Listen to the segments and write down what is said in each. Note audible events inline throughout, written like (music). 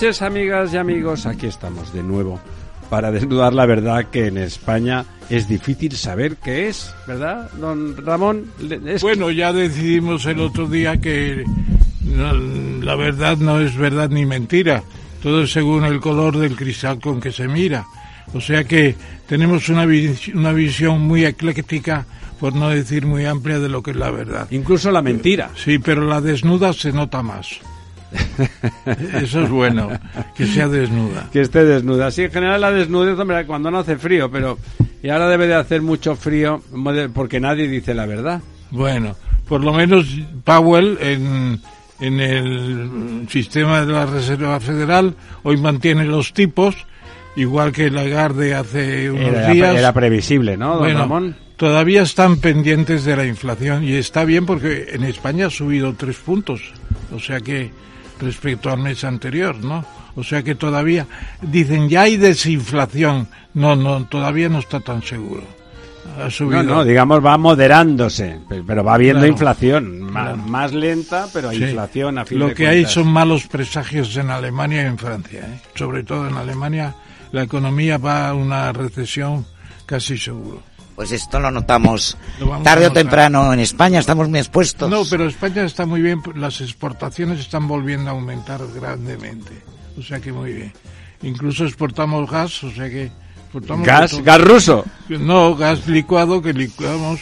Noches, amigas y amigos. Aquí estamos de nuevo para desnudar la verdad que en España es difícil saber qué es, ¿verdad, don Ramón? Es- Bueno, ya decidimos el otro día que la verdad no es verdad ni mentira. Todo es según el color del cristal con que se mira. O sea que tenemos una, vis- una visión muy ecléctica, por no decir muy amplia, de lo que es la verdad. incluso la mentira. Sí, pero la desnuda se nota más. (laughs) Eso es bueno, que sea desnuda. Que esté desnuda. Sí, en general la desnudez, hombre, cuando no hace frío, pero... Y ahora debe de hacer mucho frío porque nadie dice la verdad. Bueno, por lo menos Powell en, en el sistema de la Reserva Federal hoy mantiene los tipos, igual que Lagarde hace unos Era, días. era previsible, ¿no, don bueno, Ramón? todavía están pendientes de la inflación y está bien porque en España ha subido tres puntos, o sea que respecto al mes anterior, ¿no? O sea que todavía dicen ya hay desinflación, no, no, todavía no está tan seguro. Ha subido. No, no, digamos va moderándose, pe- pero va habiendo Claro. inflación, Claro. más lenta, pero hay Sí. inflación a fin Lo de que hay son malos presagios en Alemania y en Francia. ¿eh? Sobre todo en Alemania, la economía va a una recesión casi seguro. Pues esto lo notamos Lo tarde o temprano en España, estamos muy expuestos. No, pero España está muy bien, las exportaciones están volviendo a aumentar grandemente. O sea que muy bien. Incluso exportamos gas, o sea que exportamos Gas, todo. gas ruso. No, gas licuado que licuamos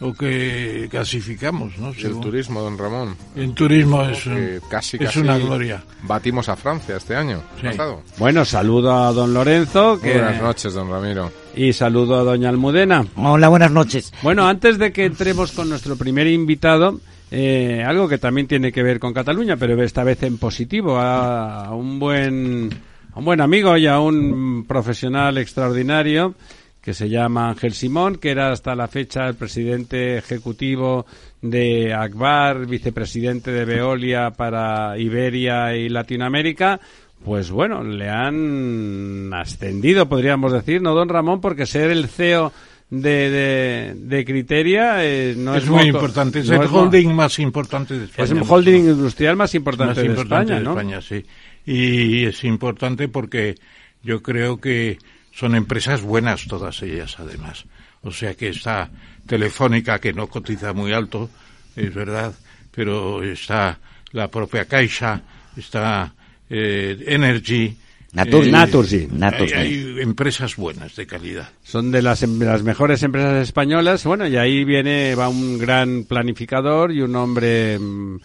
o que gasificamos, ¿no? El turismo, don Ramón. En turismo es, un- casi, es casi una gloria. Batimos a Francia este año Sí. pasado. Bueno, saludo a don Lorenzo que, Buenas noches, don Ramiro. Y saludo a doña Almudena. Hola, buenas noches. Bueno, antes de que entremos con nuestro primer invitado, eh, algo que también tiene que ver con Cataluña, pero esta vez en positivo, a, a un buen a un buen amigo y a un profesional extraordinario que se llama Ángel Simón, que era hasta la fecha el presidente ejecutivo de Akbar, vicepresidente de Veolia para Iberia y Latinoamérica. Pues bueno, le han ascendido, podríamos decir, ¿no, don Ramón? Porque ser el CEO de, de, de Criteria eh, no es, es muy importante, es no el es holding más importante de España. Es el holding industrial más importante, más de importante España, de ¿no? España, sí. Y es importante porque yo creo que son empresas buenas todas ellas, además. O sea que está Telefónica, que no cotiza muy alto, es verdad, pero está la propia Caixa, está eh, Energy. Naturgy. eh, Naturgy. Naturgy. Hay, hay empresas buenas, de calidad. Son de las, em- de las mejores empresas españolas. Bueno, y ahí viene, va un gran planificador y un hombre, mm,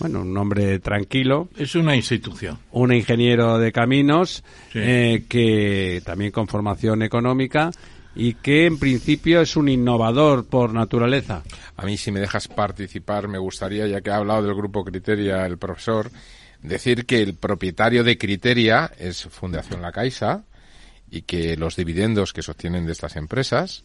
bueno, un hombre tranquilo, Es una institución. un ingeniero de caminos, Sí. eh, que también con formación económica y que en principio es un innovador por naturaleza. A mí, si me dejas participar, me gustaría, ya que ha hablado del grupo Criteria el profesor, decir que el propietario de Criteria es Fundación La Caixa y que los dividendos que se obtienen de estas empresas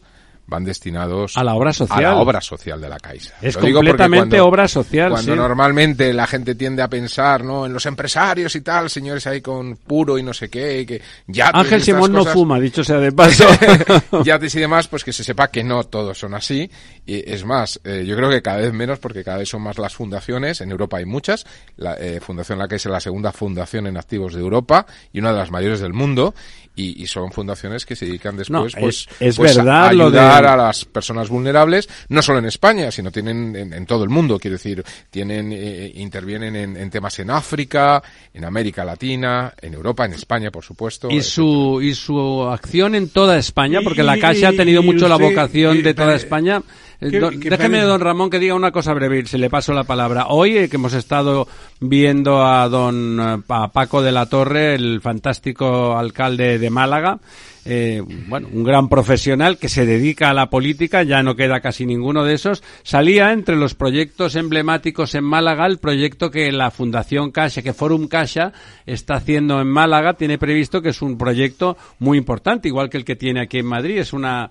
van destinados A la obra social. a la obra social de la Caixa. Es Lo completamente cuando- obra social, Cuando sí. normalmente la gente tiende a pensar, ¿no? En los empresarios y tal, señores ahí con puro y no sé qué, y que ya Ángel Simón no fuma, dicho sea de (laughs) paso. (laughs) yates y demás, pues que se sepa que no todos son así. Y es más, eh, yo creo que cada vez menos, porque cada vez son más las fundaciones. En Europa hay muchas. La eh, Fundación La Caixa es la segunda fundación en activos de Europa y una de las mayores del mundo. Y, y son fundaciones que se dedican después, No, pues, es- es pues, verdad a lo de- ayudar a las personas vulnerables, no solo en España, sino tienen en, en todo el mundo. Quiero decir, tienen, eh, intervienen en, en temas en África, en América Latina, en Europa, en España, por supuesto. y su y su acción en toda España porque la Y- Caixa ha tenido y mucho la vocación eh, de toda eh, España Eh, ¿Qué- don- qué déjeme, don Ramón, que diga una cosa breve, se le paso la palabra. Hoy eh, que hemos estado viendo a don eh, a Paco de la Torre, el fantástico alcalde de Málaga, eh, bueno, un gran profesional que se dedica a la política, ya no queda casi ninguno de esos, salía entre los proyectos emblemáticos en Málaga el proyecto que la Fundación Caixa, que Forum Caixa está haciendo en Málaga, tiene previsto que es un proyecto muy importante, igual que el que tiene aquí en Madrid, es una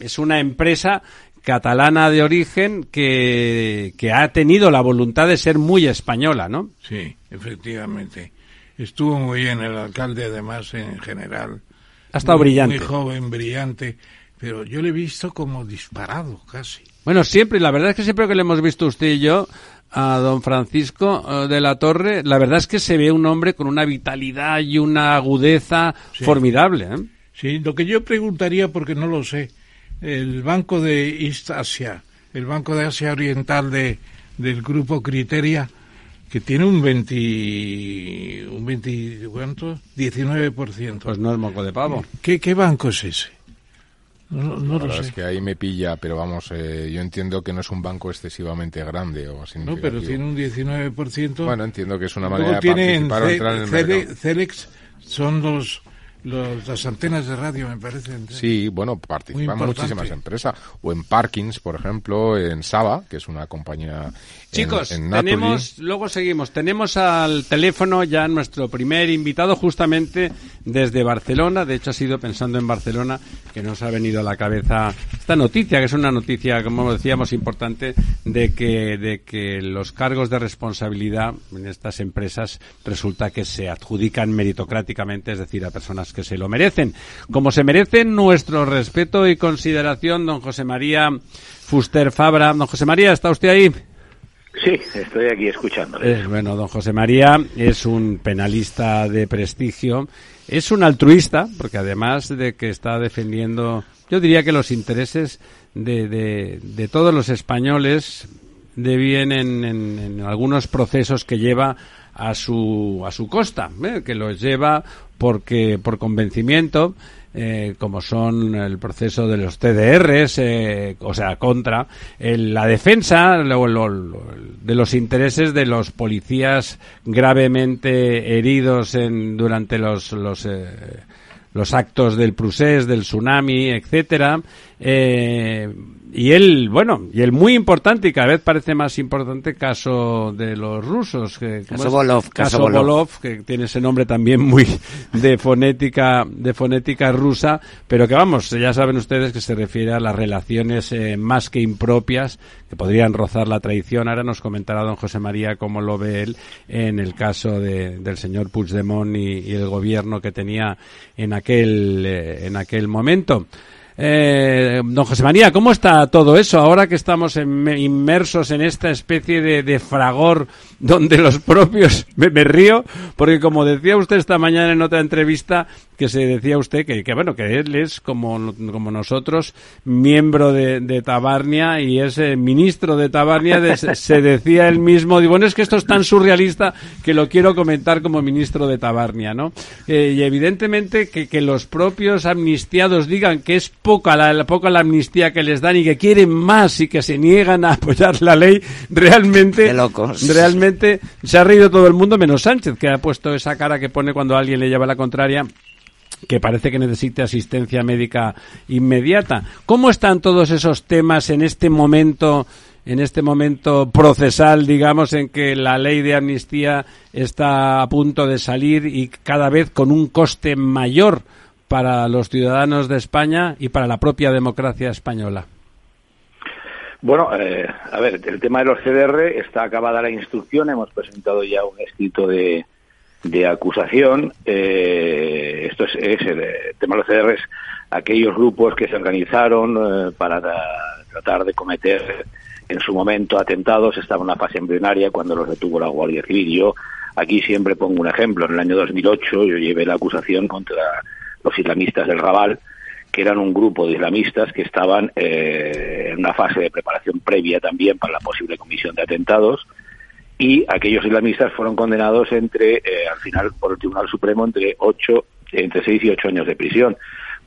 es una empresa catalana de origen que, que ha tenido la voluntad de ser muy española, ¿no? Sí, efectivamente. Estuvo muy bien el alcalde, además, en general. Ha estado Muy- brillante. Muy joven, brillante. Pero yo le he visto como disparado, casi. Bueno, siempre, la verdad es que siempre que le hemos visto usted y yo a don Francisco eh, de la Torre, la verdad es que se ve un hombre con una vitalidad y una agudeza Sí. formidable. ¿eh? Sí, lo que yo preguntaría, porque no lo sé, el Banco de East Asia, el Banco de Asia Oriental de, del Grupo Criteria, que tiene un 20, un 20, ¿cuánto? 19%. Pues no es moco de pavo. ¿Qué, qué banco es ese? No, no lo sé. es que ahí me pilla, pero vamos, eh, yo entiendo que no es un banco excesivamente grande o No, pero tiene un 19%. Bueno, entiendo que es una manera de participar o entrar en el Cele- mercado. Celex, son los, los, las antenas de radio, me parece. Sí, bueno, participan muchísimas empresas. O en Parkins, por ejemplo, en Saba, que es una compañía Chicos, en, tenemos, luego seguimos. Tenemos al teléfono ya nuestro primer invitado justamente desde Barcelona. De hecho, ha sido pensando en Barcelona que nos ha venido a la cabeza esta noticia, que es una noticia, como decíamos, importante, de que, de que los cargos de responsabilidad en estas empresas resulta que se adjudican meritocráticamente, es decir, a personas que se lo merecen. Como se merecen nuestro respeto y consideración, don José María Fuster Fabra. Don José María, ¿está usted ahí? Sí, estoy aquí escuchándole. Eh, bueno, don José María es un penalista de prestigio, es un altruista, porque además de que está defendiendo, yo diría que los intereses de, de, de todos los españoles de bien en, en- en algunos procesos que lleva a su, a su costa, ¿eh? que los lleva porque por convencimiento, eh, como son el proceso de los TDRs, eh, o sea, contra el- la defensa lo- lo- de los intereses de los policías gravemente heridos en, durante los, los, eh, los actos del Prusés, del tsunami, etcétera. Eh, y el, bueno, y el muy importante y cada vez parece más importante caso de los rusos. Que, ¿cómo Caso es? Volov, caso Caso Volov. Volov, que tiene ese nombre también muy de fonética, de fonética rusa, pero que vamos, ya saben ustedes que se refiere a las relaciones eh, más que impropias que podrían rozar la traición. Ahora nos comentará don José María cómo lo ve él en el caso de- del señor Puigdemont y, y el gobierno que tenía en aquel, eh, en aquel momento. Eh, don José María, ¿cómo está todo eso ahora que estamos inmersos en esta especie de, fragor donde los propios, me, río, porque como decía usted esta mañana en otra entrevista, que se decía usted que, que bueno, que él es como, como nosotros, miembro de, Tabarnia y es eh, ministro de Tabarnia, se decía él mismo, digo, bueno, es que esto es tan surrealista que lo quiero comentar como ministro de Tabarnia, ¿no? Eh, y evidentemente que, que los propios amnistiados digan que es poca la, la- poca la amnistía que les dan y que quieren más y que se niegan a apoyar la ley, realmente, locos. realmente se ha reído todo el mundo menos Sánchez, que ha puesto esa cara que pone cuando alguien le lleva la contraria que parece que necesite asistencia médica inmediata. ¿Cómo están todos esos temas en este momento, en este momento procesal, digamos, en que la ley de amnistía está a punto de salir y cada vez con un coste mayor para los ciudadanos de España y para la propia democracia española? Bueno, eh, a ver, el tema de los CDR está acabada la instrucción, hemos presentado ya un escrito de, de acusación. Eh, esto es, es el, tema de los CDR, es aquellos grupos que se organizaron eh, para tratar de cometer en su momento atentados, estaba en una fase embrionaria cuando los detuvo la Guardia Civil. Yo aquí siempre pongo un ejemplo. En el año 2008 yo llevé la acusación contra los islamistas del Raval, que eran un grupo de islamistas que estaban eh, en una fase de preparación previa también para la posible comisión de atentados y aquellos islamistas fueron condenados entre, eh, al final, por el Tribunal Supremo entre ocho, entre seis y ocho años de prisión.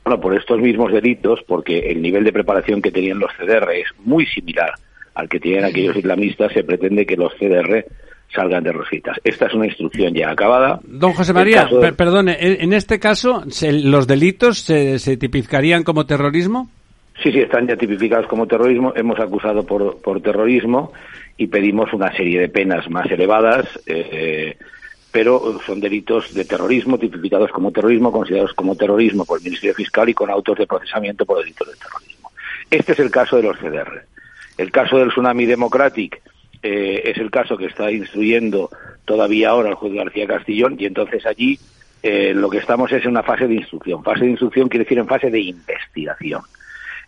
Bueno, por estos mismos delitos, porque el nivel de preparación que tenían los CDR es muy similar al que tienen aquellos islamistas, se pretende que los CDR salgan de rositas. Esta es una instrucción ya acabada. Don José María, perdone, en este caso, ¿los delitos se, se tipificarían como terrorismo? Sí, sí, están ya tipificados como terrorismo. Hemos acusado por, por terrorismo y pedimos una serie de penas más elevadas, eh, pero son delitos de terrorismo tipificados como terrorismo, considerados como terrorismo por el Ministerio Fiscal y con autos de procesamiento por delitos de terrorismo. Este es el caso de los CDR. El caso del Tsunami Democratic eh, es el caso que está instruyendo todavía ahora el juez García Castillón y entonces allí eh, lo que estamos es en una fase de instrucción. Fase de instrucción quiere decir en fase de investigación.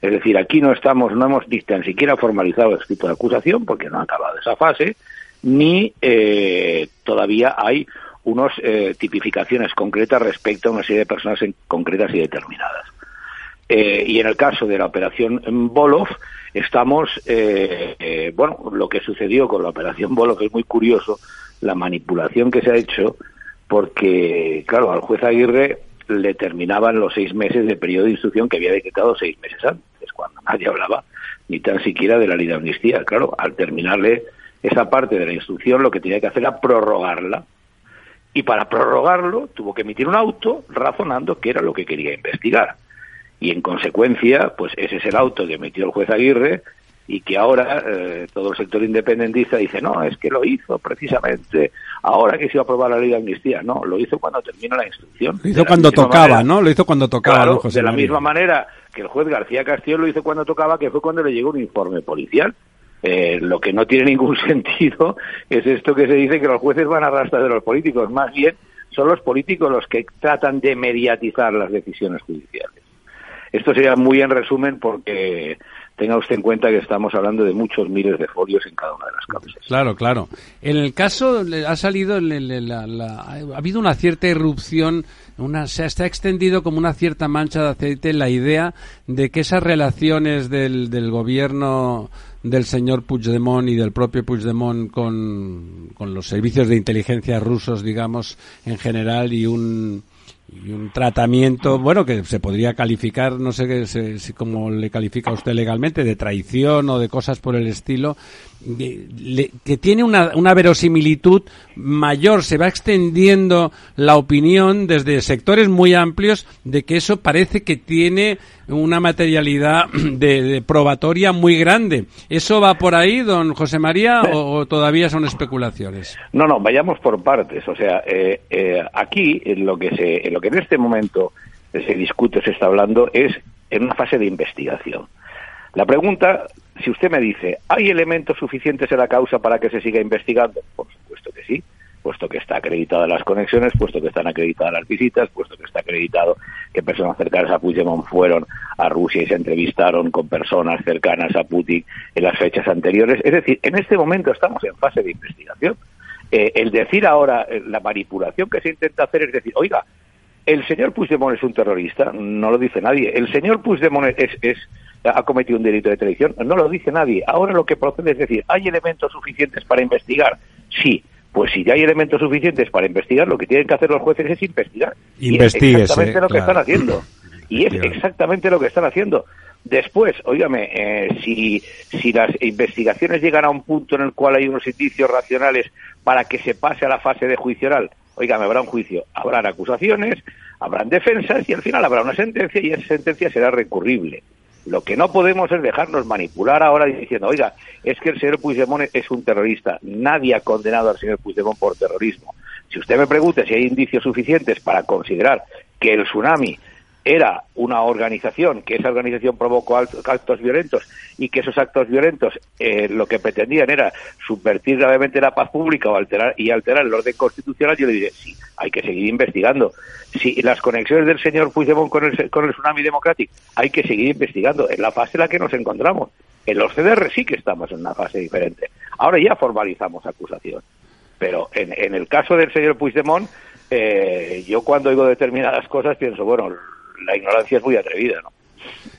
Es decir, aquí no estamos, no hemos ni siquiera formalizado el escrito de acusación porque no ha acabado esa fase, ni eh, todavía hay unas eh, tipificaciones concretas respecto a una serie de personas concretas y determinadas. Eh, y en el caso de la operación Bolov, estamos, bueno, lo que sucedió con la operación Bolov es muy curioso, la manipulación que se ha hecho, porque, claro, al juez Aguirre le terminaban los seis meses de periodo de instrucción que había decretado seis meses antes cuando nadie hablaba ni tan siquiera de la ley de amnistía. Claro, al terminarle esa parte de la instrucción, lo que tenía que hacer era prorrogarla. Y para prorrogarlo tuvo que emitir un auto razonando que era lo que quería investigar. Y en consecuencia, pues ese es el auto que emitió el juez Aguirre y que ahora eh, todo el sector independentista dice, no, es que lo hizo precisamente ahora que se iba a aprobar la ley de amnistía. No, lo hizo cuando terminó la instrucción. Lo hizo cuando tocaba, ¿no? Lo hizo cuando tocaba. de la misma manera que el juez García Castillo lo hizo cuando tocaba, que fue cuando le llegó un informe policial. Eh, lo que no tiene ningún (laughs) sentido es esto que se dice que los jueces van a arrastrar de los políticos. Más bien son los políticos los que tratan de mediatizar las decisiones judiciales. Esto sería muy en resumen porque tenga usted en cuenta que estamos hablando de muchos miles de folios en cada una de las causas. Claro, claro. En el caso ha salido, ha habido una cierta irrupción, una, se ha extendido como una cierta mancha de aceite la idea de que esas relaciones del, del gobierno del señor Puigdemont y del propio Puigdemont con, con los servicios de inteligencia rusos, digamos, en general, y un y un tratamiento, bueno, que se podría calificar, no sé si, cómo le califica usted legalmente, de traición o de cosas por el estilo, que tiene una, una verosimilitud mayor, se va extendiendo la opinión desde sectores muy amplios de que eso parece que tiene una materialidad (clears throat) de, probatoria muy grande. ¿Eso va por ahí, don José María, o, todavía son especulaciones? No, no, vayamos por partes. O sea, eh, eh, aquí en lo que se, en lo que en este momento se discute, se está hablando, es en una fase de investigación. La pregunta, si usted me dice, ¿hay elementos suficientes en la causa para que se siga investigando? Por supuesto que sí puesto que está acreditada las conexiones, puesto que están acreditadas las visitas, puesto que está acreditado que personas cercanas a Puigdemont fueron a Rusia y se entrevistaron con personas cercanas a Putin en las fechas anteriores. Es decir, en este momento estamos en fase de investigación. Eh, el decir ahora, eh, la manipulación que se intenta hacer es decir, oiga, el señor Puigdemont es un terrorista, no lo dice nadie. El señor Puigdemont es, es, ha cometido un delito de traición, no lo dice nadie. Ahora lo que procede es decir, ¿hay elementos suficientes para investigar? Sí. Pues si ya hay elementos suficientes para investigar, lo que tienen que hacer los jueces es investigar. Y es exactamente lo que están haciendo. Y es exactamente lo que están haciendo. Después, óigame, eh, si, si las investigaciones llegan a un punto en el cual hay unos indicios racionales para que se pase a la fase de juicio oral, oígame, habrá un juicio, habrán acusaciones, habrán defensas y al final habrá una sentencia y esa sentencia será recurrible. Lo que no podemos es dejarnos manipular ahora diciendo, oiga, es que el señor Puigdemont es un terrorista. Nadie ha condenado al señor Puigdemont por terrorismo. Si usted me pregunta si hay indicios suficientes para considerar que el tsunami era una organización, que esa organización provocó actos violentos y que esos actos violentos eh, lo que pretendían era subvertir gravemente la paz pública o alterar y alterar el orden constitucional, yo le diré, sí, hay que seguir investigando. Si las conexiones del señor Puigdemont con el, con el tsunami democrático, hay que seguir investigando. En la fase en la que nos encontramos. En los CDR sí que estamos en una fase diferente. Ahora ya formalizamos acusación. Pero en, en el caso del señor Puigdemont, eh, yo cuando oigo determinadas cosas pienso, bueno, la ignorancia es muy atrevida, ¿no?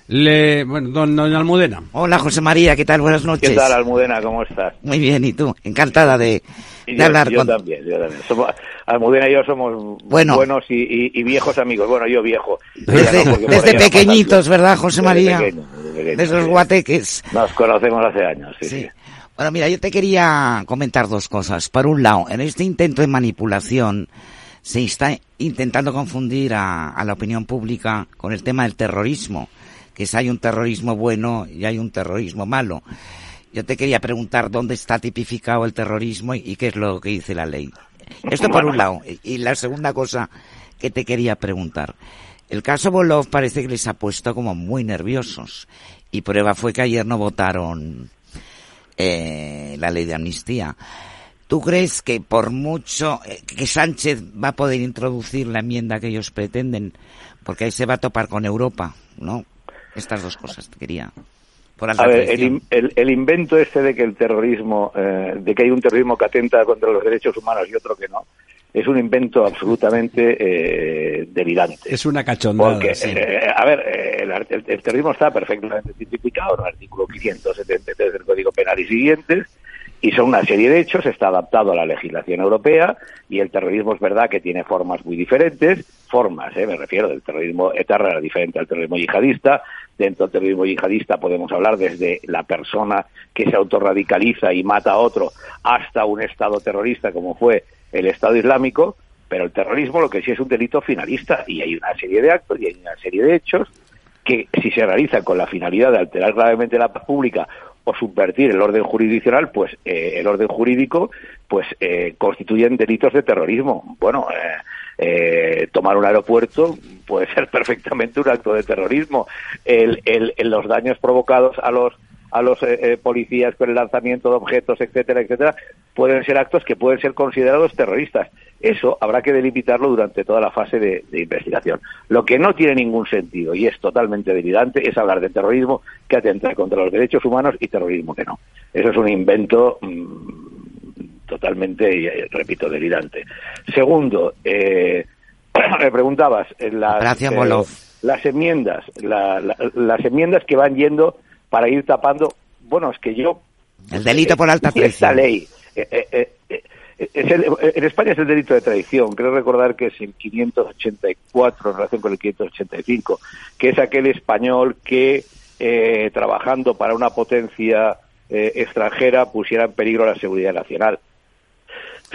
Le, bueno, don, don Almudena. Hola, José María, ¿qué tal? Buenas noches. ¿Qué tal, Almudena? ¿Cómo estás? Muy bien, ¿y tú? Encantada de, de yo, hablar yo con... también, yo también. Somos- Almudena y yo somos Bueno. buenos y, y- y viejos amigos. Bueno, yo viejo. Desde, no, desde no pequeñitos. ¿verdad, José Desde María? pequeño, desde pequeño, Desde los guateques. Nos conocemos hace años, sí. Sí. sí. Bueno, mira, yo te quería comentar dos cosas. Por un lado, en este intento de manipulación se está intentando confundir a, la opinión pública con el tema del terrorismo, que si hay un terrorismo bueno y hay un terrorismo malo. Yo te quería preguntar dónde está tipificado el terrorismo y, y qué es lo que dice la ley. Esto por un lado. Y- Y la segunda cosa que te quería preguntar. El caso Bolov parece que les ha puesto como muy nerviosos. Y prueba fue que ayer no votaron eh, la ley de amnistía. ¿Tú crees que por mucho eh, que Sánchez va a poder introducir la enmienda que ellos pretenden? Porque ahí se va a topar con Europa, ¿no? Estas dos cosas te quería. Por alta A ver, el, el- el invento este de que el terrorismo, eh, de que hay un terrorismo que atenta contra los derechos humanos y otro que no, es un invento absolutamente eh, delirante. Es una cachondada. Porque, sí. eh, a ver, eh, el- el terrorismo está perfectamente tipificado en el artículo 573 del Código Penal y siguientes, y son una serie de hechos, está adaptado a la legislación europea, y el terrorismo es verdad que tiene formas muy diferentes, formas, eh, me refiero, del terrorismo etarra era diferente al terrorismo yihadista, dentro del terrorismo yihadista podemos hablar desde la persona que se autorradicaliza y mata a otro, hasta un Estado terrorista como fue el Estado Islámico, pero el terrorismo lo que sí es un delito finalista y hay una serie de actos y hay una serie de hechos que si se realizan con la finalidad de alterar gravemente la paz pública o subvertir el orden jurisdiccional, pues eh, el orden jurídico, pues eh, constituyen delitos de terrorismo. Bueno, eh, eh, tomar un aeropuerto puede ser (laughs) perfectamente un acto de terrorismo. El, el- los daños provocados a los a los eh, eh, policías con el lanzamiento de objetos, etcétera, etcétera, pueden ser actos que pueden ser considerados terroristas. Eso habrá que delimitarlo durante toda la fase de, de investigación. Lo que no tiene ningún sentido y es totalmente delirante es hablar de terrorismo que atenta contra los derechos humanos y terrorismo que no. Eso es un invento mm, totalmente, eh, repito, delirante. Segundo, eh, (clears throat) me preguntabas, eh, las, Gracias, eh, las enmiendas, la- la- las enmiendas que van yendo para ir tapando, bueno, es que yo El delito por alta y esta traición. ley eh, eh, eh, es el- en España es el delito de traición. Creo recordar que es el 584 en relación con el 585, que es aquel español que eh, trabajando para una potencia eh, extranjera pusiera en peligro la seguridad nacional.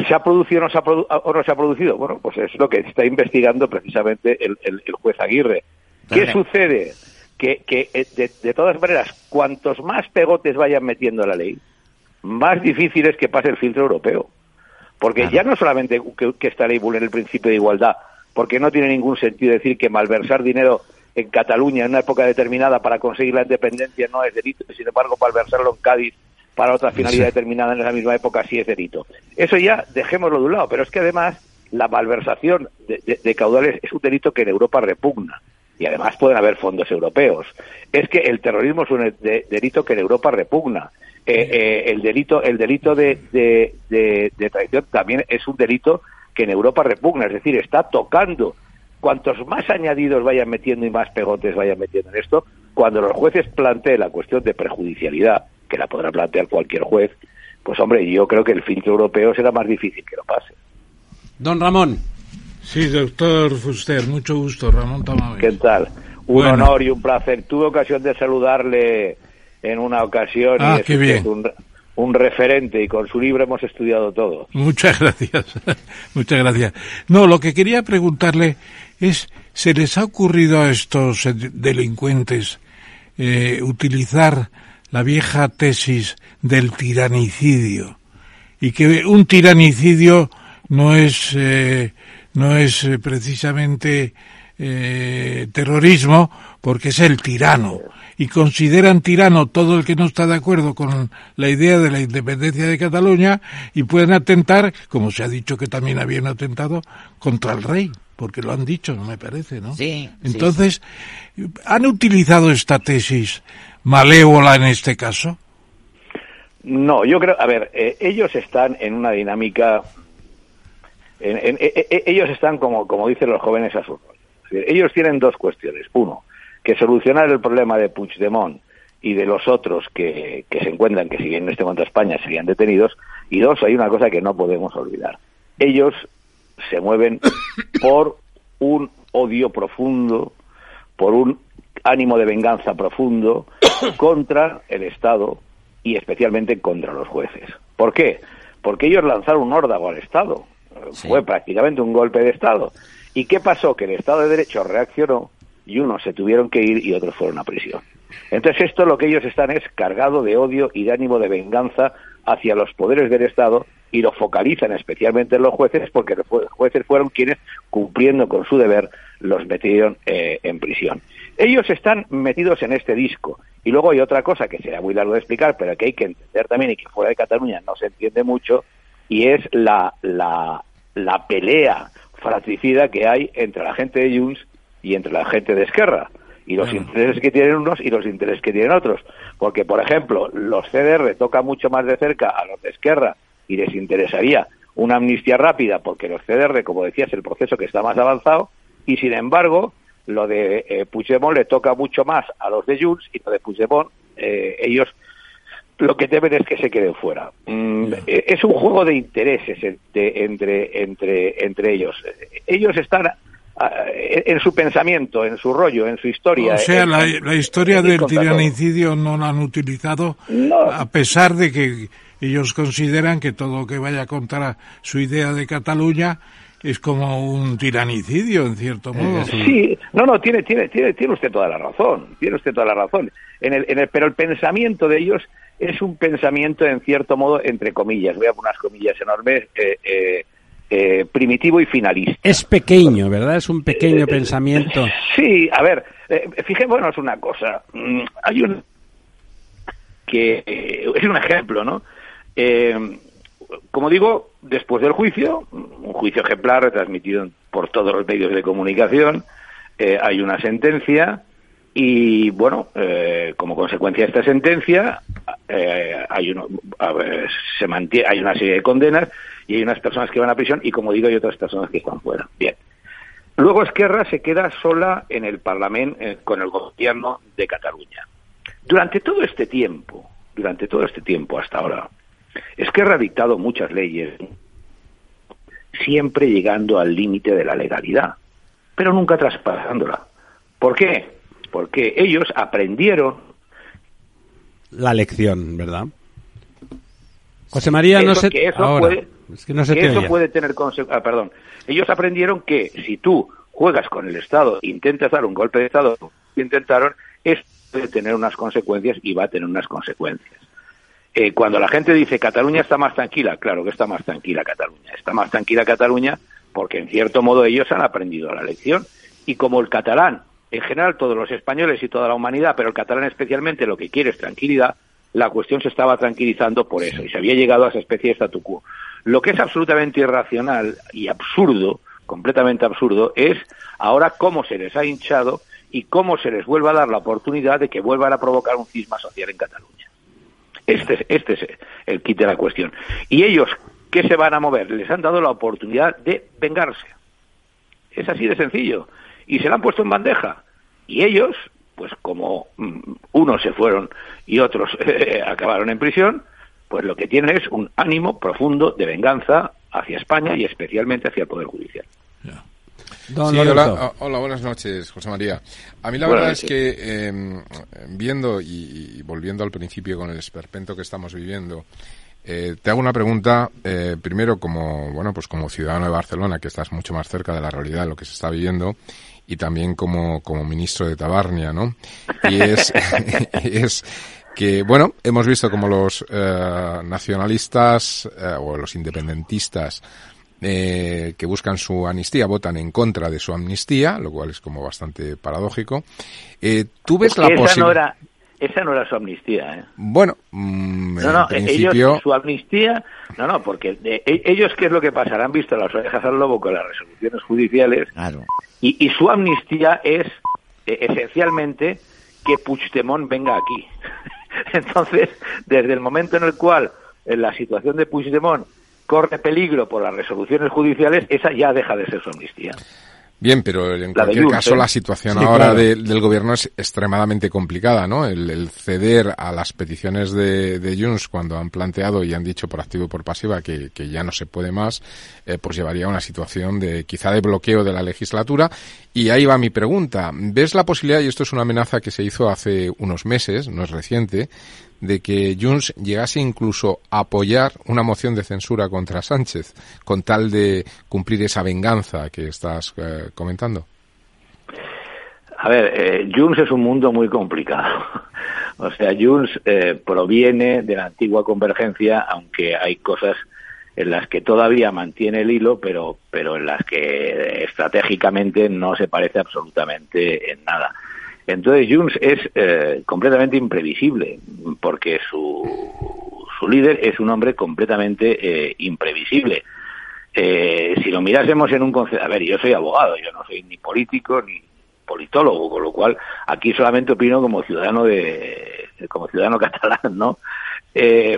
¿Se ha producido o no se ha, produ- o no se ha producido? Bueno, pues es lo que está investigando precisamente el, el- el juez Aguirre. ¿Qué Vale. sucede? Que, que eh, de, de todas maneras, cuantos más pegotes vayan metiendo en la ley, más difícil es que pase el filtro europeo. Porque Claro. ya no solamente que, que esta ley vulnere el principio de igualdad, porque no tiene ningún sentido decir que malversar dinero en Cataluña en una época determinada para conseguir la independencia no es delito, y sin embargo malversarlo en Cádiz para otra finalidad determinada en esa misma época sí es delito. Eso ya dejémoslo de un lado, pero es que además la malversación de, de- de caudales es un delito que en Europa repugna y además pueden haber fondos europeos. Es que el terrorismo es un de- delito que en Europa repugna. Eh, eh, el delito, el delito de, de, de- de traición también es un delito que en Europa repugna, es decir, está tocando. Cuantos más añadidos vayan metiendo y más pegotes vayan metiendo en esto, cuando los jueces planteen la cuestión de prejudicialidad, que la podrá plantear cualquier juez, pues hombre, yo creo que el filtro europeo será más difícil que lo pase. Don Ramón. Sí, doctor Fuster, mucho gusto, Ramón Tamames. ¿Qué tal? Un Bueno. honor y un placer. Tuve ocasión de saludarle en una ocasión Ah, y es qué bien. Un, un referente y con su libro hemos estudiado todo. Muchas (laughs) gracias, muchas gracias. No, lo que quería preguntarle es, ¿se les ha ocurrido a estos eh, delincuentes eh, utilizar la vieja tesis del tiranicidio? Y que un tiranicidio no es, eh, no es eh, precisamente eh, terrorismo porque es el tirano. Y consideran tirano todo el que no está de acuerdo con la idea de la independencia de Cataluña y pueden atentar, como se ha dicho que también habían atentado, contra el rey, porque lo han dicho, me parece, ¿no? Sí, sí, Entonces, ¿han utilizado esta tesis malévola en este caso? No, yo creo, a ver, eh, ellos están en una dinámica, en- en- eh, eh, ellos están como, como dicen los jóvenes a su Ellos tienen dos cuestiones. Uno, que solucionar el problema de Puigdemont y de los otros que, que se encuentran, que siguen en este momento España, serían detenidos. Y dos, hay una cosa que no podemos olvidar. Ellos se mueven (coughs) por un odio profundo, por un ánimo de venganza profundo (coughs) contra el Estado y especialmente contra los jueces. ¿Por qué? Porque ellos lanzaron un órdago al Estado. Fue prácticamente un golpe de Estado. ¿Y qué pasó? Que el Estado de Derecho reaccionó y unos se tuvieron que ir y otros fueron a prisión. Entonces esto lo que ellos están es cargado de odio y de ánimo de venganza hacia los poderes del Estado y lo focalizan especialmente en los jueces porque los jueces fueron quienes, cumpliendo con su deber, los metieron eh, en prisión. Ellos están metidos en este disco. Y luego hay otra cosa que será muy largo de explicar, pero que hay que entender también y que fuera de Cataluña no se entiende mucho, y es la, la, la pelea fratricida que hay entre la gente de Junts y entre la gente de Esquerra y los intereses que tienen unos y los intereses que tienen otros. Porque, por ejemplo, los CDR tocan mucho más de cerca a los de Esquerra y les interesaría una amnistía rápida porque los CDR, como decías, es el proceso que está más avanzado y, sin embargo, lo de eh, Puigdemont le toca mucho más a los de Junts y lo de Puigdemont, eh, ellos lo que deben es que se queden fuera. Mm, eh, es un juego de intereses entre, entre, entre, entre ellos. Ellos están en su pensamiento, en su rollo, en su historia. O sea, la, historia del tiranicidio no la han utilizado a pesar de que ellos consideran que todo lo que vaya contra su idea de Cataluña es como un tiranicidio, en cierto modo. Sí, no, no, tiene, tiene, tiene, tiene usted toda la razón, tiene usted toda la razón. En el, en el, pero el pensamiento de ellos es un pensamiento, en cierto modo, entre comillas, voy a poner unas comillas enormes, eh, eh, eh, primitivo y finalista. Es pequeño, ¿verdad? Es un pequeño pensamiento. Sí, a ver, fijémonos una cosa. Mm, hay un que es un ejemplo, ¿no? Como digo, después del juicio, un juicio ejemplar retransmitido por todos los medios de comunicación, hay una sentencia y bueno, eh, como consecuencia de esta sentencia, eh, hay, uno, se mantiene, hay una serie de condenas y hay unas personas que van a prisión y, como digo, hay otras personas que están fuera. Bien. Luego Esquerra se queda sola en el Parlamento eh, con el gobierno de Cataluña. Durante todo este tiempo, durante todo este tiempo hasta ahora, Esquerra ha dictado muchas leyes, siempre llegando al límite de la legalidad, pero nunca traspasándola. ¿Por qué? porque ellos aprendieron la lección, ¿verdad? José María, no sé. Puede, es que no se eso puede tener consecuencias. Ah, perdón. Ellos aprendieron que si tú juegas con el Estado, intentas dar un golpe de Estado, intentaron, esto puede tener unas consecuencias y va a tener unas consecuencias. Eh, cuando la gente dice Cataluña está más tranquila, claro que está más tranquila Cataluña. Está más tranquila Cataluña porque en cierto modo ellos han aprendido la lección. Y como el catalán en general todos los españoles y toda la humanidad, pero el catalán especialmente lo que quiere es tranquilidad, la cuestión se estaba tranquilizando por eso y se había llegado a esa especie de statu quo. Lo que es absolutamente irracional y absurdo, completamente absurdo, es ahora cómo se les ha hinchado y cómo se les vuelve a dar la oportunidad de que vuelvan a provocar un cisma social en Cataluña. Este, este es el kit de la cuestión. Y ellos, ¿qué se van a mover? Les han dado la oportunidad de vengarse. Es así de sencillo y se la han puesto en bandeja. Y ellos, pues como mm, unos se fueron y otros (laughs) eh, acabaron en prisión, pues lo que tienen es un ánimo profundo de venganza hacia España y especialmente hacia el Poder Judicial. Sí, hola, hola, buenas noches, José María. A mí la verdad es que em, viendo y, volviendo al principio con el esperpento que estamos viviendo, eh, te hago una pregunta, eh, primero como bueno, pues como ciudadano de Barcelona, que estás mucho más cerca de la realidad de lo que se está viviendo, y también como, como ministro de Tabarnia, ¿no? Y es, (laughs) es que, bueno, hemos visto como los eh, nacionalistas eh, o los independentistas eh, que buscan su amnistía votan en contra de su amnistía, lo cual es como bastante paradójico. Eh, ¿Tú ves la posibilidad? esa no era su amnistía. ¿eh? Bueno, mm, no, no, ellos, su amnistía, no, no, porque e, ellos, ¿qué es lo que pasa? Han visto las orejas al lobo con las resoluciones judiciales claro. y, su amnistía es eh, esencialmente que Puigdemont venga aquí. (laughs) Entonces, desde el momento en el cual en la situación de Puigdemont corre peligro por las resoluciones judiciales, esa ya deja de ser su amnistía. Bien, pero en cualquier caso la situación ahora del gobierno es extremadamente complicada, ¿no? El, ceder a las peticiones de, de, Junts cuando han planteado y han dicho por activo y por pasiva que, ya no se puede más, eh, pues llevaría a una situación de quizá de bloqueo de la legislatura. Y ahí va mi pregunta. ¿Ves la posibilidad, y esto es una amenaza que se hizo hace unos meses, no es reciente, de que Junts llegase incluso a apoyar una moción de censura contra Sánchez con tal de cumplir esa venganza que estás eh, comentando? A ver, eh, Junts es un mundo muy complicado. (laughs) o sea, Junts eh, proviene de la antigua convergencia, aunque hay cosas en las que todavía mantiene el hilo, pero, pero en las que estratégicamente no se parece absolutamente en nada. Entonces Junts es eh, completamente imprevisible, porque su, su líder es un hombre completamente eh, imprevisible. Eh, si lo mirásemos en un concepto, a ver, yo soy abogado, yo no soy ni político ni politólogo, con lo cual aquí solamente opino como ciudadano de, como ciudadano (laughs) catalán, ¿no?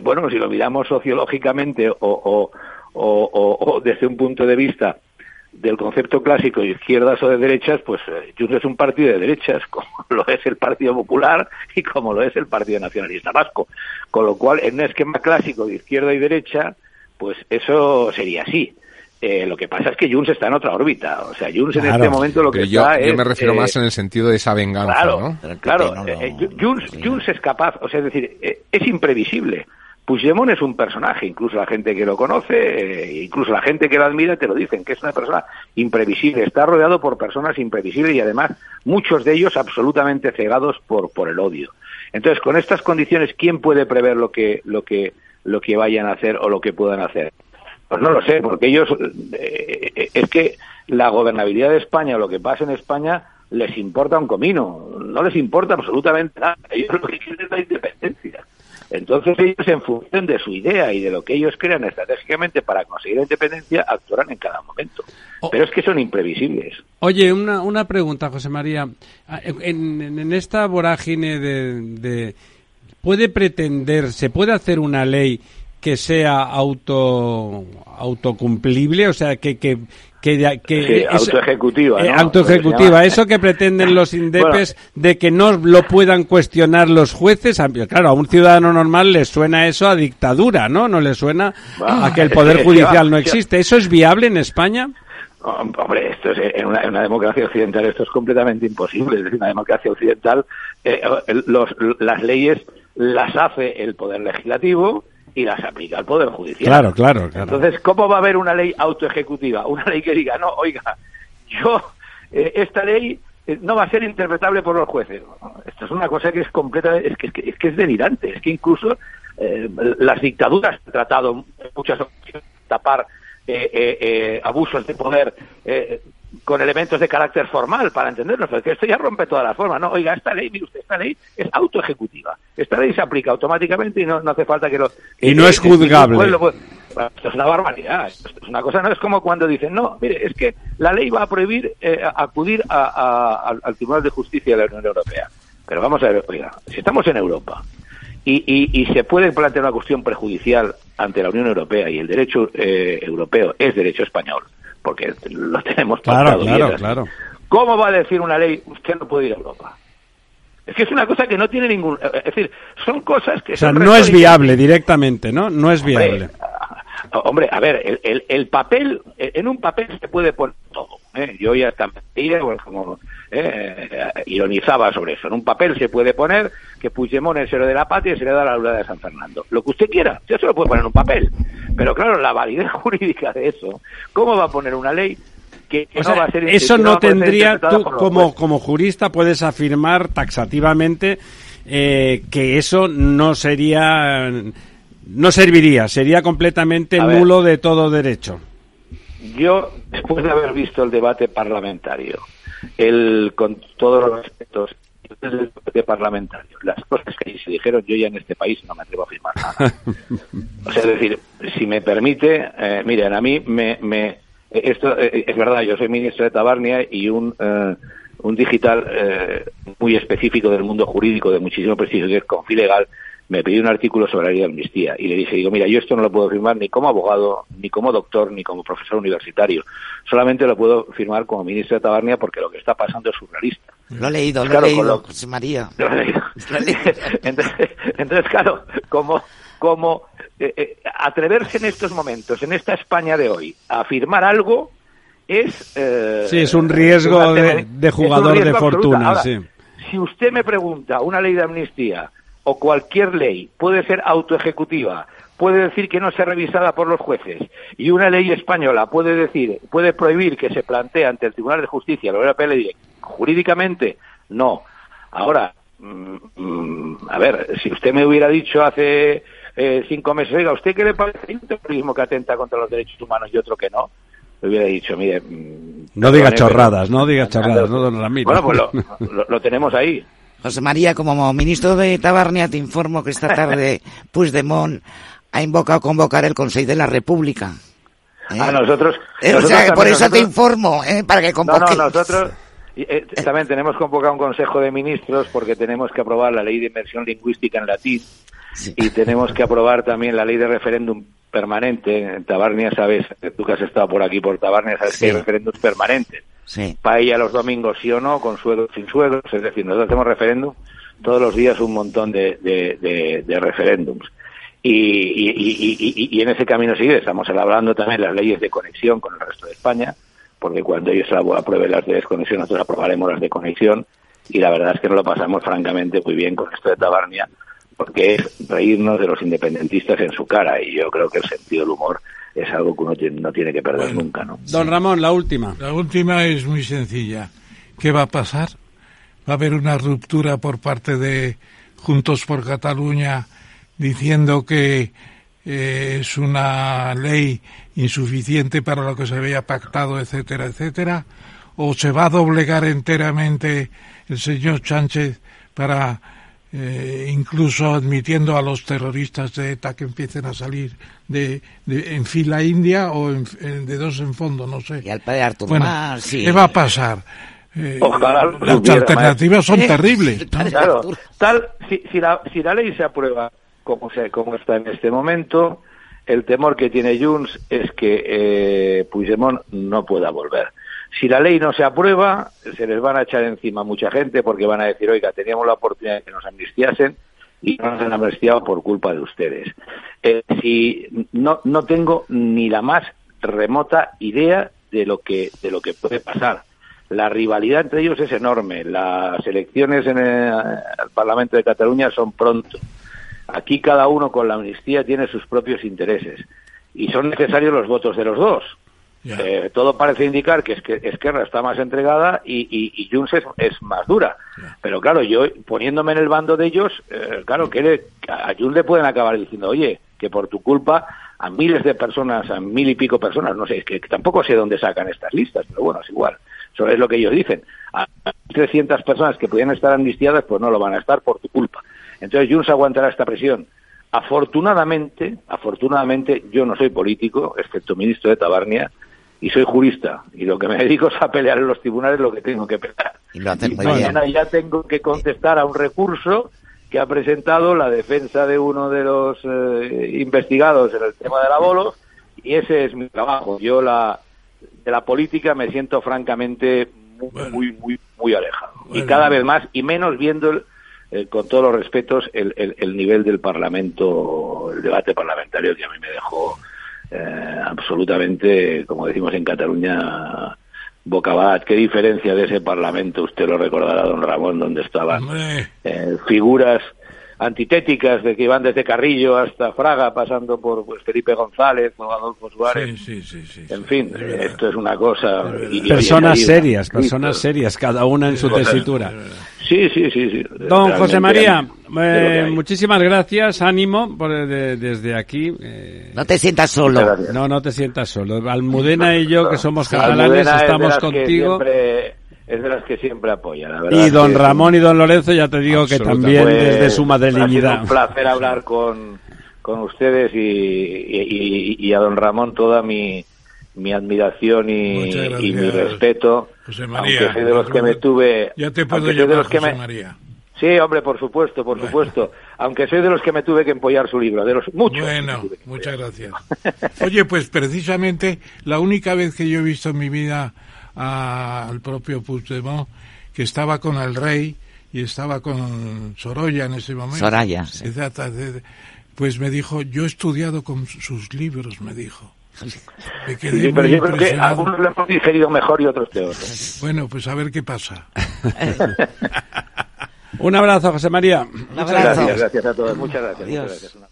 bueno, si lo miramos sociológicamente o desde un punto de vista del concepto clásico de izquierdas o de derechas, pues eh, Junts es un partido de derechas, (laughs) como lo es el Partido Popular y como lo es el Partido Nacionalista Vasco. Con lo cual, en un esquema clásico de izquierda y derecha, pues eso sería así. Eh, lo que pasa es que Junts está en otra órbita. O sea, Junts en este momento lo que yo, está yo me refiero más eh, en el sentido de esa venganza, claro, ¿no? Claro, Junts, es capaz, o sea, es decir, es imprevisible. Puigdemont es un personaje, incluso la gente que lo conoce, eh, incluso la gente que lo admira te lo dicen, que es una persona imprevisible, está rodeado por personas imprevisibles y además muchos de ellos absolutamente cegados por, por el odio. Entonces, con estas condiciones, ¿quién puede prever lo que, lo que, lo que vayan a hacer o lo que puedan hacer? Pues no lo sé, porque ellos, eh, es que la gobernabilidad de España o lo que pasa en España les importa un comino, no les importa absolutamente nada. Ellos lo que quieren es la independencia. Entonces ellos, en función de su idea y de lo que ellos crean estratégicamente para conseguir la independencia, actuarán en cada momento. Oh. Pero es que son imprevisibles. Oye, una, una pregunta, José María. Ah, en, esta vorágine de, de... ¿Puede pretender, se puede hacer una ley que sea auto autocumplible, o sea, que, que, que, que autoejecutiva, eh, autoejecutiva, eso que pretenden los indepes de que no lo puedan cuestionar los jueces, claro, a un ciudadano normal le suena eso a dictadura, ¿no? No le suena a que el poder (laughs) judicial no existe. ¿Eso es viable en España? Hombre, esto es en una, democracia occidental esto es completamente imposible. Es decir, una democracia occidental, eh, los, las leyes las hace el poder legislativo y las aplica el Poder Judicial. Claro, claro, Entonces, ¿cómo va a haber una ley autoejecutiva? Una ley que diga, no, oiga, yo, eh, esta ley eh, no va a ser interpretable por los jueces. Esto es una cosa que es completamente, es que es, que, es, delirante. Es que incluso eh, las dictaduras han tratado en muchas ocasiones de tapar abusos de poder con elementos de carácter formal para entendernos, porque esto ya rompe todas las formas. No, oiga, esta ley, mire usted, esta ley es autoejecutiva. Esta ley se aplica automáticamente y no, no hace falta que lo... y no es juzgable. esto es una barbaridad. Esto es una cosa, no es como cuando dicen, no, mire, es que la ley va a prohibir eh, acudir al Tribunal de Justicia de la Unión Europea. Pero vamos a ver, oiga, si estamos en Europa y, y, se puede plantear una cuestión prejudicial ante la Unión Europea y el derecho eh, europeo es derecho español, porque lo tenemos claro, claro, claro. ¿Cómo va a decir una ley usted no puede ir a Europa? Es que es una cosa que no tiene ningún... Es decir, son cosas que... O sea, no es viable directamente, ¿no? No es viable. Hombre, a ver, el, el, papel, en un papel se puede poner todo. ¿eh? Yo ya también como ¿eh? ironizaba sobre eso. En un papel se puede poner que Puigdemont es héroe de la patria y se le da la luna de San Fernando. Lo que usted quiera, ya se lo puede poner en un papel. Pero claro, la validez (laughs) jurídica de eso, ¿cómo va a poner una ley que, no va a ser Eso no tendría, tú como, como jurista puedes afirmar taxativamente eh, que eso no sería no serviría, sería completamente nulo de todo derecho. Yo, después de haber visto el debate parlamentario, el, con todos los aspectos del debate parlamentario, las cosas que se dijeron, yo ya en este país no me atrevo a afirmar nada. (laughs) o sea, es decir, si me permite, eh, miren, a mí me, me esto eh, es verdad, yo soy ministro de Tabarnia y un, eh, un digital muy específico del mundo jurídico de muchísimo prestigio, que es Confilegal, me pidió un artículo sobre la ley de amnistía y le dije, digo, mira, yo esto no lo puedo firmar ni como abogado, ni como doctor, ni como profesor universitario. Solamente lo puedo firmar como ministro de Tabarnia porque lo que está pasando es surrealista. Lo he leído, lo Claro, he con leído, lo- José María. (laughs) Lo he leído. (laughs) Lo he leído. (laughs) entonces, entonces, claro, como, como eh, eh, atreverse en estos momentos, en esta España de hoy, a afirmar algo es... eh, Sí, es un riesgo de- un jugador de fortuna, Ahora, sí. Si usted me pregunta, una ley de amnistía o cualquier ley puede ser autoejecutiva, puede decir que no sea revisada por los jueces y una ley española puede decir, puede prohibir que se plantee ante el Tribunal de Justicia, la Europea le diré, jurídicamente, no. Ahora, mm, mm, a ver, si usted me hubiera dicho hace eh, cinco meses, oiga, ¿a ¿usted qué le parece un terrorismo que atenta contra los derechos humanos y otro que no? Le hubiera dicho, mire... mm, No diga chorradas, no diga (laughs) chorradas, no, don Ramiro. Bueno, pues lo, (laughs) lo- lo tenemos ahí. José María, como ministro de Tabarnia, te informo que esta tarde Puigdemont ha invocado convocar el Consejo de la República. ¿eh? A nosotros... Eh, o nosotros sea, que por eso te nosotros- informo, ¿eh? para que No, convoque. no, nosotros y, eh, también tenemos convocado un Consejo de Ministros porque tenemos que aprobar la ley de inmersión lingüística en latín Sí. y tenemos que aprobar también la ley de referéndum permanente. En Tabarnia, sabes, tú que has estado por aquí por Tabarnia, sabes Sí. que hay referéndums permanentes. Sí. Paella los domingos sí o no, con suegros sin suegros, es decir, nosotros hacemos referéndum todos los días un montón de, de, de- de referéndums. Y, y, y, y- y en ese camino sigue, estamos elaborando también las leyes de conexión con el resto de España, porque cuando ellos aprueben las de desconexión, nosotros aprobaremos las de conexión, y la verdad es que nos lo pasamos francamente muy bien con esto de Tabarnia, porque es reírnos de los independentistas en su cara, y yo creo que el sentido del humor es algo que uno tiene- no tiene que perder Bueno. nunca, ¿no? Don Ramón, la última. La última es muy sencilla. ¿Qué va a pasar? ¿Va a haber una ruptura por parte de Juntos por Cataluña diciendo que eh, es una ley insuficiente para lo que se había pactado, etcétera, etcétera? ¿O se va a doblegar enteramente el señor Sánchez para, eh, incluso admitiendo a los terroristas de ETA que empiecen a salir de, de- en fila india o en- en- de dos en fondo, no sé? Y al padre Artur Bueno, Mas, sí. ¿qué va a pasar? Eh, Ojalá las supiera, alternativas son Eh, (laughs) terribles. ¿no? Claro, tal, si, si, la, si la ley se aprueba como, se, como está en este momento, el temor que tiene Junts es que eh, Puigdemont no pueda volver. Si la ley no se aprueba, se les van a echar encima mucha gente porque van a decir, oiga, teníamos la oportunidad de que nos amnistiasen y no nos han amnistiado por culpa de ustedes. Eh, si no, no tengo ni la más remota idea de lo que, de lo que puede pasar. La rivalidad entre ellos es enorme. Las elecciones en el, al Parlamento de Cataluña son pronto. Aquí cada uno con la amnistía tiene sus propios intereses y son necesarios los votos de los dos. Eh, todo parece indicar que, es que Esquerra está más entregada y, y, y Junts es, es más dura. Pero claro, yo poniéndome en el bando de ellos, eh, claro, que le- a Junts le pueden acabar diciendo, oye, que por tu culpa a miles de personas, a mil y pico personas, no sé, es que, que tampoco sé dónde sacan estas listas, pero bueno, es igual. Eso es lo que ellos dicen. A 300 personas que podían estar amnistiadas, pues no lo van a estar por tu culpa. Entonces Junts aguantará esta presión. Afortunadamente, afortunadamente, yo no soy político, excepto ministro de Tabarnia, y soy jurista. Y lo que me (laughs) dedico es a pelear en los tribunales lo que tengo que pelear. Y lo hacen Y muy bien. mañana ya tengo que contestar a un recurso que ha presentado la defensa de uno de los eh, investigados en el tema del abolo, y ese es mi trabajo. Yo la de la política me siento francamente muy, Bueno. muy, muy, muy alejado. Y cada vez más, y menos viendo, el, eh, con todos los respetos, el, el, el nivel del Parlamento, el debate parlamentario que a mí me dejó eh, absolutamente, como decimos en Cataluña, bocabat. ¿Qué diferencia de ese Parlamento? Usted lo recordará, don Ramón, donde estaban eh, figuras antitéticas de que iban desde Carrillo hasta Fraga, pasando por pues, Felipe González o Adolfo Suárez. sí, sí, sí, sí, En sí, fin, es esto es una cosa. y- Personas serias, personas serias, cada una en su Cosas- tesitura. Sí, sí, sí. sí. Don José Realmente María, es lo que eh, muchísimas gracias, ánimo por, de- desde aquí. eh, No te sientas solo. no, no te sientas solo. Almudena y yo, que somos catalanes, Almudena es de estamos que contigo. siempre- es de las que siempre apoya, la verdad. Y don Ramón y don Lorenzo, ya te digo que también Pues, desde su Ha sido madrileñidad. un placer hablar con, con ustedes y, y- y- y a don Ramón toda mi, mi admiración y, mi respeto. José María, aunque soy de los que me tuve. Ya te puedo soy de llamar los que José me- María. Sí, hombre, por supuesto, por supuesto. Aunque soy de los que me tuve que empollar su libro, de los muchos. Bueno, muchas gracias. Oye, pues precisamente la única vez que yo he visto en mi vida al propio Puigdemont, que estaba con el rey y estaba con Sorolla en ese momento. Soraya. Pues me dijo, yo he estudiado con sus libros, me dijo. Me quedé pero yo creo que algunos lo hemos digerido mejor y otros peor. Bueno, pues a ver qué pasa. (laughs) Un abrazo, José María. Muchas gracias, gracias a todos. Muchas gracias. Muchas gracias.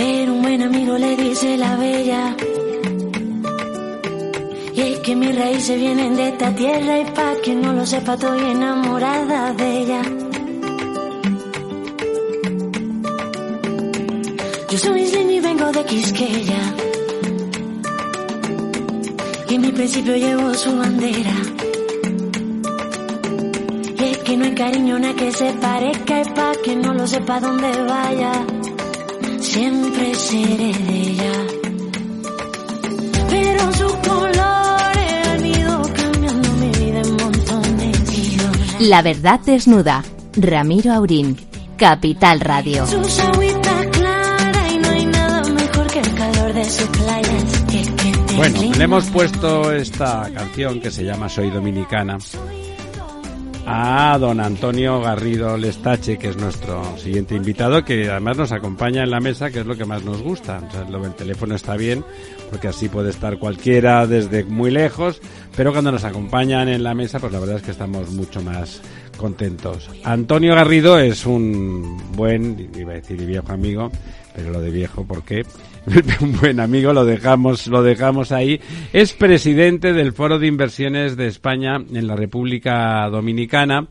pero un buen amigo le dice la bella. Y es que mis raíces vienen de esta tierra y pa' que no lo sepa estoy enamorada de ella. Yo soy Slim y vengo de Quisqueya. Y en mi principio llevo su bandera. Y es que no hay cariño nada que se parezca y pa' que no lo sepa dónde vaya siempre seré de ella. Pero sus colores han ido cambiando mi vida en montones. La verdad desnuda. Ramiro Aurín. Capital Radio. Sus agüitas claras y no hay nada mejor que el calor de sus playas. Que, que bueno, le hemos puesto esta canción que se llama Soy Dominicana a don Antonio Garrido Lestache, que es nuestro siguiente invitado, que además nos acompaña en la mesa, que es lo que más nos gusta. O sea, lo del teléfono está bien, porque así puede estar cualquiera desde muy lejos, pero cuando nos acompañan en la mesa, pues la verdad es que estamos mucho más contentos. Antonio Garrido es un buen, iba a decir viejo amigo, pero lo de viejo, ¿por qué? (laughs) un buen amigo, lo dejamos, lo dejamos ahí. Es presidente del Foro de Inversiones de España en la República Dominicana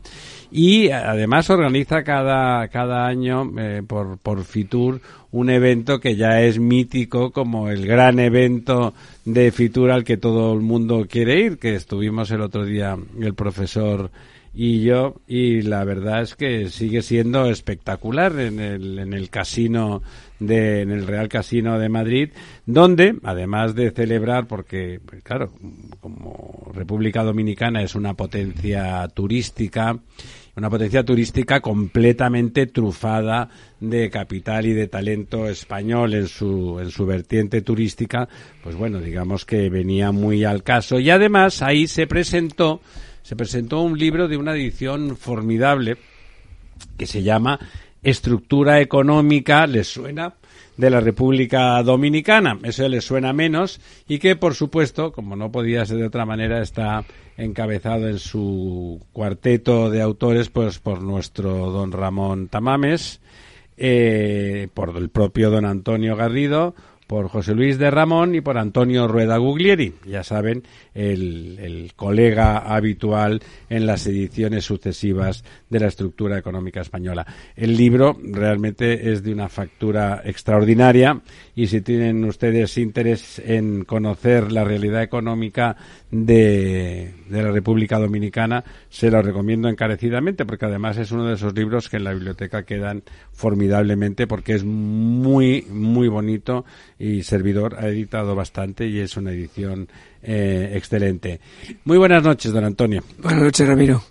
y además organiza cada, cada año eh, por, por Fitur un evento que ya es mítico como el gran evento de Fitur al que todo el mundo quiere ir, que estuvimos el otro día el profesor y yo y la verdad es que sigue siendo espectacular en el, en el casino de, en el Real Casino de Madrid donde además de celebrar porque pues, claro como República Dominicana es una potencia turística una potencia turística completamente trufada de capital y de talento español en su, en su vertiente turística, pues bueno, digamos que venía muy al caso. Y además ahí se presentó se presentó un libro de una edición formidable que se llama Estructura Económica, ¿les suena? de la República Dominicana. Eso les suena menos y que, por supuesto, como no podía ser de otra manera, está encabezado en su cuarteto de autores pues por nuestro don Ramón Tamames, eh, por el propio don Antonio Garrido, por José Luis de Ramón y por Antonio Rueda Guglieri, ya saben, el, el, colega habitual en las ediciones sucesivas de la estructura económica española. El libro realmente es de una factura extraordinaria y si tienen ustedes interés en conocer la realidad económica de, de la República Dominicana, se lo recomiendo encarecidamente porque además es uno de esos libros que en la biblioteca quedan formidablemente porque es muy, muy bonito y Servidor ha editado bastante y es una edición eh, excelente. Muy buenas noches, don Antonio. Buenas noches, Ramiro.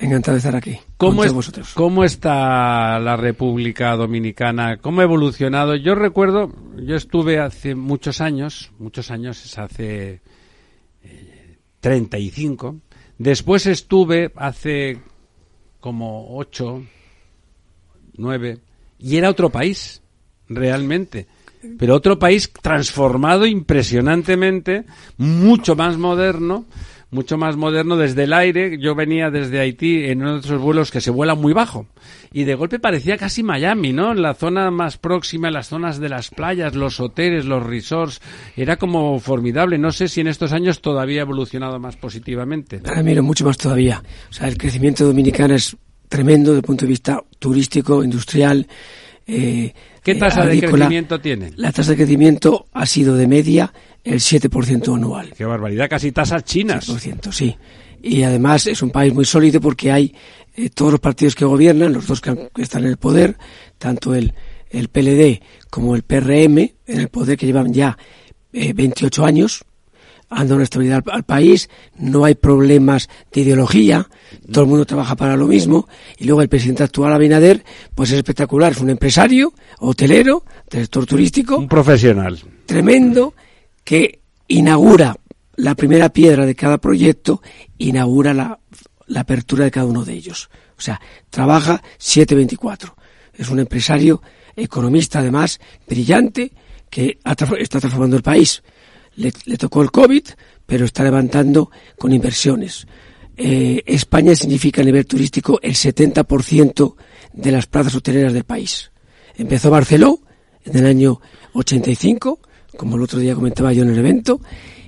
Encantado de estar aquí. ¿Cómo, es, vosotros. ¿Cómo está la República Dominicana? ¿Cómo ha evolucionado? Yo recuerdo, yo estuve hace muchos años, muchos años, es hace eh, 35. Después estuve hace como 8, 9, y era otro país realmente. Pero otro país transformado impresionantemente, mucho más moderno, mucho más moderno desde el aire. Yo venía desde Haití en uno de esos vuelos que se vuela muy bajo. Y de golpe parecía casi Miami, ¿no? En la zona más próxima, las zonas de las playas, los hoteles, los resorts. Era como formidable. No sé si en estos años todavía ha evolucionado más positivamente. Ahora miro mucho más todavía. O sea, el crecimiento dominicano es tremendo desde el punto de vista turístico, industrial. Eh, ¿Qué eh, tasa de agrícola. crecimiento tiene? La tasa de crecimiento ha sido de media el 7% anual. Qué barbaridad, casi tasas chinas. 7%, sí. Y además es un país muy sólido porque hay eh, todos los partidos que gobiernan, los dos que, han- que están en el poder, tanto el, el PLD como el PRM en el poder que llevan ya eh, 28 años, han dado una estabilidad al, al país, no hay problemas de ideología, todo el mundo trabaja para lo mismo, y luego el presidente actual, Abinader, pues es espectacular, es un empresario, hotelero, del sector turístico, Un profesional. tremendo que inaugura la primera piedra de cada proyecto, inaugura la, apertura de cada uno de ellos. O sea, trabaja 724. Es un empresario, economista además, brillante, que está transformando el país. Le, le tocó el COVID, pero está levantando con inversiones. Eh, España significa a nivel turístico el 70% de las plazas hoteleras del país. Empezó Barceló en el año 85, como el otro día comentaba yo en el evento,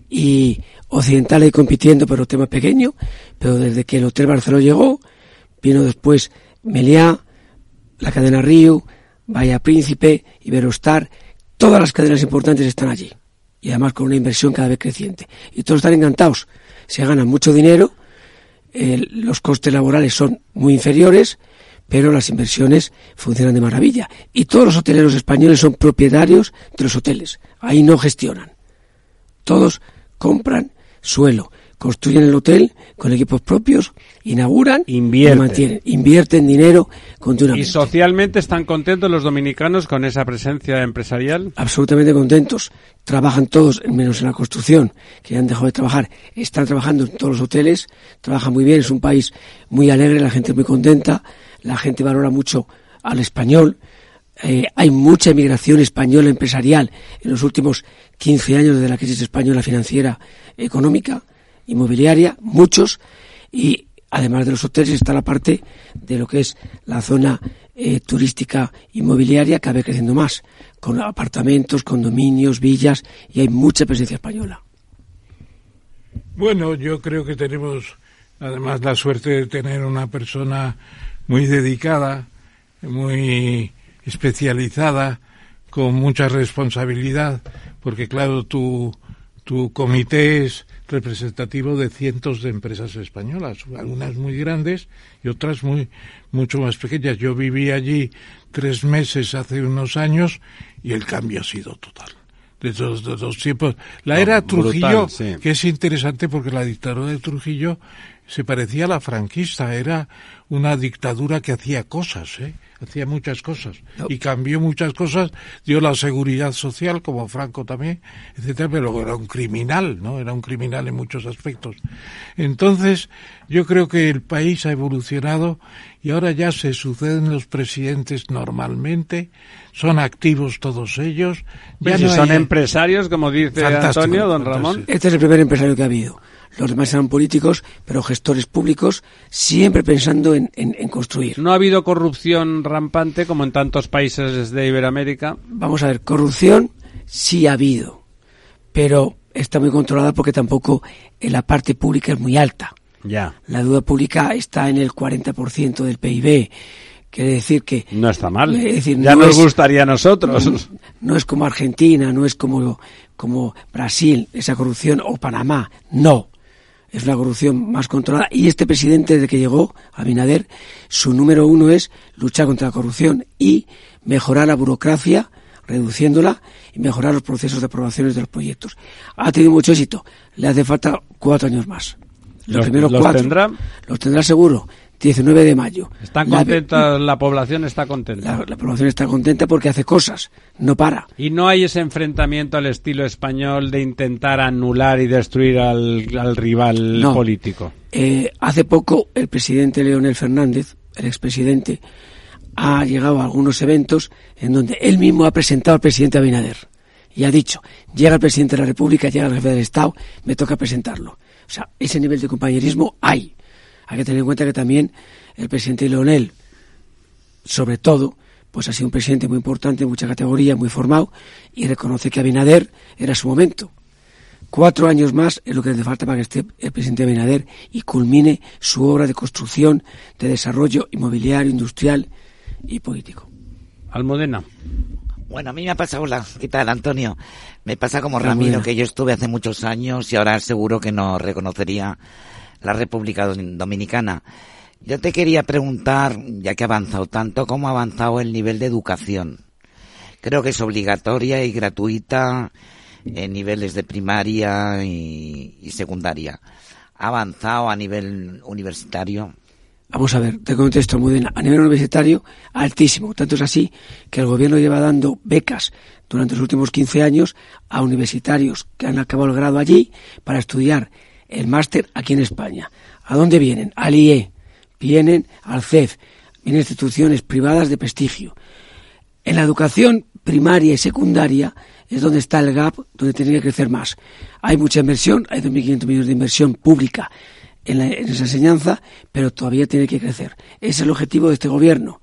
y Occidental ahí compitiendo, pero tema pequeño, pero desde que el Hotel Barceló llegó, vino después Meliá, la cadena Río, Bahía Príncipe, Iberostar, todas las cadenas importantes están allí. Y además con una inversión cada vez creciente. Y todos están encantados. Se gana mucho dinero, eh, los costes laborales son muy inferiores, pero las inversiones funcionan de maravilla. Y todos los hoteleros españoles son propietarios de los hoteles. Ahí no gestionan. Todos compran suelo, construyen el hotel con equipos propios, inauguran Invierten. y mantienen. Invierten dinero ¿Y continuamente. socialmente están contentos los dominicanos con esa presencia empresarial? absolutamente contentos. Trabajan todos, menos en la construcción, que ya han dejado de trabajar. Están trabajando en todos los hoteles, trabajan muy bien, es un país muy alegre, la gente es muy contenta, la gente valora mucho al español. Eh, hay mucha inmigración española empresarial en los últimos 15 años desde la crisis española financiera, económica, inmobiliaria, muchos. Y además de los hoteles está la parte de lo que es la zona eh, turística inmobiliaria cada vez creciendo más, con apartamentos, condominios, villas y hay mucha presencia española. Bueno, yo creo que tenemos además la suerte de tener una persona muy dedicada, muy especializada, con mucha responsabilidad, porque claro, tu, tu comité es representativo de cientos de empresas españolas, algunas muy grandes y otras muy mucho más pequeñas. Yo viví allí tres meses hace unos años y el cambio ha sido total. De los, de los tiempos. La No, era brutal, Trujillo, sí. que es interesante porque la dictadura de Trujillo se parecía a la franquista, era una dictadura que hacía cosas, ¿eh? hacía muchas cosas y cambió muchas cosas, dio la seguridad social como Franco también, etcétera, pero era un criminal, ¿no? Era un criminal en muchos aspectos. Entonces, yo creo que el país ha evolucionado y ahora ya se suceden los presidentes normalmente, son activos todos ellos. Ya Pues si no son hay- empresarios, como dice Fantástico, Antonio, don fantástico. Ramón. Este es el primer empresario que ha habido. Los demás eran políticos, pero gestores públicos, siempre pensando en, en- en construir. No ha habido corrupción rampante como en tantos países de Iberoamérica. Vamos a ver, corrupción sí ha habido, pero está muy controlada porque tampoco en la parte pública es muy alta. Ya. La deuda pública está en el 40% del PIB. Quiere decir que No está mal. Decir, ya no nos es- gustaría a nosotros. (laughs) no es como Argentina, no es como, como Brasil, esa corrupción, o Panamá. No. Es una corrupción más controlada. Y este presidente, desde que llegó, Abinader, su número uno es luchar contra la corrupción y mejorar la burocracia, reduciéndola, y mejorar los procesos de aprobaciones de los proyectos. Ha tenido mucho éxito. Le hace falta cuatro años más. Los, ¿Los- primeros los cuatro. tendrá? Los tendrá seguro. 19 de mayo. Están La- contentos, la población está contenta. la, la población está contenta porque hace cosas, no para. Y no hay ese enfrentamiento al estilo español de intentar anular y destruir al, al rival No. político. Eh, hace poco el presidente Leonel Fernández, el expresidente, ha llegado a algunos eventos en donde él mismo ha presentado al presidente Abinader y ha dicho, llega el presidente de la República, llega el jefe del Estado, me toca presentarlo. O sea, ese nivel de compañerismo hay. Hay que tener en cuenta que también el presidente Leonel, sobre todo, pues ha sido un presidente muy importante, mucha categoría, muy formado, y reconoce que Abinader era su momento. Cuatro años más es lo que hace falta para que esté el presidente Abinader y culmine su obra de construcción, de desarrollo inmobiliario, industrial y político. Almodena. Bueno, a mí me ha pasado la... ¿Qué tal, Antonio? Me pasa como Ramiro, que yo estuve hace muchos años y ahora seguro que no reconocería la República Dominicana. Yo te quería preguntar, ya que ha avanzado tanto, ¿cómo ha avanzado el nivel de educación? Creo que es obligatoria y gratuita en niveles de primaria y, secundaria. ¿Ha avanzado a nivel universitario? Vamos a ver, te contesto muy bien. A nivel universitario, altísimo. Tanto es así que el gobierno lleva dando becas durante los últimos 15 años a universitarios que han acabado el grado allí para estudiar el máster aquí en España. ¿A dónde vienen? Al IE, vienen al CEF, vienen instituciones privadas de prestigio. En la educación primaria y secundaria es donde está el gap, donde tendría que crecer más. Hay mucha inversión, hay 2.500 millones de inversión pública en, en, esa enseñanza, pero todavía tiene que crecer. Ese es el objetivo de este gobierno.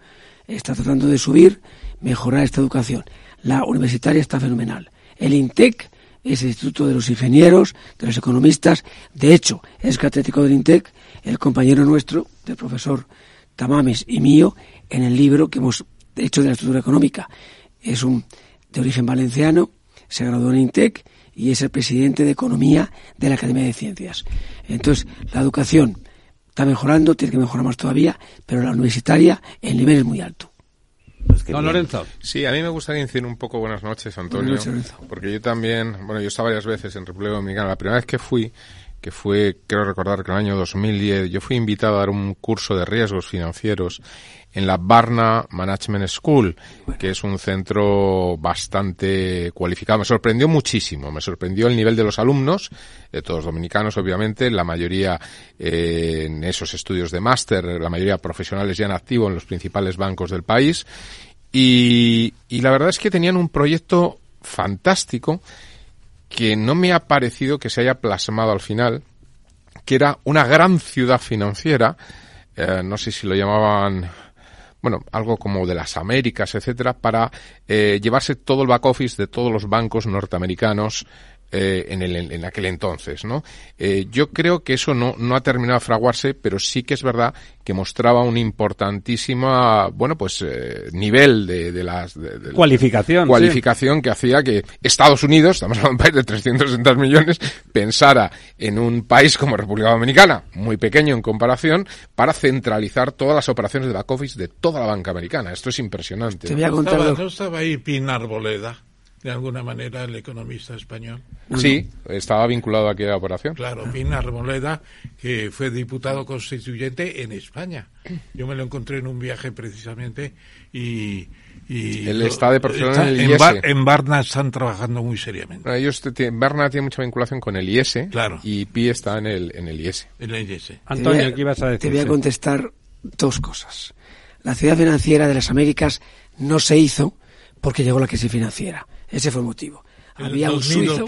Está tratando de subir, mejorar esta educación. La universitaria está fenomenal. El INTEC es el Instituto de los Ingenieros, de los Economistas. De hecho, es catedrático del INTEC el compañero nuestro, del profesor Tamames y mío, en el libro que hemos hecho de la estructura económica. Es un de origen valenciano, se graduó en INTEC y es el presidente de Economía de la Academia de Ciencias. Entonces, la educación está mejorando, tiene que mejorar más todavía, pero la universitaria, el nivel es muy alto. Pues Don Lorenzo. Sí, a mí me gustaría decir un poco buenas noches, Antonio. Buenas noches, porque yo también, bueno, yo he estado varias veces en República Dominicana. La primera vez que fui, que fue, quiero recordar que en el año 2010, yo fui invitado a dar un curso de riesgos financieros en la Barna Management School, que es un centro bastante cualificado. Me sorprendió muchísimo, me sorprendió el nivel de los alumnos, de todos dominicanos obviamente, la mayoría eh, en esos estudios de máster, la mayoría profesionales ya en activo en los principales bancos del país. Y la verdad es que tenían un proyecto fantástico que no me ha parecido que se haya plasmado al final, que era una gran ciudad financiera, eh, no sé si lo llamaban bueno, algo como de las Américas, etcétera, para eh, llevarse todo el back office de todos los bancos norteamericanos eh, en, el, en aquel entonces, ¿no? Eh, yo creo que eso no, no ha terminado de fraguarse, pero sí que es verdad que mostraba un importantísima, bueno, pues eh, nivel de, de las... De, cualificación. Cualificación que hacía que Estados Unidos, estamos hablando de un país de 360 millones, pensara en un país como República Dominicana, muy pequeño en comparación, para centralizar todas las operaciones de back office de toda la banca americana. Esto es impresionante. Te voy a contar... ¿No estaba ahí Pinar Boleda? De alguna manera el economista español. Sí, estaba vinculado a aquella operación. Claro, Pinar Moleda, que fue diputado constituyente en España. Yo me lo encontré en un viaje precisamente y... y Él está de profesión en el IES. En, Barna están trabajando muy seriamente. ellos Barna tiene mucha vinculación con el IES claro. y Pi está en el, en el IES. En el IES. Antonio, ¿qué ibas a decir? Te voy a contestar dos cosas. La ciudad financiera de las Américas no se hizo porque llegó la crisis financiera ese fue el motivo. Había un suizo,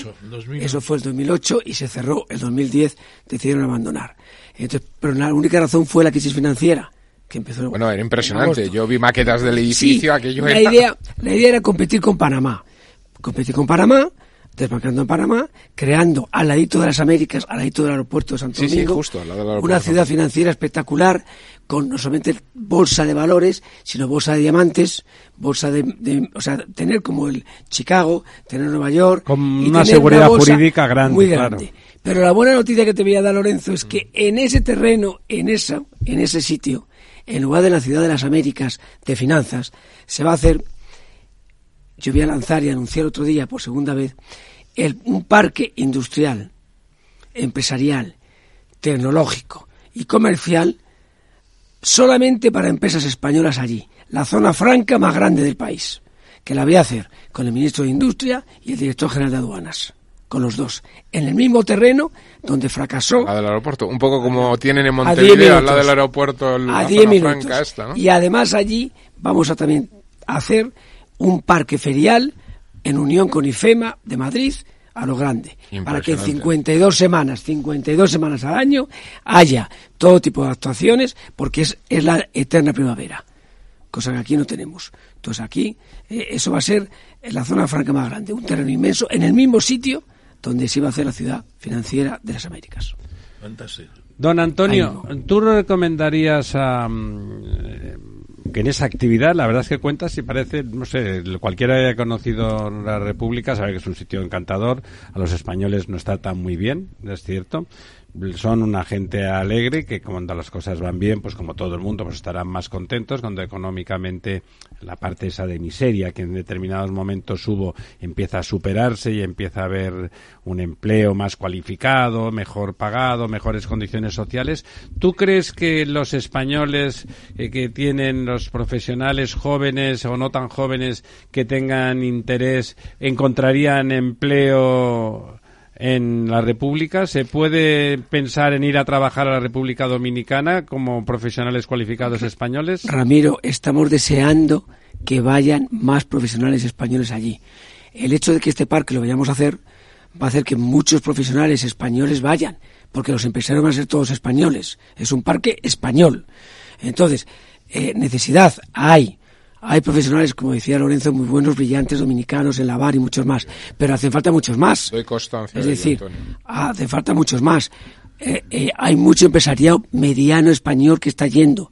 eso fue el 2008 y se cerró. El 2010 decidieron abandonar. Entonces, pero la única razón fue la crisis financiera. Que empezó bueno, era impresionante. Yo vi maquetas del edificio, aquello la Idea, la idea era competir con Panamá. Competir con Panamá, desbancando en Panamá, creando al ladito de las Américas, al ladito del aeropuerto de Santo Domingo, justo, una ciudad financiera espectacular, con no solamente bolsa de valores, sino bolsa de diamantes, bolsa de, o sea, tener como el Chicago, tener Nueva York. Con una seguridad jurídica grande. Muy grande. Pero la buena noticia que te voy a dar, Lorenzo, es que en ese terreno, en esa, en ese sitio, en lugar de la ciudad de las Américas de finanzas, se va a hacer yo voy a lanzar y anunciar otro día por segunda vez el, un parque industrial, empresarial, tecnológico y comercial solamente para empresas españolas allí, la zona franca más grande del país, que la voy a hacer con el ministro de Industria y el director general de aduanas. con los dos. En el mismo terreno donde fracasó. La del aeropuerto. Un poco como tienen en a 10 Montevideo, al minutos. lado del aeropuerto, la a zona 10 minutos. franca esta, ¿no? Y además allí vamos a también hacer un parque ferial en unión con IFEMA de Madrid a lo grande, para que en Impresionante. 52 semanas, 52 semanas al año haya todo tipo de actuaciones, porque es, es la eterna primavera, cosa que aquí no tenemos. Entonces aquí eh, eso va a ser en la zona franca más grande, un terreno inmenso, en el mismo sitio donde se iba a hacer la ciudad financiera de las Américas. Fantástico. Don Antonio, ¿tú recomendarías a, mm, que en esa actividad, la verdad es que cuentas y parece, no sé, cualquiera que haya conocido la República sabe que es un sitio encantador, a los españoles nos tratan muy bien, es cierto, son una gente alegre que cuando las cosas van bien, pues como todo el mundo, pues estarán más contentos cuando económicamente la parte esa de miseria que en determinados momentos hubo empieza a superarse y empieza a haber un empleo más cualificado, mejor pagado, mejores condiciones sociales. ¿Tú crees que los españoles eh, que tienen los profesionales jóvenes o no tan jóvenes que tengan interés encontrarían empleo en la República? ¿Se puede pensar en ir a trabajar a la República Dominicana como profesionales cualificados españoles? Ramiro, estamos deseando que vayan más profesionales españoles allí. El hecho de que este parque lo vayamos a hacer va a hacer que muchos profesionales españoles vayan, porque los empresarios van a ser todos españoles. Es un parque español. Entonces, eh, necesidad hay. Hay profesionales, como decía Lorenzo, muy buenos, brillantes, dominicanos, en la bar y muchos más. Pero hacen falta muchos más. Doy constancia Es decir, hace falta muchos más. Eh, eh, hay mucho empresariado mediano español que está yendo.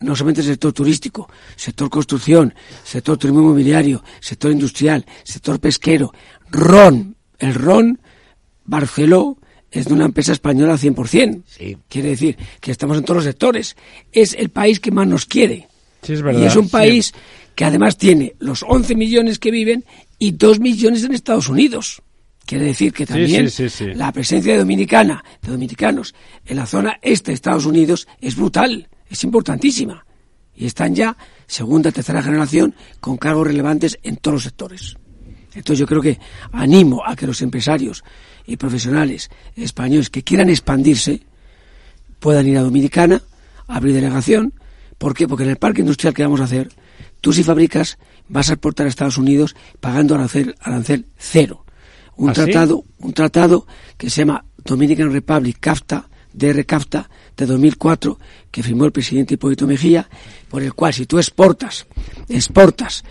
No solamente el sector turístico, sector construcción, sector turismo inmobiliario, sector industrial, sector pesquero, ron. El ron, Barceló, es de una empresa española al 100%. Sí. Quiere decir que estamos en todos los sectores. Es el país que más nos quiere. Sí, es verdad. Y es un sí. país que además tiene los 11 millones que viven y 2 millones en Estados Unidos. Quiere decir que también sí, la presencia de dominicana, de dominicanos en la zona este de Estados Unidos es brutal, es importantísima. Y están ya segunda, tercera generación con cargos relevantes en todos los sectores. Entonces yo creo que animo a que los empresarios y profesionales españoles que quieran expandirse puedan ir a Dominicana, abrir delegación. ¿Por qué? Porque en el parque industrial que vamos a hacer, tú si fabricas vas a exportar a Estados Unidos pagando arancel, arancel cero. Un ¿Ah, sí? tratado, un tratado que se llama Dominican Republic CAFTA, DR CAFTA, de 2004, que firmó el presidente Hipólito Mejía, por el cual si tú exportas, exportas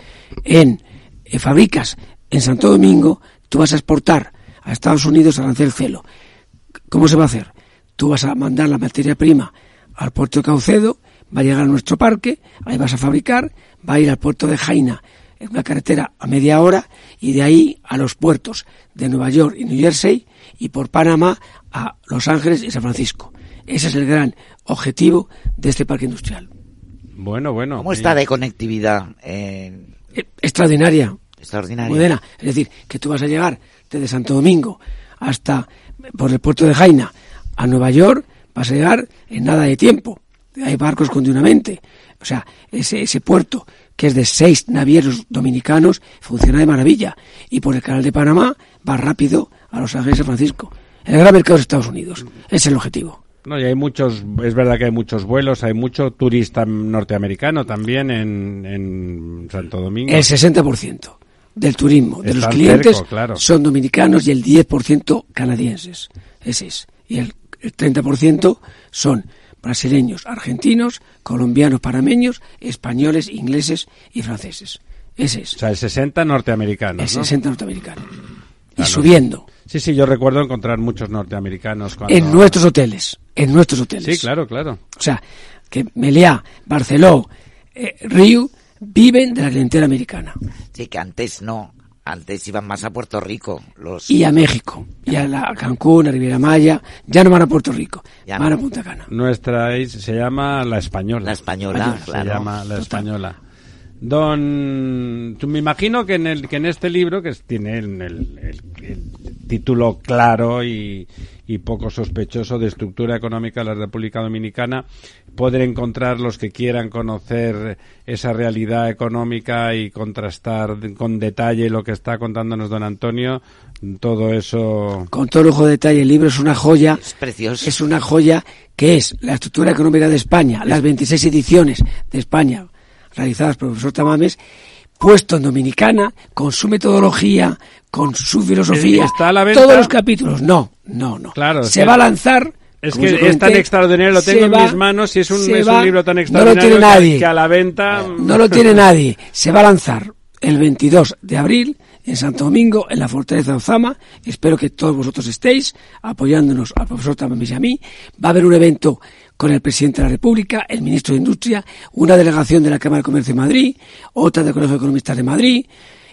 en, eh, fabricas en Santo Domingo, tú vas a exportar a Estados Unidos arancel cero. ¿Cómo se va a hacer? Tú vas a mandar la materia prima al puerto de Caucedo, va a llegar a nuestro parque, ahí vas a fabricar, va a ir al puerto de Jaina en una carretera a media hora y de ahí a los puertos de Nueva York y New Jersey y por Panamá a Los Ángeles y San Francisco. Ese es el gran objetivo de este parque industrial. Bueno, bueno. ¿Cómo está de conectividad? eh, Extraordinaria, extraordinaria. muy buena. Es decir, que tú vas a llegar desde Santo Domingo hasta por el puerto de Jaina a Nueva York, vas a llegar en nada de tiempo. Hay barcos continuamente. O sea, ese, ese puerto, que es de seis navieros dominicanos, funciona de maravilla. Y por el canal de Panamá va rápido a Los Ángeles y San Francisco. El gran mercado de Estados Unidos. Ese es el objetivo. No, y hay muchos, es verdad que hay muchos vuelos, hay mucho turista norteamericano también en, en Santo Domingo. El 60% del turismo de los clientes claro. son dominicanos y el 10% canadienses. Ese es. Y el, el 30% son brasileños, argentinos, colombianos, panameños, españoles, ingleses y franceses. Ese es. O sea, el 60 norteamericanos, el ¿no? 60 norteamericano. Y Ah, no. subiendo. Sí, sí, yo recuerdo encontrar muchos norteamericanos cuando... En nuestros hoteles. En nuestros hoteles. Sí, claro, claro. O sea, que Meliá, Barceló, eh, Río viven de la clientela americana. Sí, que antes no. Antes iban más a Puerto Rico. Los... y a México, y a, la, a Cancún, a Riviera Maya, ya no van a Puerto Rico, Ya van no. a Punta Cana. Nuestra is- se llama La Española. La española, Se claro. llama La Española. Don, tú- me imagino que en el que en este libro que tiene el, el- el- el título claro y, y poco sospechoso de estructura económica de la República Dominicana. Poder encontrar los que quieran conocer esa realidad económica y contrastar con detalle lo que está contándonos don Antonio, todo eso. Con todo lujo de detalle, el libro es una joya. Es precioso. Es una joya que es la estructura económica de España, las 26 ediciones de España realizadas por el profesor Tamames, puesto en Dominicana, con su metodología, con su filosofía, ¿Está a la venta? todos los capítulos. No, no, no. Claro, se va a lanzar. Es que es tan extraordinario, lo tengo en va- mis manos y es un, es un libro tan No lo extraordinario tiene nadie. que a la venta No lo tiene nadie. Se va a lanzar el 22 de abril en Santo Domingo, en la Fortaleza de Ozama. Espero que todos vosotros estéis apoyándonos al profesor Tamames y a mí. Va a haber un evento con el presidente de la República, el ministro de Industria, una delegación de la Cámara de Comercio de Madrid, otra del Colegio de Economistas de Madrid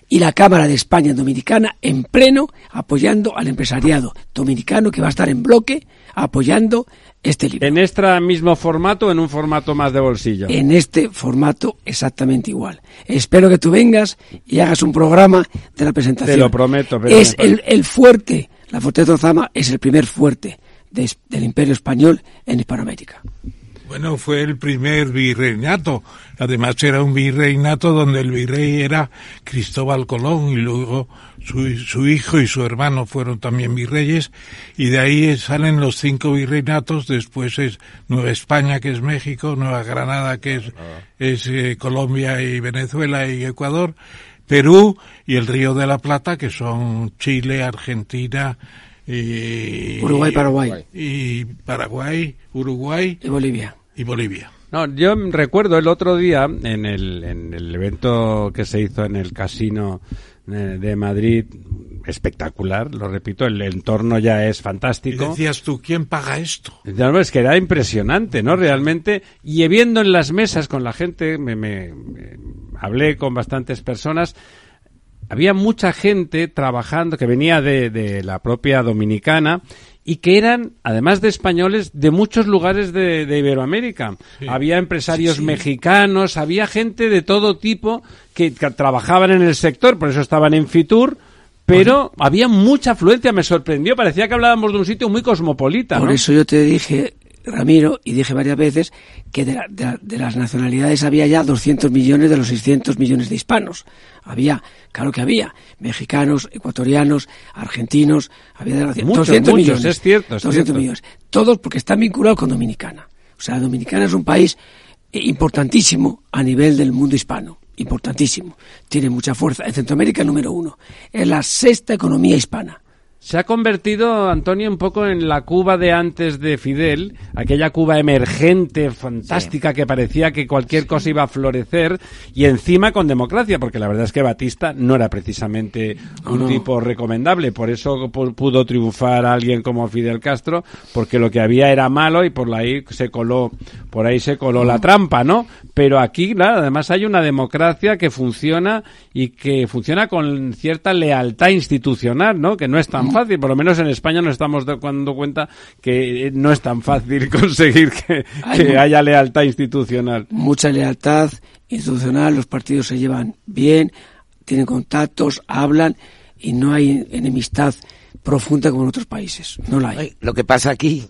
y la Cámara de España Dominicana en pleno apoyando al empresariado dominicano que va a estar en bloque apoyando este libro. en este mismo formato o en un formato más de bolsillo. en este formato exactamente igual. Espero que tú vengas y hagas un programa de la presentación. Te lo prometo, pero es el, el fuerte, la Fortaleza de Ozama es el primer fuerte de- del Imperio Español en Hispanoamérica. Bueno, fue el primer virreinato. Además era un virreinato donde el virrey era Cristóbal Colón y luego su, su hijo y su hermano fueron también virreyes y de ahí salen los cinco virreinatos. Después es Nueva España que es México, Nueva Granada que es, es eh, Colombia y Venezuela y Ecuador, Perú y el Río de la Plata que son Chile, Argentina. Y, Uruguay, Paraguay y Paraguay, Uruguay y Bolivia. y Bolivia. No, yo recuerdo el otro día en el, en el evento que se hizo en el casino eh, de Madrid, espectacular, lo repito, el entorno ya es Y fantástico. decías tú, ¿quién paga esto? No, es que era impresionante, ¿no? Realmente. Y viendo en las mesas con la gente, me, me- me- hablé con bastantes personas. Había mucha gente trabajando que venía de, de la propia dominicana y que eran, además de españoles, de muchos lugares de, de Iberoamérica. Había empresarios mexicanos, había gente de todo tipo que, que trabajaban en el sector, por eso estaban en Fitur. Pero había mucha afluencia, me sorprendió, parecía que hablábamos de un sitio muy cosmopolita. Por ¿no? eso yo te dije, Ramiro, y dije varias veces, que de, la- de la- de las nacionalidades había ya 200 millones de los 600 millones de hispanos. Había, claro que había, mexicanos, ecuatorianos, argentinos, había de Muchos, 200 muchos, millones. es cierto, es 200 cierto. millones. Todos porque están vinculados con Dominicana. O sea, Dominicana es un país importantísimo a nivel del mundo hispano. Importantísimo. Tiene mucha fuerza. En Centroamérica, número uno. Es la sexta economía hispana. Se ha convertido, Antonio, un poco en la Cuba de antes de Fidel, aquella Cuba emergente, fantástica, que parecía que cualquier cosa iba a florecer, y encima con democracia, porque la verdad es que Batista no era precisamente un no. tipo recomendable, por eso pu- pudo triunfar alguien como Fidel Castro, porque lo que había era malo y por ahí se coló, por ahí se coló la trampa, ¿no? Pero aquí, claro, además hay una democracia que funciona y que funciona con cierta lealtad institucional, ¿no? Que no es tan fácil, por lo menos en España nos estamos da- dando cuenta que eh, no es tan fácil (laughs) conseguir que, Hay que haya lealtad institucional. mucha lealtad institucional, los partidos se llevan bien, tienen contactos, hablan y no hay enemistad profunda como en otros países. No la hay. Ay, (laughs) Lo que pasa aquí.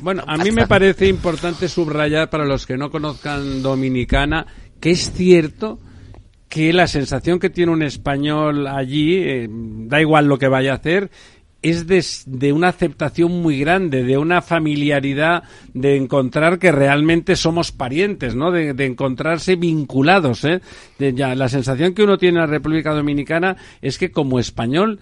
Bueno, a mí me parece importante subrayar para los que no conozcan Dominicana que es cierto que la sensación que tiene un español allí, eh, da igual lo que vaya a hacer, es de, una aceptación muy grande, de una familiaridad, de encontrar que realmente somos parientes, ¿no? De, de encontrarse vinculados, ¿eh? La sensación que uno tiene en la República Dominicana es que como español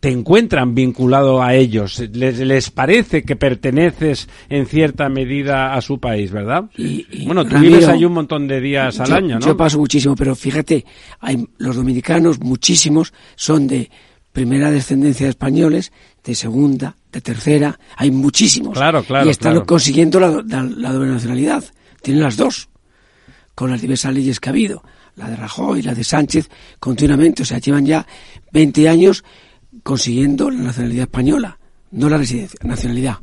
te encuentran vinculado a ellos, les, les parece que perteneces en cierta medida a su país, ¿verdad? Y- y, bueno, tú Ramiro, vives ahí un montón de días al año, ¿no? Yo paso muchísimo, pero fíjate, hay, los dominicanos, muchísimos, son de primera descendencia de españoles, de segunda, de tercera, hay muchísimos. Claro, claro, Y están claro. consiguiendo la, la- la doble nacionalidad. Tienen las dos, con las diversas leyes que ha habido. La de Rajoy y la de Sánchez, continuamente. O sea, llevan ya 20 años consiguiendo la nacionalidad española, no la residencia, nacionalidad.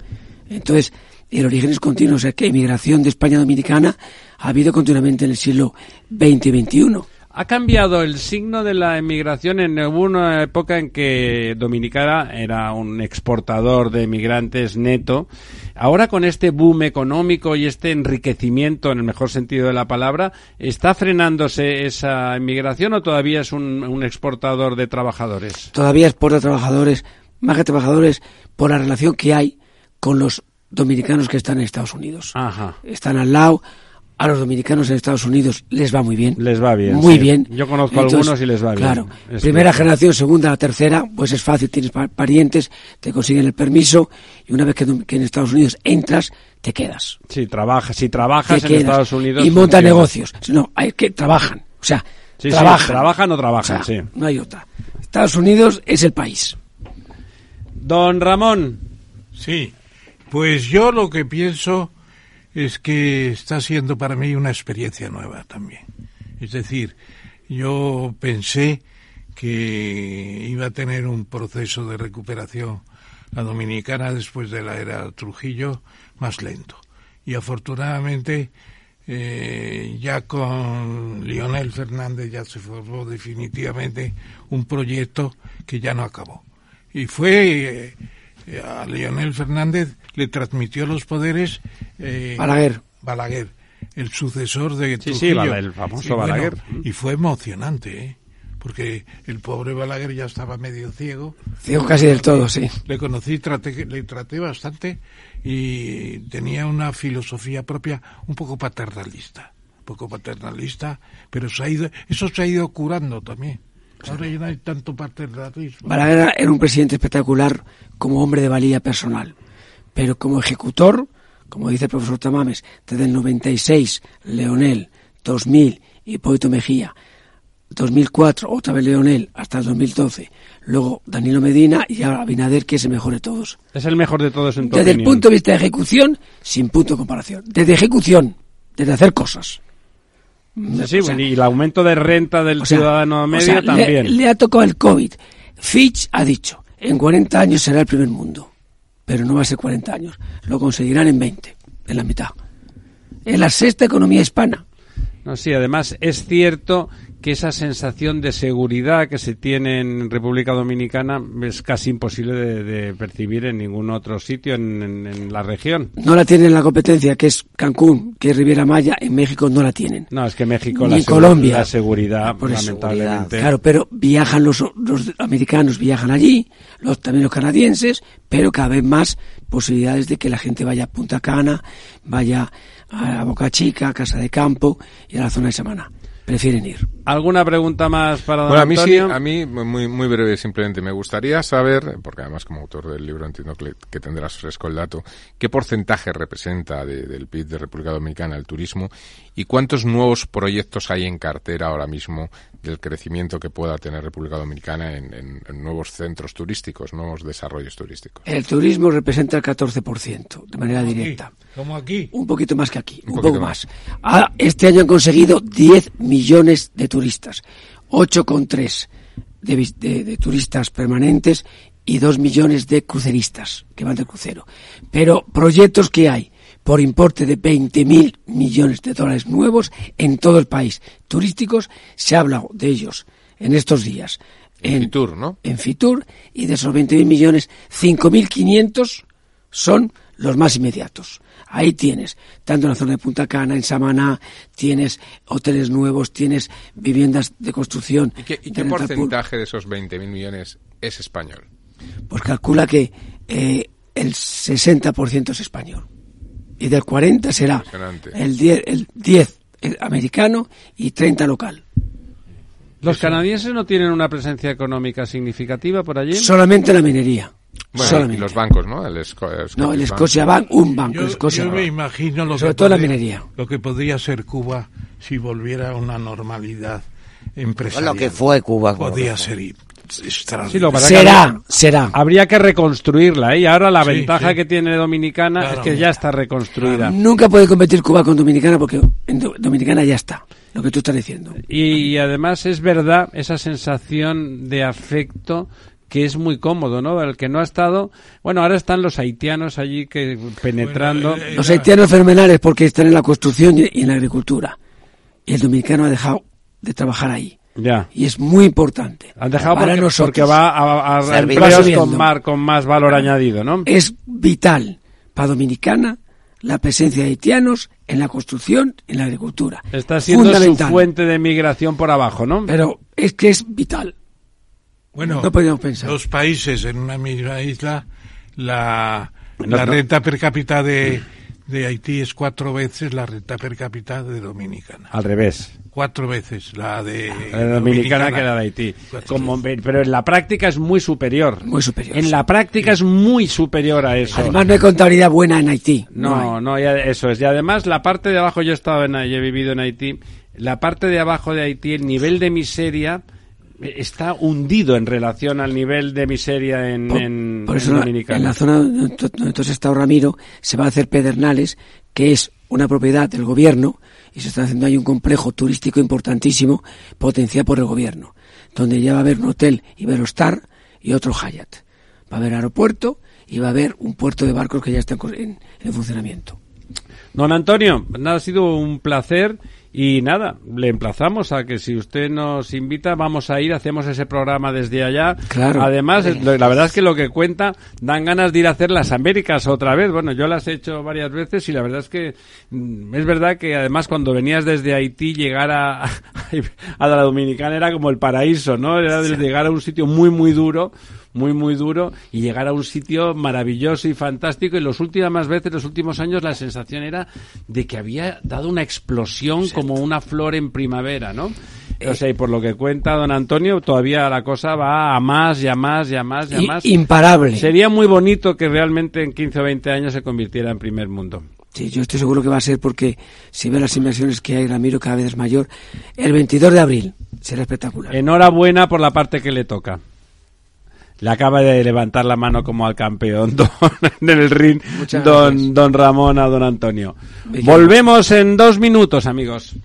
Entonces, el origen es continuo, o sea que emigración de España Dominicana ha habido continuamente en el siglo XX y XXI. ¿Ha cambiado el signo de la emigración en una época en que Dominicana era un exportador de emigrantes neto? Ahora con este boom económico y este enriquecimiento, en el mejor sentido de la palabra, ¿está frenándose esa emigración o todavía es un, un exportador de trabajadores? Todavía exporta trabajadores, más que trabajadores, por la relación que hay con los dominicanos que están en Estados Unidos. Ajá. Están al lado, a los dominicanos en Estados Unidos les va muy bien. Les va bien. Muy sí. bien. Yo conozco Entonces, algunos y les va bien. Claro. Primera generación, segunda, tercera, pues es fácil. Tienes pa- parientes, te consiguen el permiso y una vez que, en Estados Unidos entras, te quedas. Sí, trabaja, si trabajas Te en quedas. Estados Unidos. Y montan funciona. negocios. No, hay que trabajan. O sea, Sí, sí, trabajan. trabajan o trabajan, O sea, sí. No hay otra. Estados Unidos es el país. Don Ramón. Sí, pues yo lo que pienso es que está siendo para mí una experiencia nueva también. Es decir, yo pensé que iba a tener un proceso de recuperación la dominicana después de la era Trujillo más lento. Y afortunadamente eh, ya con Lionel Fernández ya se formó definitivamente un proyecto que ya no acabó. Y fue eh, a Lionel Fernández le transmitió los poderes eh, Balaguer. Balaguer, el sucesor de Sí, sí, Trujillo. El famoso Y bueno, Balaguer. y fue emocionante, ¿eh? porque el pobre Balaguer ya estaba medio ciego. Ciego casi del todo, sí. Le conocí, traté, le traté bastante y tenía una filosofía propia un poco paternalista, un poco paternalista, pero se ha ido, eso se ha ido curando también. Ahora ya no hay tanto paternalismo. Balaguer era un presidente espectacular como hombre de valía personal, pero como ejecutor, como dice el profesor Tamames, desde el 96, Leonel, 2000, Hipólito Mejía, 2004, otra vez Leonel, hasta el 2012, luego Danilo Medina y ahora Abinader, que es el mejor de todos. Es el mejor de todos en tu Desde el punto de vista de ejecución, sin punto de comparación. Desde ejecución, desde hacer cosas. Sí, sí, O sea, y el aumento de renta del o sea, ciudadano o medio sea, le- también. Le, ha tocado el COVID. Fitch ha dicho, en 40 años será el primer mundo, pero no va a ser 40 años, lo conseguirán en 20, en la mitad. Es la sexta economía hispana. No, sí, además es cierto que esa sensación de seguridad que se tiene en República Dominicana es casi imposible de, de percibir en ningún otro sitio en, en- en la región. No la tienen en la competencia, que es Cancún, que es Riviera Maya, en México no la tienen. No, es que México, Ni la, segu- Colombia. la seguridad, Por lamentablemente. Claro, pero viajan los, los americanos, viajan allí, los, también los canadienses, pero cada vez más posibilidades de que la gente vaya a Punta Cana, vaya a Boca Chica, a Casa de Campo y a la zona de Semana. Prefieren ir. ¿Alguna pregunta más para don Bueno, a mí sí, Antonio? a mí muy, muy breve simplemente. Me gustaría saber, porque además como autor del libro entiendo que, que tendrás fresco el dato, qué porcentaje representa de- del PIB de República Dominicana el turismo y cuántos nuevos proyectos hay en cartera ahora mismo del crecimiento que pueda tener República Dominicana en, en- en nuevos centros turísticos, nuevos desarrollos turísticos. El turismo representa el 14%, de manera directa. Como aquí. Un poquito más que aquí, Un un, poquito poco más. Ah, este año han conseguido 10 millones de turistas, 8,3 de, de, de turistas permanentes y 2 millones de cruceristas que van de crucero. Pero proyectos que hay por importe de 20.000 millones de dólares nuevos en todo el país, turísticos, se ha hablado de ellos en estos días. En Fitur, ¿no? En Fitur, y de esos 20.000 millones, 5.500 son los más inmediatos. Ahí tienes, tanto en la zona de Punta Cana, en Samaná, tienes hoteles nuevos, tienes viviendas de construcción. ¿Y qué, y porcentaje de esos 20.000 millones es español? Pues calcula que eh, el 60% es español. Y del 40 será el 10, el 10 el americano y 30 local. ¿Los canadienses no tienen una presencia económica significativa por allí? Solamente la minería. Bueno, Solamente. y los bancos, ¿no? El Sco- No, el Scotia Bank, un banco, Yo, el Scotia yo me imagino lo Sobre que todo la podría- minería. Lo que podría ser Cuba si volviera a una normalidad empresarial. Lo que fue Cuba. Podría ser. Sí, lo Será, habría- será. Habría que reconstruirla, ¿eh? Y ahora la Sí, ventaja sí. que tiene Dominicana Claro. es que ya está reconstruida. Nunca puede competir Cuba con Dominicana porque en Do- Dominicana ya está, lo que tú estás diciendo. Y, además es verdad esa sensación de afecto que es muy cómodo, ¿no? El que no ha estado... Bueno, ahora están los haitianos allí que penetrando... Bueno, eh, Los Era- haitianos fenomenales porque están en la construcción y en la agricultura. Y el dominicano ha dejado de trabajar ahí. Ya. Y es muy importante. Han dejado para porque, nosotros. porque va a, a- empleos con más, con más valor añadido, ¿no? Es vital para Dominicana la presencia de haitianos en la construcción, en la agricultura. Está siendo su fuente de migración por abajo, ¿no? Pero es que es vital. Bueno, No podíamos pensar. dos países en una misma isla, la, No, la no. renta per cápita de, de Haití es cuatro veces la renta per cápita de Dominicana. Al revés. Cuatro veces la de La dominicana que la de Haití. Como, pero en la práctica es muy superior. Muy superior, En sí. la práctica es muy superior a eso. Además no hay contabilidad buena en Haití. No, no, ya eso es. Y además la parte de abajo, yo he estado en, yo he vivido en Haití, la parte de abajo de Haití, el nivel de miseria está hundido en relación al nivel de miseria en, Por, en, por eso en Dominicana. la zona donde to- donde entonces está Ramiro se va a hacer Pedernales, que es una propiedad del gobierno y se está haciendo ahí un complejo turístico importantísimo potenciado por el gobierno, donde ya va a haber un hotel Iberostar y otro Hyatt. Va a haber aeropuerto y va a haber un puerto de barcos que ya está en- en funcionamiento. Don Antonio, nada, ha sido un placer y nada, le emplazamos a que si usted nos invita, vamos a ir, hacemos ese programa desde allá. Claro. Además, la verdad es que lo que cuenta, dan ganas de ir a hacer las Américas otra vez. Bueno, yo las he hecho varias veces y la verdad es que mm, es verdad que además cuando venías desde Haití, llegar a, (laughs) a la Dominicana era como el paraíso, ¿no? Era de llegar a un sitio muy, muy duro muy muy duro y llegar a un sitio maravilloso y fantástico y las últimas veces, los últimos años la sensación era de que había dado una explosión como una flor en primavera, ¿no? O sea, y por lo que cuenta don Antonio, todavía la cosa va a más y a más y a más y a más. imparable. Sería muy bonito que realmente en 15 o 20 años se convirtiera en primer mundo. Sí, yo estoy seguro que va a ser porque si ve las inversiones que hay, Ramiro cada vez es mayor. El 22 de abril será espectacular. Enhorabuena por la parte que le toca. Le acaba de levantar la mano como al campeón (laughs) don, en el ring don, Ramón a don Antonio. Volvemos en dos minutos, amigos.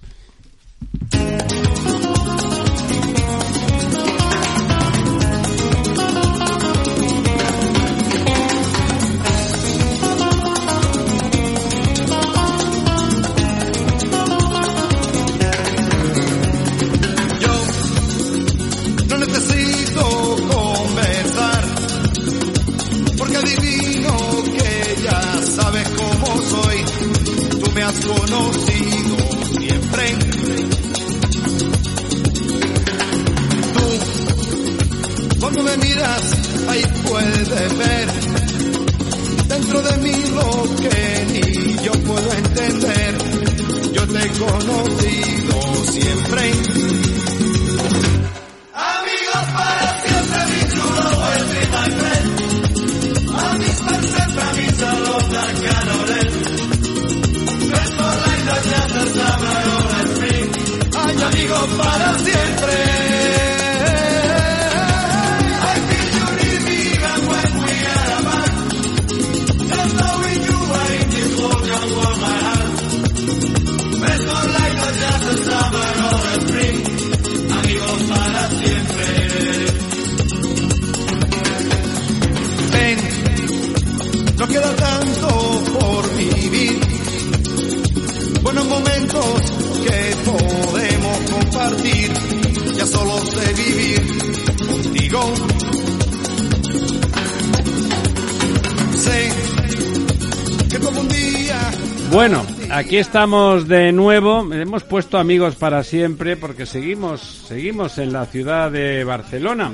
Bueno, aquí estamos de nuevo. Hemos puesto amigos para siempre porque seguimos, seguimos en la ciudad de Barcelona.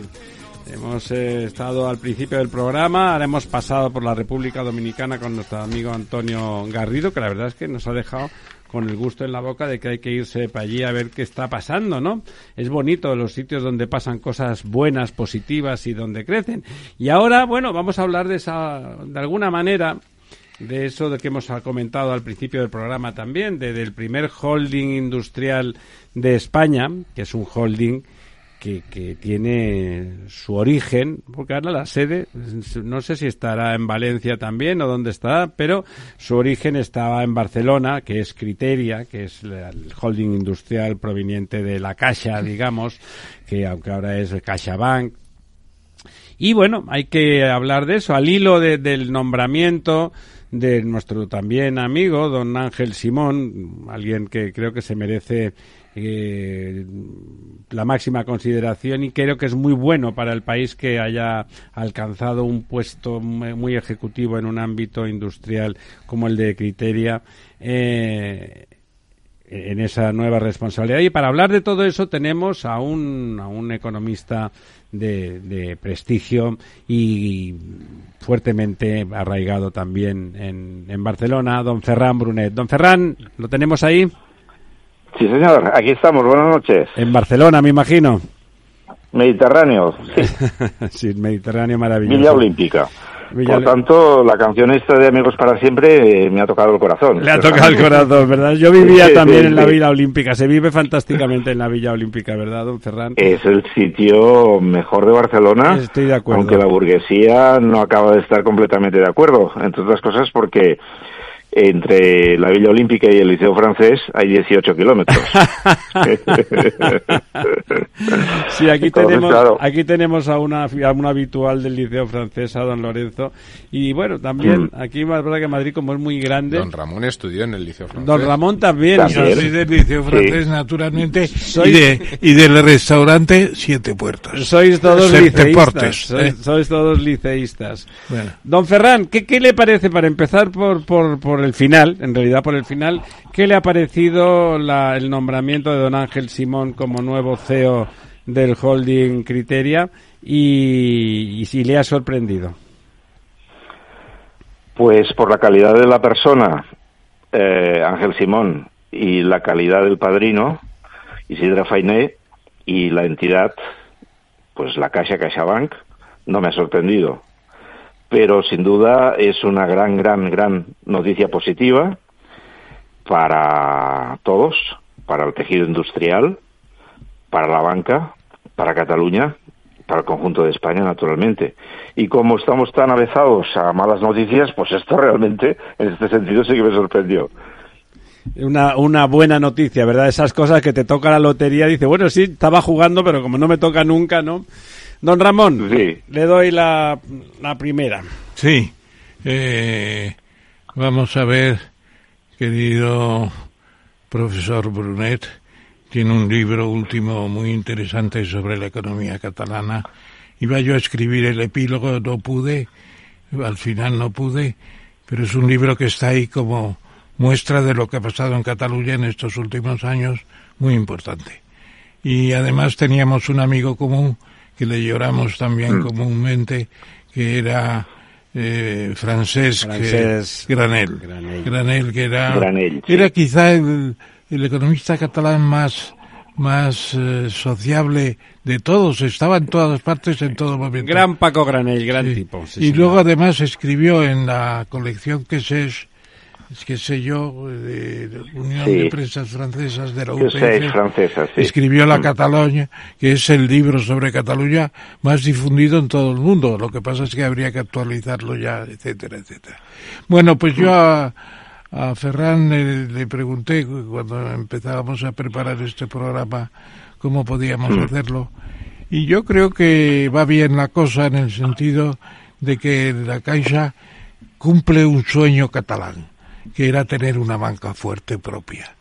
Hemos eh, estado al principio del programa, ahora hemos pasado por la República Dominicana con nuestro amigo Antonio Garrido, que la verdad es que nos ha dejado con el gusto en la boca de que hay que irse para allí a ver qué está pasando, ¿no? Es bonito los sitios donde pasan cosas buenas, positivas y donde crecen. Y ahora, bueno, vamos a hablar de esa, de alguna manera, de eso de que hemos comentado al principio del programa también, de, del primer holding industrial de España, que es un holding que, que tiene su origen, porque ahora la sede, no sé si estará en Valencia también o dónde está, pero su origen estaba en Barcelona, que es Criteria, que es el holding industrial proveniente de la Caixa, digamos, que aunque ahora es CaixaBank, y bueno, hay que hablar de eso, al hilo de- del nombramiento de nuestro también amigo, don Ángel Simón, alguien que creo que se merece eh, la máxima consideración y creo que es muy bueno para el país que haya alcanzado un puesto muy ejecutivo en un ámbito industrial como el de Criteria. eh, en esa nueva responsabilidad. Y para hablar de todo eso tenemos a un, a un economista de, de prestigio y fuertemente arraigado también en, en Barcelona, don Ferran Brunet. Don Ferran, ¿lo tenemos ahí? Sí, señor, aquí estamos. Buenas noches. En Barcelona, me imagino. Mediterráneo, sí. (laughs) sí, Mediterráneo maravilloso. Villa Olímpica. Por tanto, la canción esta de Amigos para Siempre eh, me ha tocado el corazón. Le ha tocado el corazón, ¿verdad? Yo vivía Sí, también sí, en la. Villa Olímpica. Se vive fantásticamente en la Villa Olímpica, ¿verdad, don Ferran? Es el sitio mejor de Barcelona. Estoy de acuerdo. Aunque la burguesía no acaba de estar completamente de acuerdo. Entre otras cosas porque entre la Villa Olímpica y el Liceo Francés hay 18 kilómetros. (laughs) (laughs) Sí, aquí Entonces, tenemos, claro. aquí tenemos a una, a una habitual del Liceo Francés, a don Lorenzo. Y bueno, también, Mm. aquí es verdad que Madrid, como es muy grande, Don Ramón estudió en el Liceo Francés. don Ramón también. Yo soy del Liceo Francés, naturalmente, Soy- y, de, y del restaurante Siete Puertas. Sois todos Ser liceístas. deportes, sois, ¿eh? sois todos liceístas. Bueno. Don Ferran, ¿qué, qué le parece, para empezar por, por, por el final, en realidad por el final, qué le ha parecido la- el nombramiento de don Ángel Simón como nuevo CEO del holding Criteria y, y si le ha sorprendido? Pues por la calidad de la persona, eh, Ángel Simón, y la calidad del padrino, Isidra Fainé, y la entidad, pues la Caixa CaixaBank, no me ha sorprendido. Pero sin duda es una gran, gran, gran noticia positiva para todos, para el tejido industrial, para la banca, para Cataluña, para el conjunto de España, naturalmente. Y como estamos tan avezados a malas noticias, pues esto realmente, en este sentido, sí que me sorprendió. Una, una buena noticia, ¿verdad? Esas cosas que te toca la lotería, dice, bueno, sí, estaba jugando, pero como no me toca nunca, ¿no? Don Ramón, Sí. le doy la, la primera. Sí. Eh, vamos a ver, querido profesor Brunet, tiene un libro último muy interesante sobre la economía catalana. Iba yo a escribir el epílogo, no pude, al final no pude, pero es un libro que está ahí como muestra de lo que ha pasado en Cataluña en estos últimos años, muy importante. Y además teníamos un amigo común que le lloramos también comúnmente, que era eh, Francesc Francesc eh, Granel. Granell. Granel, que era, sí. era quizá el, el economista catalán más más eh, sociable de todos, estaba en todas partes en todo momento. Gran Paco Granell, gran Sí. tipo. sí, y señor. luego además escribió en la colección que sé, que sé yo, de de Unión Sí. de Prensas Francesas de la sé, francesa, sí. escribió La Mm. Cataluña, que es el libro sobre Cataluña más difundido en todo el mundo. Lo que pasa es que habría que actualizarlo ya, etcétera, etcétera. Bueno, pues yo a, a Ferran le, le pregunté cuando empezábamos a preparar este programa cómo podíamos Mm. hacerlo. Y yo creo que va bien la cosa en el sentido de que la Caixa cumple un sueño catalán, que era tener una banca fuerte propia.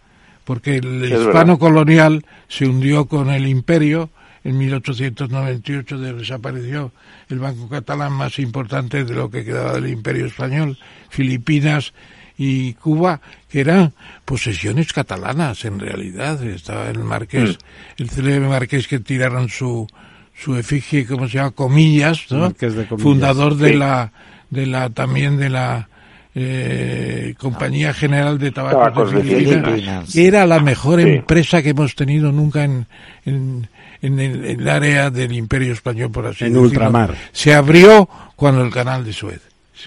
Porque el Es verdad. hispano colonial se hundió con el imperio, en 1898 desapareció el banco catalán más importante de lo que quedaba del imperio español, Filipinas y Cuba, que eran posesiones catalanas en realidad. Estaba el marqués, el célebre marqués que tiraron su, su efigie, ¿cómo se llama? Comillas, ¿no? Marqués de Comillas. Fundador de la, de la, también de la, eh, Compañía General de Tabacos, Tabacos de de Filipinas, que era la mejor Sí. empresa que hemos tenido nunca en, en, en el, en el área del Imperio Español, por así En decirlo. ultramar. Se abrió cuando el canal de Suez,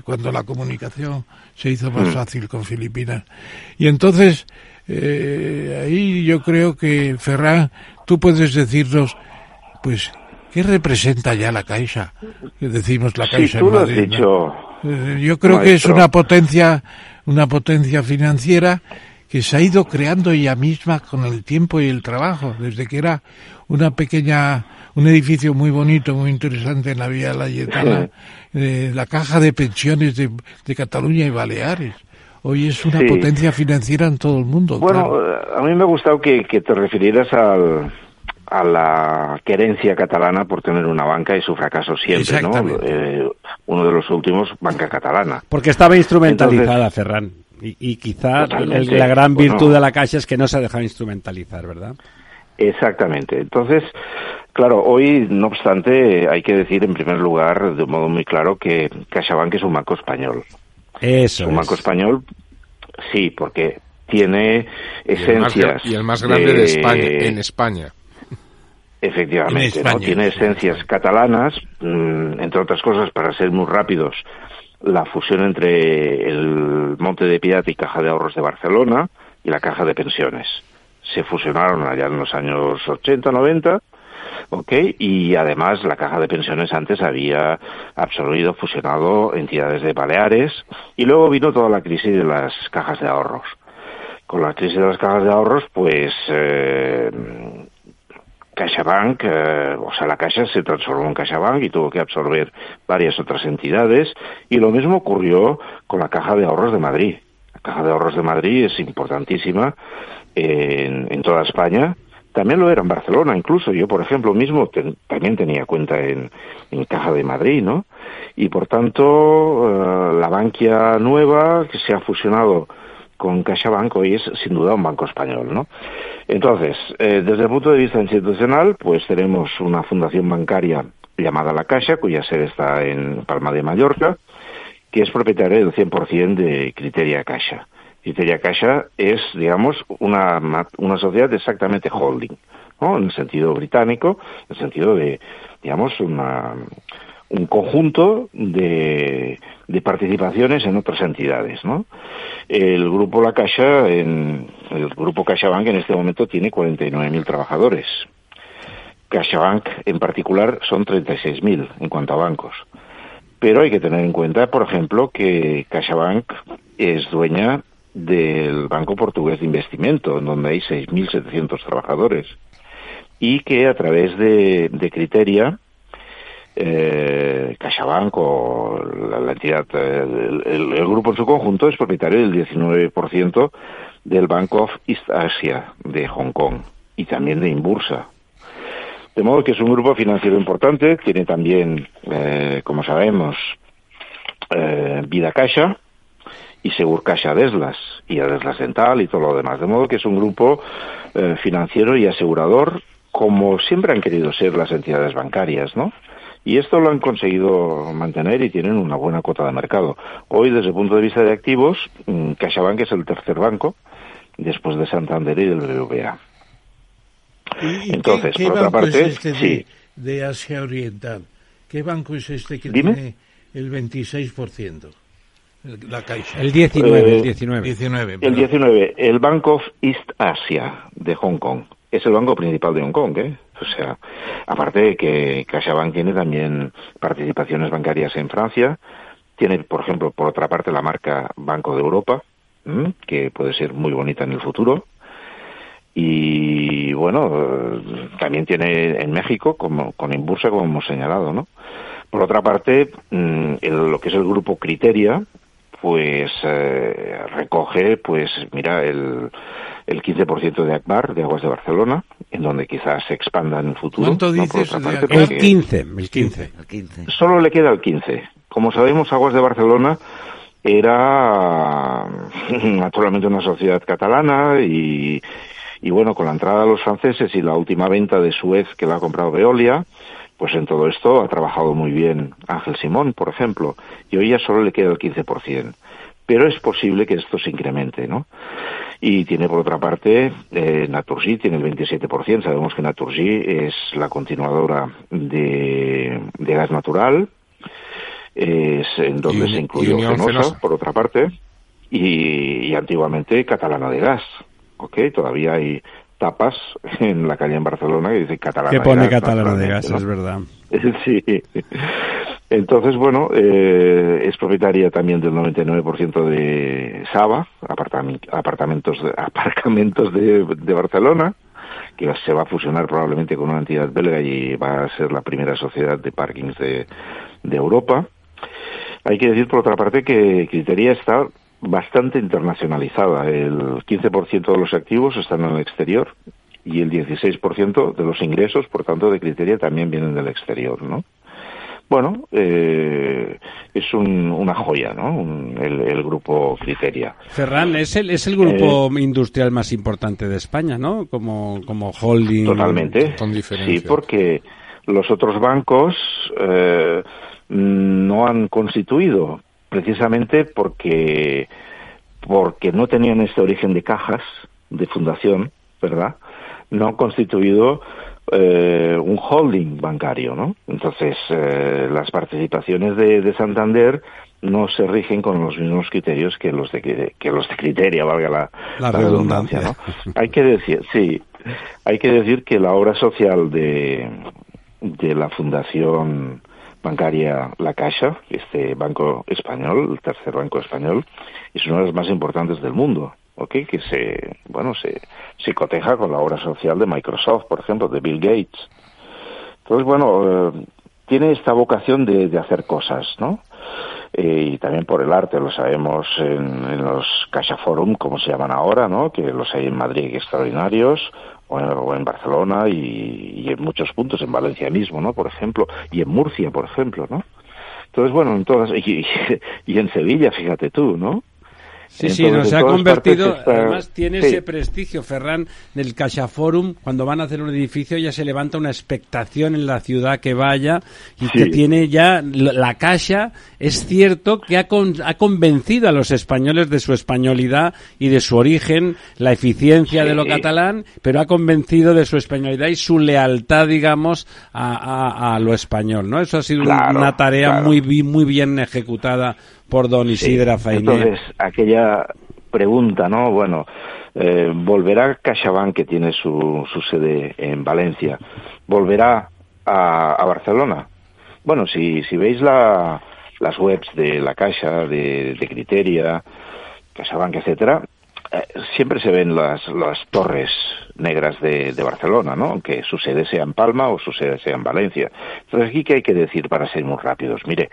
cuando la comunicación se hizo más Mm. fácil con Filipinas. Y entonces, eh, ahí yo creo que, Ferran, tú puedes decirnos, pues, ¿qué representa ya la Caixa? Que decimos la Sí, Caixa tú en lo has Madrid, ¿no? Yo creo que es una potencia, una potencia financiera que se ha ido creando ella misma con el tiempo y el trabajo, desde que era una pequeña, un edificio muy bonito, muy interesante en la Vía Layetana, eh, la caja de pensiones de, de Cataluña y Baleares. hoy es una Sí. potencia financiera en todo el mundo. Bueno, claro. eh, a mí me ha gustado que, que te refirieras al, a la querencia catalana por tener una banca y su fracaso siempre, ¿no? Eh, uno de los últimos, banca catalana. Porque estaba instrumentalizada, Entonces- Ferran. Y, y quizá el- la gran virtud Bueno. de la Caixa es que no se ha dejado instrumentalizar, ¿verdad? Exactamente. Entonces, claro, hoy, no obstante, hay que decir en primer lugar, de un modo muy claro, que CaixaBank es un banco español. Eso un banco es. español, sí, porque tiene Y el, más, gra- esencias. y el más grande de España, en España. Efectivamente, En ¿no? Tiene esencias catalanas, mm, entre otras cosas, para ser muy rápidos, la fusión entre el Monte de Piedad y Caja de Ahorros de Barcelona y la Caja de Pensiones. Se fusionaron allá en los años 80, 90, ¿ok? Y además la Caja de Pensiones antes había absorbido, fusionado entidades de Baleares y luego vino toda la crisis de las cajas de ahorros. Con la crisis de las cajas de ahorros, pues eh, CaixaBank, eh, o sea, la Caixa se transformó en CaixaBank y tuvo que absorber varias otras entidades. Y lo mismo ocurrió con la Caja de Ahorros de Madrid. La Caja de Ahorros de Madrid es importantísima en, en toda España. También lo era en Barcelona, incluso. Yo, por ejemplo, mismo ten- también tenía cuenta en, en Caja de Madrid, ¿no? Y por tanto, eh, la banquia nueva que se ha fusionado con CaixaBank hoy es sin duda un banco español, ¿no? Entonces, eh, desde el punto de vista institucional, pues tenemos una fundación bancaria llamada La Caixa, cuya sede está en Palma de Mallorca, que es propietaria del 100% de Criteria Caixa. Criteria Caixa es, digamos, una, una sociedad exactamente holding, ¿no? En el sentido británico, en el sentido de, digamos, una, un conjunto de, de participaciones en otras entidades, ¿no? El grupo La Caixa, en, el grupo CaixaBank en este momento tiene 49.000 trabajadores. CaixaBank en particular son 36.000 en cuanto a bancos. Pero hay que tener en cuenta, por ejemplo, que CaixaBank es dueña del Banco Portugués de Investimento, en donde hay 6.700 trabajadores. Y que a través de Criteria, eh, CaixaBank o la, la entidad, el, el- grupo en su conjunto es propietario del 19% del Bank of East Asia de Hong Kong y también de Inbursa. De modo que es un grupo financiero importante, tiene también, eh, como sabemos, eh, Vida Caixa y Segur Caixa Deslas y Adeslas Dental y todo lo demás. De modo que es un grupo eh, financiero y asegurador como siempre han querido ser las entidades bancarias, ¿no? Y esto lo han conseguido mantener y tienen una buena cuota de mercado. Hoy, desde el punto de vista de activos, mm, CaixaBank es el tercer banco, después de Santander y del BBVA. ¿Y- y Entonces, qué, qué por otra banco parte, es este de, sí. de Asia Oriental? ¿Qué banco es este que Dime. tiene el 26%? El- La Caixa. El 19, Eh, el 19. 19. El perdón. 19, el Bank of East Asia de Hong Kong. Es el banco principal de Hong Kong, ¿eh? O sea, aparte de que CaixaBank tiene también participaciones bancarias en Francia, tiene, por ejemplo, por otra parte, la marca Banco de Europa, que puede ser muy bonita en el futuro. Y bueno, también tiene en México, como con Inbursa, como hemos señalado, ¿no? Por otra parte, mm, el- lo que es el grupo Criteria, pues eh, recoge, pues mira, el, el 15% de Akbar, de Aguas de Barcelona, en donde quizás se expanda en el futuro. ¿Cuánto ¿no? Dices parte? El porque 15, el 15. El 15. Solo le queda el 15. Como sabemos, Aguas de Barcelona era (laughs) naturalmente una sociedad catalana y, y bueno, con la entrada de los franceses y la última venta de Suez que la ha comprado Veolia, pues en todo esto ha trabajado muy bien Ángel Simón, por ejemplo, y hoy ya solo le queda el 15%. Pero es posible que esto se incremente, ¿no? Y tiene por otra parte, eh, Naturgy tiene el 27%. Sabemos que Naturgy es la continuadora de, de gas natural, es en donde Y- se incluyó Fenosa, Fenosa. por otra parte, y, y antiguamente Catalana de Gas, ¿ok? Todavía hay tapas en la calle en Barcelona que dice Catalana Que pone catalana de gas, ¿no? es verdad. (laughs) Sí. Entonces, bueno, eh, es propietaria también del 99% de Saba, apartamentos de, (laughs) aparcamentos de, de Barcelona, que se va a fusionar probablemente con una entidad belga y va a ser la primera sociedad de parkings de, de Europa. Hay que decir, por otra parte, que Criteria está bastante internacionalizada. El 15% de los activos están en el exterior y el 16% de los ingresos, por tanto, de Criteria también vienen del exterior, ¿no? Bueno, eh, es un- una joya, ¿no? Un- el, el grupo Criteria. Ferran, es el, es el grupo industrial más importante de España, ¿no? Como, como holding. Totalmente. Sí, porque los otros bancos eh, no han constituido precisamente porque porque no tenían este origen de cajas de fundación, ¿verdad? No han constituido eh, un holding bancario, ¿no? Entonces eh, las participaciones de, de Santander no se rigen con los mismos criterios que los de que los de Criteria, valga la, La la redundancia, ¿no? Hay que decir, sí, hay que decir que la obra social de, de la Fundación Bancaria La Caixa, este banco español, el tercer banco español, es una de las más importantes del mundo, ¿ok? Que se, bueno, se, se coteja con la obra social de Microsoft, por ejemplo, de Bill Gates. Entonces, bueno, eh, tiene esta vocación de, de hacer cosas, ¿no? Eh, y también por el arte, lo sabemos en, en los Caixa Forum, como se llaman ahora, ¿no? Que los hay en Madrid extraordinarios, o en, Barcelona y, y en muchos puntos, en Valencia mismo, ¿no? Por ejemplo, y en Murcia, por ejemplo, ¿no? Entonces, bueno, en todas, y, y (laughs) en Sevilla, fíjate tú, ¿no? Sí, sí, nos ha convertido, está- además tiene Sí. ese prestigio, Ferran, del Caixa Forum, cuando van a hacer un edificio ya se levanta una expectación en la ciudad que vaya y Sí. que tiene ya la Caixa, es cierto que ha, con- ha convencido a los españoles de su españolidad y de su origen, la eficiencia de lo catalán, pero ha convencido de su españolidad y su lealtad, digamos, a, a- a lo español, ¿no? Eso ha sido Claro, una tarea claro. muy, muy bien ejecutada por don Isidra Sí. Fainé. Entonces, aquella pregunta, ¿no? Bueno, eh, ¿volverá CaixaBank, que tiene su, su sede en Valencia, volverá a, a Barcelona? Bueno, si, si veis la, las webs de la Caixa, de, de Criteria, CaixaBank, etcétera, siempre se ven las, las torres negras de, de Barcelona, ¿no? Aunque su sede sea en Palma o su sede sea en Valencia. Entonces, aquí qué hay que decir para ser muy rápidos. Mire,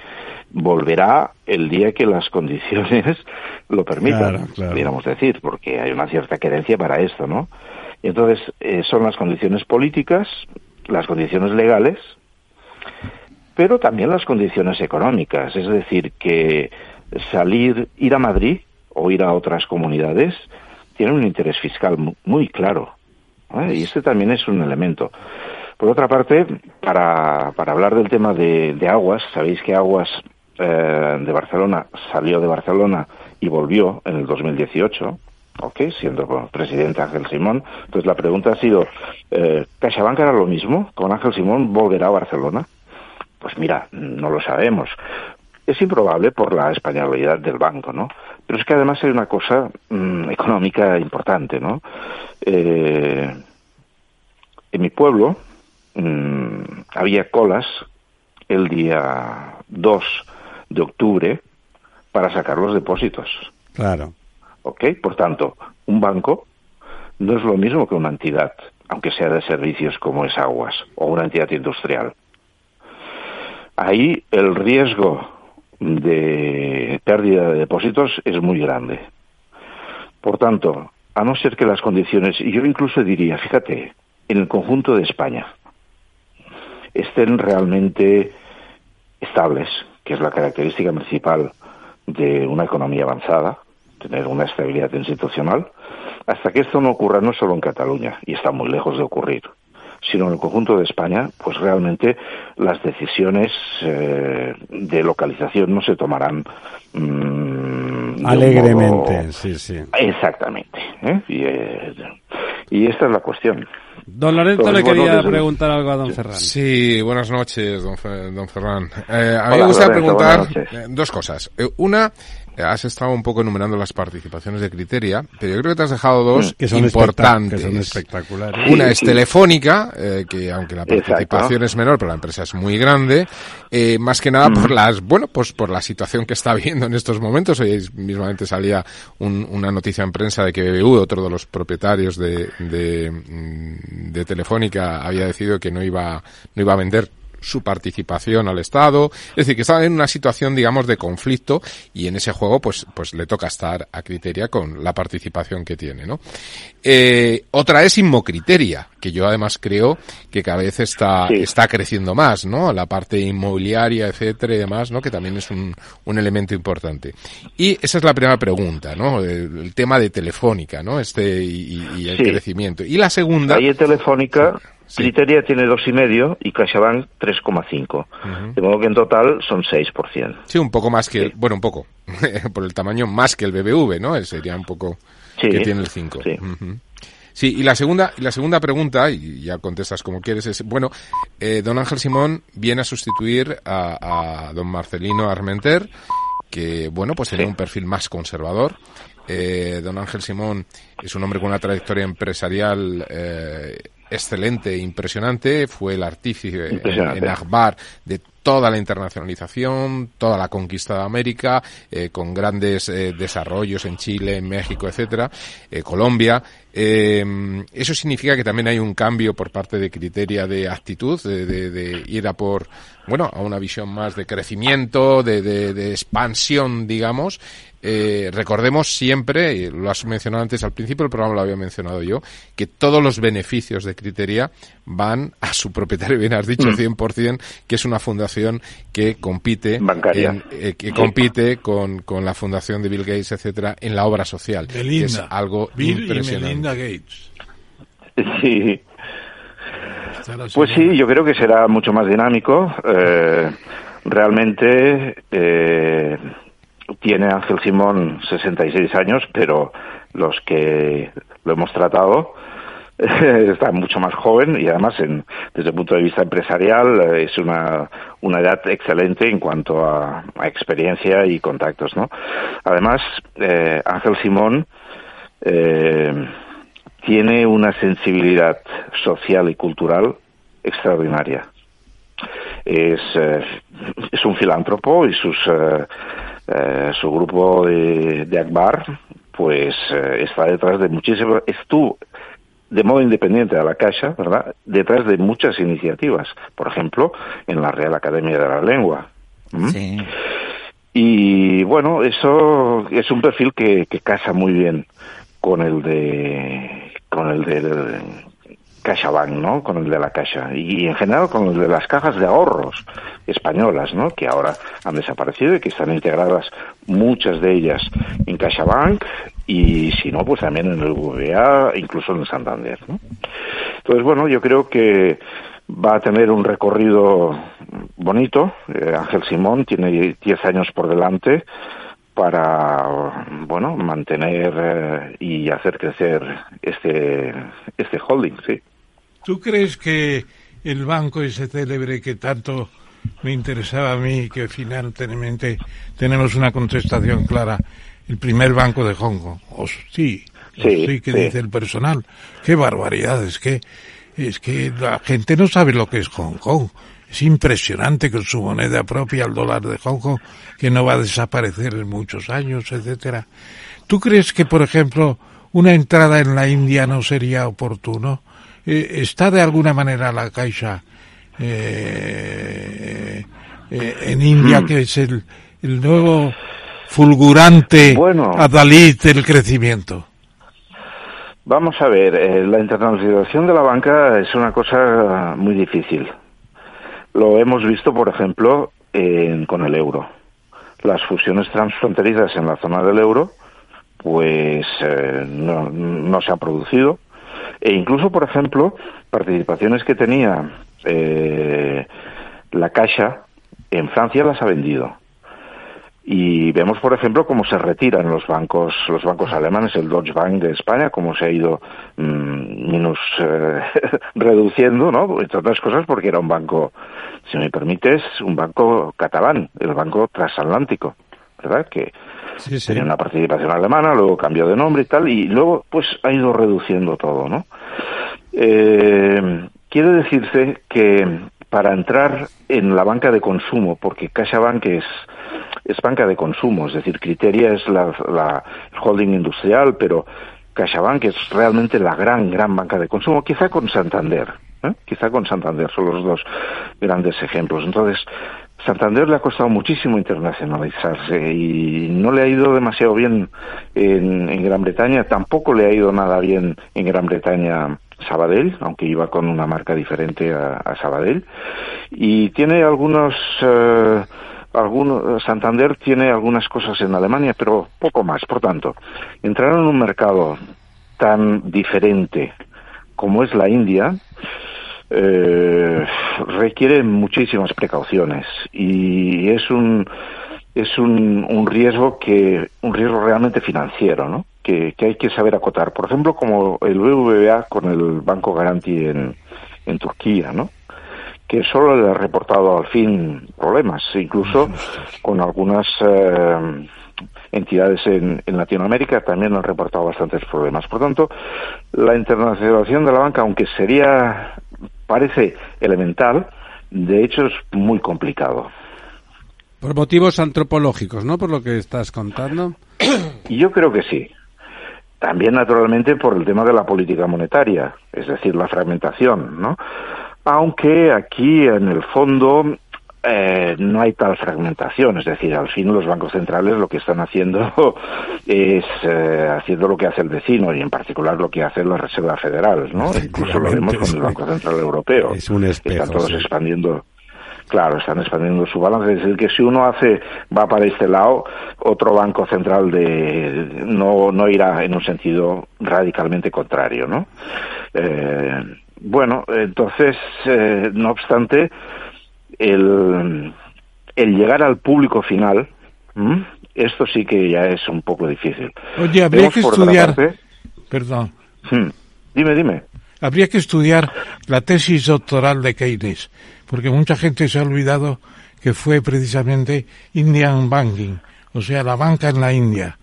volverá el día que las (laughs) condiciones lo permitan, Claro, claro. pudiéramos decir, porque hay una cierta querencia para esto, ¿no? Y entonces, eh, son las condiciones políticas, las condiciones legales, pero también las condiciones económicas. Es decir, que salir, ir a Madrid o ir a otras comunidades tiene un interés fiscal mu- muy claro. Y este también es un elemento. Por otra parte, para, para hablar del tema de, Aguas, sabéis que Aguas eh, de Barcelona salió de Barcelona y volvió en el 2018, ¿ok? Siendo presidente Ángel Simón. Entonces la pregunta ha sido, eh, ¿CaixaBank hará lo mismo? ¿Con Ángel Simón volverá a Barcelona? Pues mira, no lo sabemos. Es improbable por la españolidad del banco, ¿no? Pero es que además hay una cosa mm, económica importante, ¿no? Eh, en mi pueblo mm, había colas el día 2 de octubre para sacar los depósitos. Claro. ¿Ok? Por tanto, un banco no es lo mismo que una entidad, aunque sea de servicios como es Aguas o una entidad industrial. Ahí el riesgo de pérdida de depósitos es muy grande. Por tanto, a no ser que las condiciones, y yo incluso diría, fíjate, en el conjunto de España, estén realmente estables, que es la característica principal de una economía avanzada, tener una estabilidad institucional, hasta que esto no ocurra no solo en Cataluña, y está muy lejos de ocurrir, sino en el conjunto de España, pues realmente las decisiones eh, de localización no se tomarán mm, Alegremente, modo- sí, sí. Exactamente. ¿eh? Y, eh, y esta es la cuestión. Don Lorenzo le quería preguntar algo a don Ferran. Sí, buenas noches, don, Fe- don Ferran. Eh, a mí Hola, me gustaría Lorenzo, preguntar dos cosas. Eh, una, has estado un poco enumerando las participaciones de Criteria, pero yo creo que te has dejado dos Mm, Que son, espectac- importantes. que son espectaculares. Una es Telefónica, eh, que aunque la participación Exacto. es menor, pero la empresa es muy grande, eh, más que nada Mm. por las, bueno, pues por la situación que está (laughs) habiendo en estos momentos. Hoy mismamente salía un- una noticia en prensa de que BBV, otro de los propietarios de, de, mm, de Telefónica, había decidido que no iba, no iba a vender su participación al Estado. Es decir, que está en una situación, digamos, de conflicto y en ese juego, pues, pues le toca estar a Criteria con la participación que tiene, ¿no? Eh, otra es Inmocriteria, que yo además creo que cada vez está, está creciendo más, ¿no? La parte inmobiliaria, etcétera y demás, ¿no? Que también es un, un elemento importante. Y esa es la primera pregunta, ¿no? El, el tema de Telefónica, ¿no? Este y, y el Sí. crecimiento. Y la segunda. Ahí en Criteria tiene dos y medio y CaixaBank 3,5. De modo que en total son 6%. Sí, un poco más que, el- bueno, un poco, (laughs) por el tamaño más que el BBV, ¿no? Eh, Sería un poco Sí, que tiene el 5. sí. Sí, y la segunda, y la segunda pregunta, y ya contestas como quieres, es, bueno, eh, don Ángel Simón viene a sustituir a, a don Marcelino Armenter, que, bueno, pues tenía un perfil más conservador. Eh, don Ángel Simón es un hombre con una trayectoria empresarial eh, excelente impresionante. Fue el artífice en, Akbar de toda la internacionalización, toda la conquista de América, eh, con grandes eh, desarrollos en Chile, en México, etcétera, eh, Colombia. Eso significa que también hay un cambio por parte de criteria de actitud, de, de- de ir a por, bueno, a una visión más de crecimiento, de- de expansión, digamos. Eh, recordemos siempre, y lo has mencionado antes al principio del programa, lo había mencionado yo, que todos los beneficios de Criteria van a su propietario, bien has dicho, Mm. 100%, que es una fundación que compite, Bancaria. en- eh, que compite con, con la fundación de Bill Gates, etcétera, en la obra social, que es algo Bill y impresionante. Melinda Gates. Sí. Pues sí, yo creo que será mucho más dinámico. Eh, realmente eh, tiene Ángel Simón 66 años, pero los que lo hemos tratado (laughs) está mucho más joven y además en- desde el punto de vista empresarial eh, es una, una edad excelente en cuanto a, a experiencia y contactos, ¿no? Además, eh, Ángel Simón eh, tiene una sensibilidad social y cultural extraordinaria. Es, eh, es un filántropo y sus, eh, su grupo de, de Akbar pues eh, está detrás de muchísimas, estuvo de modo independiente a la Caixa, ¿verdad? Detrás de muchas iniciativas, por ejemplo, en la Real Academia de la Lengua. ¿Mm? Sí. Y bueno, eso es un perfil que, que casa muy bien con el de con el del CaixaBank, ¿no? Con el de la Caixa y, en general con el de las cajas de ahorros españolas, ¿no? Que ahora han desaparecido y que están integradas muchas de ellas en CaixaBank y si no, pues también en el VA, incluso en el Santander. Entonces, bueno, yo creo que va a tener un recorrido bonito. Eh, Ángel Simón tiene 10 años por delante para, bueno, mantener eh, y hacer crecer este, este holding, sí. ¿Tú crees que el banco ese célebre que tanto me interesaba a mí, que finalmente tenemos una contestación clara, el primer banco de Hong Kong? O sí, Sí, sí, que sí. dice el personal. Qué barbaridad, es que, es que la gente no sabe lo que es Hong Kong. Es impresionante con su moneda propia, el dólar de Hong Kong, que no va a desaparecer en muchos años, etcétera. ¿Tú crees que, por ejemplo, una entrada en la India no sería oportuno? Eh, ¿Está de alguna manera la Caixa eh, eh, en India, Hmm. que es el, el nuevo fulgurante Bueno. adalid del crecimiento? Vamos a ver, eh, la internacionalización de la banca es una cosa muy difícil. Lo hemos visto, por ejemplo, en- con el euro. Las fusiones transfronterizas en la zona del euro, pues eh, no, no se han producido. E incluso, por ejemplo, participaciones que tenía eh, la Caixa en Francia las ha vendido. Y vemos, por ejemplo, cómo se retiran los bancos, los bancos alemanes, el Deutsche Bank de España, cómo se ha ido mm, minus eh, (laughs) reduciendo, ¿no? Entre otras cosas porque era un banco, si me permites, un banco catalán, el banco transatlántico, ¿verdad? Que tenía una participación alemana, luego cambió de nombre y tal, y luego pues ha ido reduciendo todo, ¿no? Eh, quiere decirse que para entrar en la banca de consumo, porque CaixaBank es, es banca de consumo, es decir, Criteria es la, la holding industrial, pero CaixaBank es realmente la gran, gran banca de consumo, quizá con Santander, ¿eh? Quizá con Santander son los dos grandes ejemplos. Entonces, Santander le ha costado muchísimo internacionalizarse y no le ha ido demasiado bien en, en Gran Bretaña, tampoco le ha ido nada bien en Gran Bretaña Sabadell, aunque iba con una marca diferente a, Sabadell, y tiene algunos, eh, algunos, Santander tiene algunas cosas en Alemania, pero poco más. Por tanto, entrar en un mercado tan diferente como es la India, eh, requiere muchísimas precauciones y es un es un, un riesgo que un riesgo realmente financiero, ¿no? Que, que hay que saber acotar. Por ejemplo, como el BBVA con el Banco Garanti en, en Turquía, ¿no? que solo le ha reportado al fin problemas, incluso con algunas eh, entidades en, en, Latinoamérica también han reportado bastantes problemas. Por tanto, la internacionalización de la banca, aunque sería, parece elemental, de hecho es muy complicado. Por motivos antropológicos, ¿no? Por lo que estás contando. (clears throat) Yo creo que sí. También, naturalmente, por el tema de la política monetaria, es decir, la fragmentación, ¿no? Aunque aquí, en el fondo, eh, no hay tal fragmentación, es decir, al fin los bancos centrales lo que están haciendo (laughs) es eh, haciendo lo que hace el vecino y en particular lo que hace la Reserva Federal, ¿no? (laughs) Incluso lo vemos con el Banco Central Europeo. Es un espejo. Están todos sí. expandiendo. Claro, están expandiendo su balance. Es decir, que si uno hace, va para este lado, otro banco central de, no, no irá en un sentido radicalmente contrario, ¿no? Eh, bueno, entonces, eh, no obstante, el, el llegar al público final, ¿m? esto sí que ya es un poco difícil. Oye, habría Vemos que estudiar. parte- Perdón. Hmm. Dime, dime. Habría que estudiar la tesis doctoral de Keynes, porque mucha gente se ha olvidado que fue precisamente Indian Banking, o sea, la banca en la India.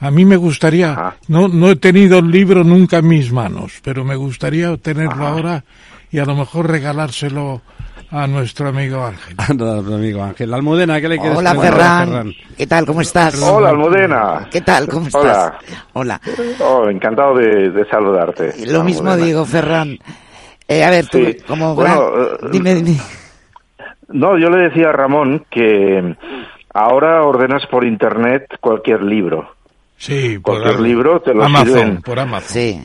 A mí me gustaría, no, no he tenido el libro nunca en mis manos, pero me gustaría tenerlo ahora y a lo mejor regalárselo a nuestro amigo Ángel. (laughs) nuestro amigo Ángel. Almudena, ¿qué le quieres Hola, a Ferran. ¿Qué tal? ¿Cómo estás? Hola, Almudena. ¿Qué tal? ¿Cómo estás? Hola. Hola. Oh, encantado de, de saludarte. Lo mismo digo, Ferran. Eh, a ver, tú, Sí. como Bueno, gran- eh, Dime, dime. No, yo le decía a Ramón que ahora ordenas por internet cualquier libro. Sí, por Cualquier algo. libro te lo Amazon, sirven. por Amazon. Sí.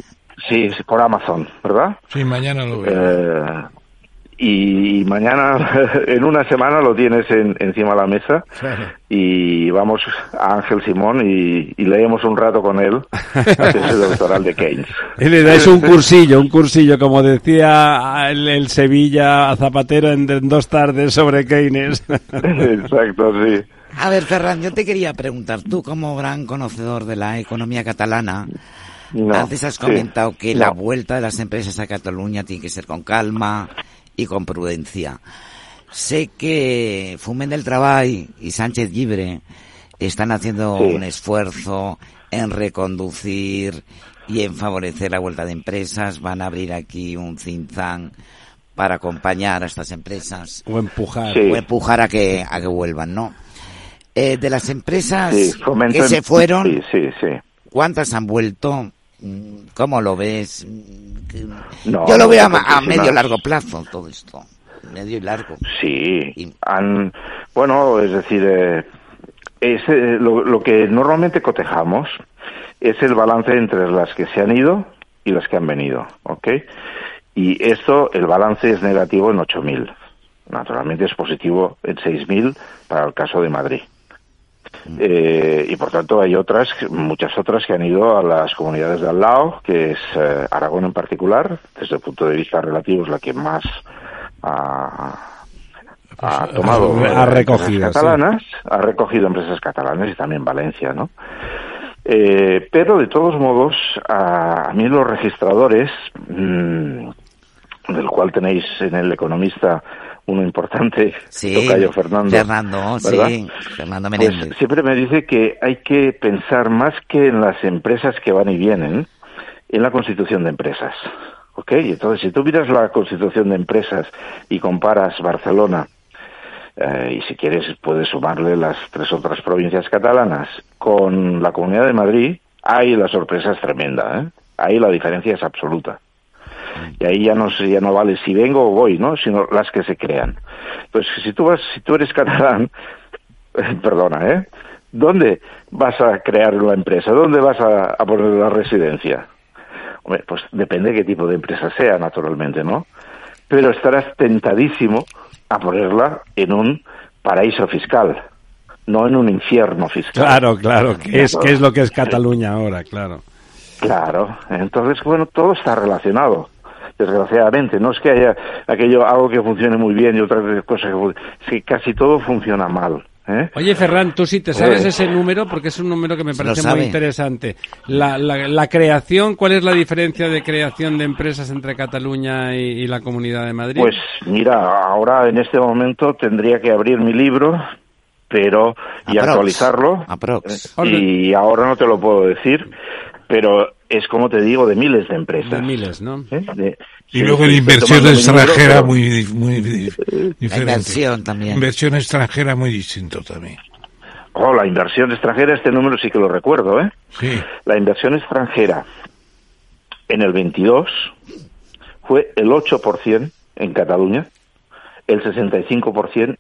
Sí, sí, por Amazon, ¿verdad? Sí, mañana lo veo. Eh, y mañana, (laughs) en una semana, lo tienes en- encima de la mesa Claro. y vamos a Ángel Simón y, y leemos un rato con él la tesis doctoral de Keynes. (laughs) Y le dais un cursillo, un cursillo, como decía el, el Sevilla a Zapatero en, en dos tardes sobre Keynes. (laughs) Exacto, sí. A ver, Ferran, yo te quería preguntar, tú como gran conocedor de la economía catalana, No, antes has sí. comentado que No. la vuelta de las empresas a Cataluña tiene que ser con calma y con prudencia. Sé que Fumen del Trabajo y Sánchez Libre están haciendo Sí. un esfuerzo en reconducir y en favorecer la vuelta de empresas. Van a abrir aquí un tank para acompañar a estas empresas o empujar. Sí. o empujar a que, a que vuelvan, ¿no? Eh, de las empresas Sí, fomento que se fueron, Sí, sí, sí. ¿cuántas han vuelto? Mm, ¿Cómo lo ves? Mm, No, Yo lo veo a, no, a medio largo plazo todo esto. Medio y largo. Sí, han, bueno, es decir, eh, es, eh, lo, lo que normalmente cotejamos es el balance entre las que se han ido y las que han venido, ¿ok? Y esto, el balance es negativo en 8.000. Naturalmente es positivo en 6.000 para el caso de Madrid. Eh, y por tanto hay otras, muchas otras que han ido a las comunidades de al lado, que es eh, Aragón en particular, desde el punto de vista relativo es la que más ha, ha tomado ha eh, recogido, empresas catalanas, ha recogido empresas catalanas y también Valencia, ¿no? Eh, pero de todos modos, a, a mí los registradores, mm, del cual tenéis en el Economista uno importante, Sí, Tocayo Fernando. Fernando, ¿verdad? sí, Fernando Pues Menéndez. siempre me dice que hay que pensar más que en las empresas que van y vienen, en la constitución de empresas. ¿Ok? Y Entonces, si tú miras la constitución de empresas y comparas Barcelona, eh, y si quieres puedes sumarle las tres otras provincias catalanas, con la Comunidad de Madrid, ahí la sorpresa es tremenda. ¿eh? Ahí la diferencia es absoluta. Y ahí ya no, ya no vale si vengo o voy, ¿no? Sino las que se crean. Pues si tú vas, si tú eres catalán, (laughs) perdona, ¿eh? ¿Dónde vas a crear la empresa? ¿Dónde vas a, a poner la residencia? Hombre, pues depende de qué tipo de empresa sea, naturalmente, ¿no? Pero estarás tentadísimo a ponerla en un paraíso fiscal, no en un infierno fiscal. Claro, claro, que es, que es lo que es Cataluña ahora, claro. Claro, entonces, bueno, todo está relacionado. Desgraciadamente, no es que haya aquello, algo que funcione muy bien y otra cosa que es que casi todo funciona mal. ¿eh? Oye, Ferran, tú sí te sabes Eh. ese número porque es un número que me parece muy interesante. La, la, la creación, ¿cuál es la diferencia de creación de empresas entre Cataluña y, y la Comunidad de Madrid? Pues mira, ahora en este momento tendría que abrir mi libro, pero y Aprox. actualizarlo. Aprox. Y ahora no te lo puedo decir, pero es como te digo de miles de empresas. de miles, ¿no? ¿eh? De- Y sí, luego estoy inversión extranjera pero- muy, muy di- diferente. inversión también. Inversión extranjera muy distinto también. Oh, la inversión extranjera, este número sí que lo recuerdo, ¿eh? Sí. La inversión extranjera en el 22 fue el 8% en Cataluña, el 65%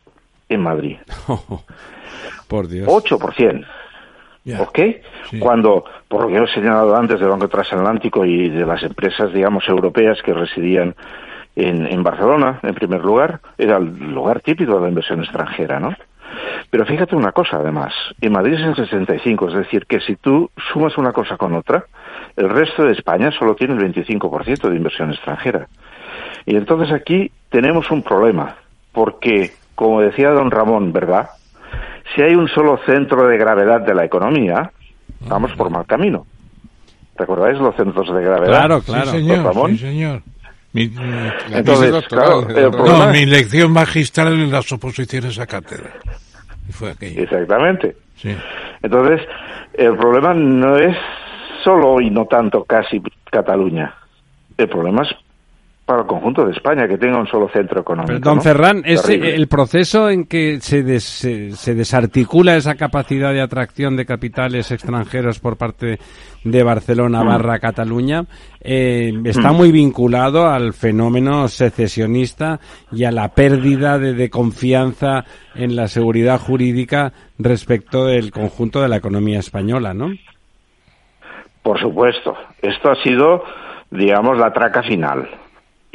en Madrid. (laughs) Por Dios. 8%. ¿Ok? Cuando, por lo que he señalado antes del Banco Transatlántico y de las empresas, digamos, europeas que residían en, en Barcelona, en primer lugar, era el lugar típico de la inversión extranjera, ¿no? Pero fíjate una cosa, además, en Madrid es el 65, es decir, que si tú sumas una cosa con otra, el resto de España solo tiene el 25% de inversión extranjera. Y entonces aquí tenemos un problema, porque, como decía don Ramón, ¿verdad? Si hay un solo centro de gravedad de la economía, vamos por mal camino. ¿Recordáis los centros de gravedad? Claro, claro. Sí, señor. Sí, señor. Mi- mi- Entonces, claro, el no, problema- mi lección magistral en las oposiciones a cátedra. Fue aquello. Exactamente. Sí. Entonces, el problema no es solo y no tanto casi Cataluña. El problema es para el conjunto de España que tenga un solo centro económico. Pero, don ¿no? Ferran, es Terrible. el proceso en que se, des- se, desarticula esa capacidad de atracción de capitales extranjeros por parte de Barcelona Mm. barra Cataluña eh, está Mm. muy vinculado al fenómeno secesionista y a la pérdida de, de confianza en la seguridad jurídica respecto del conjunto de la economía española, ¿no? Por supuesto. Esto ha sido, digamos, la traca final.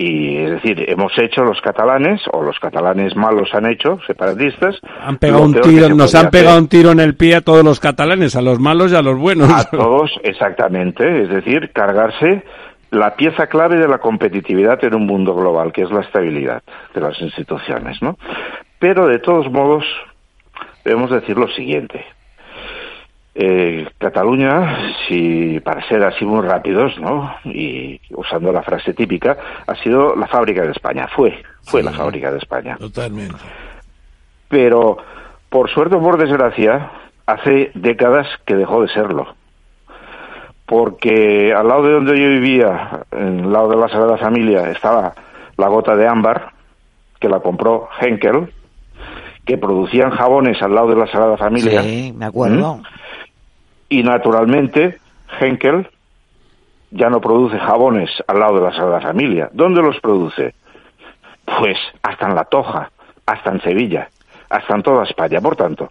Y es decir, hemos hecho los catalanes, o los catalanes malos han hecho, separatistas. Han pegado un tiro, nos han pegado hacer. un tiro en el pie a todos los catalanes, a los malos y a los buenos. A todos, exactamente. Es decir, cargarse la pieza clave de la competitividad en un mundo global, que es la estabilidad de las instituciones, ¿no? Pero, de todos modos, debemos decir lo siguiente. Eh, Cataluña, si para ser así muy rápidos, ¿no? Y usando la frase típica, ha sido la fábrica de España. Fue, fue la fábrica de España. Totalmente. Pero, por suerte o por desgracia, hace décadas que dejó de serlo. Porque al lado de donde yo vivía, en el lado de la Sagrada Familia, estaba la gota de ámbar, que la compró Henkel, que producían jabones al lado de la Sagrada Familia. Sí, me acuerdo. ¿Mm? Y naturalmente, Henkel ya no produce jabones al lado de la Sagrada Familia. ¿Dónde los produce? Pues hasta en La Toja, hasta en Sevilla, hasta en toda España. Por tanto,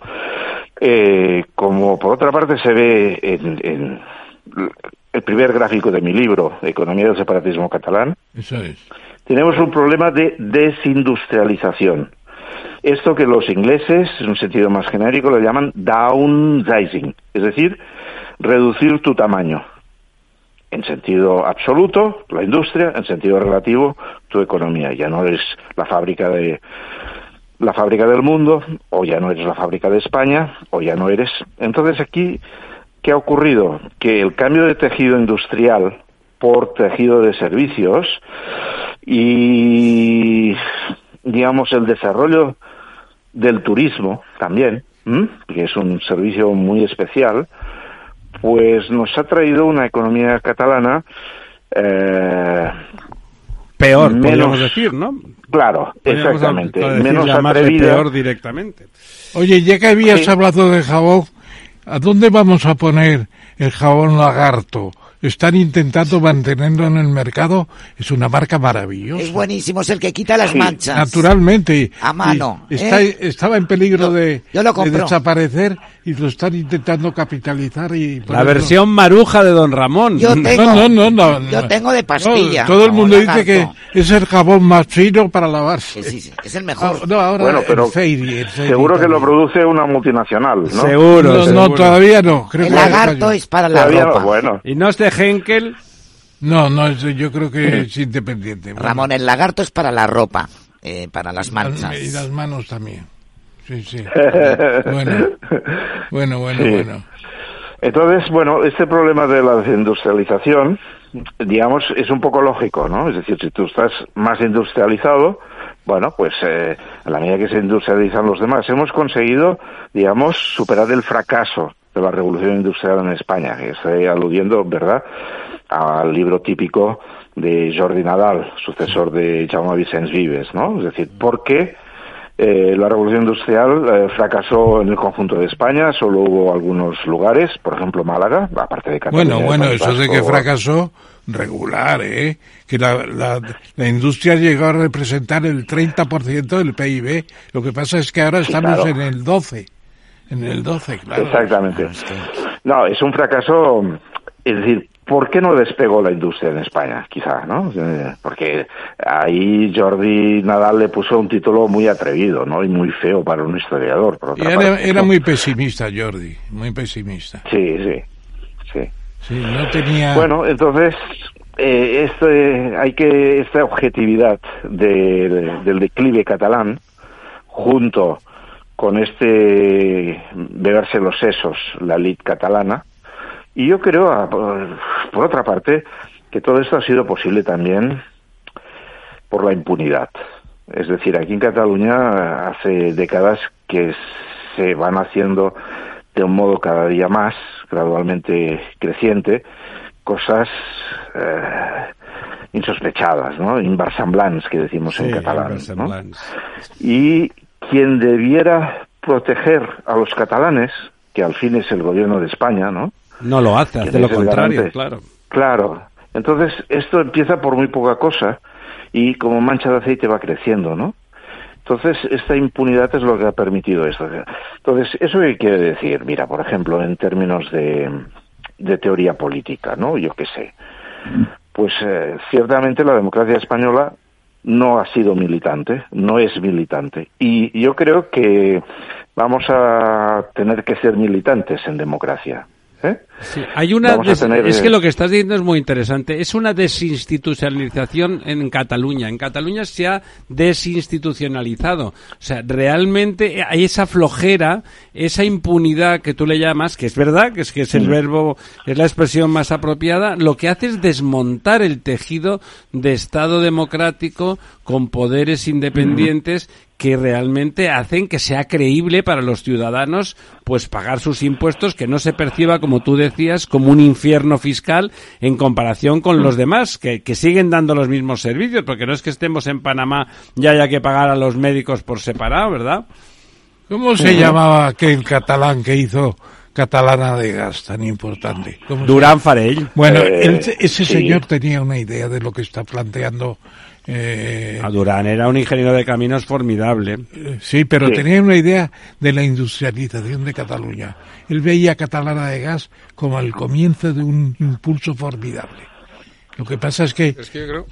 eh, como por otra parte se ve en, en el primer gráfico de mi libro, Economía del separatismo catalán, Eso es. tenemos un problema de desindustrialización. Esto que los ingleses, en un sentido más genérico, lo llaman downsizing, es decir, reducir tu tamaño. En sentido absoluto, la industria, en sentido relativo, tu economía. Ya no eres la fábrica de la fábrica del mundo, o ya no eres la fábrica de España, o ya no eres. Entonces aquí, ¿qué ha ocurrido? Que el cambio de tejido industrial por tejido de servicios y digamos el desarrollo del turismo también, ¿m? que es un servicio muy especial, pues nos ha traído una economía catalana eh, Peor, menos- podríamos decir, ¿no? Claro, Podríamos exactamente, a- a decir, menos atrevida. peor directamente. Oye, ya que habías Sí. hablado de jabón, ¿a dónde vamos a poner el jabón lagarto están intentando mantenerlo en el mercado, es una marca maravillosa. Es buenísimo, es el que quita las manchas. Naturalmente. A mano, está- ¿eh? Estaba en peligro de, yo lo de compro. desaparecer y lo están intentando capitalizar y La versión maruja de Don Ramón. Yo (laughs) tengo, No, no, no, no, yo no. tengo de pastilla. No, todo el mundo dice que es el jabón más fino para lavarse. Sí, sí, es el mejor. Ah, no, ahora Bueno, pero el Fairy, el Fairy seguro que lo también. produce una multinacional, ¿no? Seguro, No, no, seguro. todavía no. Creo El que lagarto es para la Todavía no, ropa. bueno. Y no es de Henkel. No, no, es- yo creo que es independiente. Bueno, Ramón, el lagarto es para la ropa, eh, para las manchas. Y las manos también. Sí, sí. (laughs) Bueno, bueno, bueno, Sí. bueno. Entonces, bueno, este problema de la desindustrialización, digamos, es un poco lógico, ¿no? Es decir, si tú estás más industrializado, bueno, pues eh, a la medida que se industrializan los demás, hemos conseguido, digamos, superar el fracaso de la revolución industrial en España, que estoy aludiendo, ¿verdad?, al libro típico de Jordi Nadal, sucesor de Jaume Vicens Vives, ¿no? Es decir, ¿por qué eh, la revolución industrial eh, fracasó en el conjunto de España, solo hubo algunos lugares, por ejemplo Málaga, aparte de Cataluña. Bueno, bueno, País eso de que fracasó, regular, ¿eh? Que la, la, la industria llegó a representar el 30% del PIB. Lo que pasa es que ahora Sí, estamos claro. en el 12. En el 12, claro. Exactamente. No, es un fracaso, es decir, ¿por qué no despegó la industria en España? Quizá, ¿no? Porque ahí Jordi Nadal le puso un título muy atrevido, ¿no? Y muy feo para un historiador, por otra era, parte, era ¿no? muy pesimista, Jordi, muy pesimista. Sí, sí, sí. Sí, no tenía... Bueno, entonces, eh, este, hay que, esta objetividad de- del declive catalán, junto con este beberse los sesos, la elite catalana, y yo creo, a- por, por otra parte, que todo esto ha sido posible también por la impunidad. Es decir, aquí en Cataluña hace décadas que se van haciendo de un modo cada día más, gradualmente creciente, cosas eh, insospechadas, ¿no? Inversemblants, que decimos en catalán. ¿no? Y quien debiera proteger a los catalanes, que al fin es el gobierno de España, ¿no? No lo hace, ¿Quién hace lo contrario, garante? claro. Claro. Entonces, esto empieza por muy poca cosa y como mancha de aceite va creciendo, ¿no? Entonces, esta impunidad es lo que ha permitido esto. Entonces, ¿eso qué quiere decir? Mira, por ejemplo, en términos de, de teoría política, ¿no? Yo qué sé. Pues eh, ciertamente la democracia española no ha sido militante, no es militante. Y yo creo que vamos a tener que ser militantes en democracia. ¿eh? Sí, hay una des- tener, es eh, que lo que estás diciendo es muy interesante. Es una desinstitucionalización en Cataluña. En Cataluña se ha desinstitucionalizado. O sea, realmente hay esa flojera, esa impunidad que tú le llamas, que es verdad, que es que es el Mm. verbo, es la expresión más apropiada, lo que hace es desmontar el tejido de Estado democrático con poderes independientes que realmente hacen que sea creíble para los ciudadanos pues pagar sus impuestos que no se perciba como tú decías como un infierno fiscal en comparación con los demás que, que siguen dando los mismos servicios porque no es que estemos en Panamá y haya que pagar a los médicos por separado ¿verdad? ¿Cómo se llamaba aquel catalán que hizo Catalana de Gas tan importante? ¿Cómo se Durán Farell Bueno, Eh, él- ese sí. señor tenía una idea de lo que está planteando. Eh, a Durán era un ingeniero de caminos formidable eh, sí, pero Sí. tenía una idea de la industrialización de Cataluña. Él veía a Catalana de Gas como el comienzo de un impulso formidable. Lo que pasa es que Es que yo creo...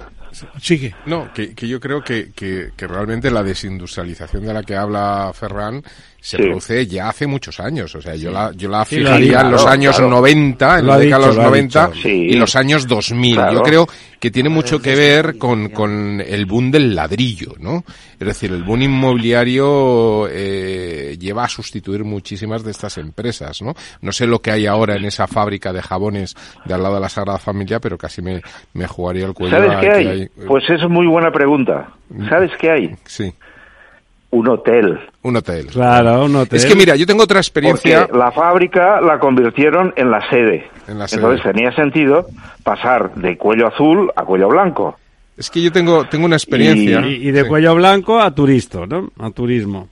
sigue. No, que, que yo creo que, que, que realmente la desindustrialización de la que habla Ferran se Sí. produce ya hace muchos años. O sea, yo la, yo la Sí, fijaría en los claro, años claro. 90, en Lo la década de los lo ha 90 dicho. Sí. y los años 2000. Claro. Yo creo que tiene mucho que ver con, con el boom del ladrillo, ¿no? Es decir, el boom inmobiliario eh, lleva a sustituir muchísimas de estas empresas, ¿no? No sé lo que hay ahora en esa fábrica de jabones de al lado de la Sagrada Familia, pero casi me, me jugaría el cuello ¿Sabes qué que hay? Pues es muy buena pregunta. ¿Sabes qué hay? Sí, Un hotel. un hotel. claro un hotel. Es que mira, yo tengo otra Porque experiencia. la fábrica la convirtieron en la sede. En la sede. Entonces tenía sentido pasar de cuello azul a cuello blanco. Es que yo tengo, tengo una experiencia. y, y de Sí. cuello blanco a turisto ¿no? a turismo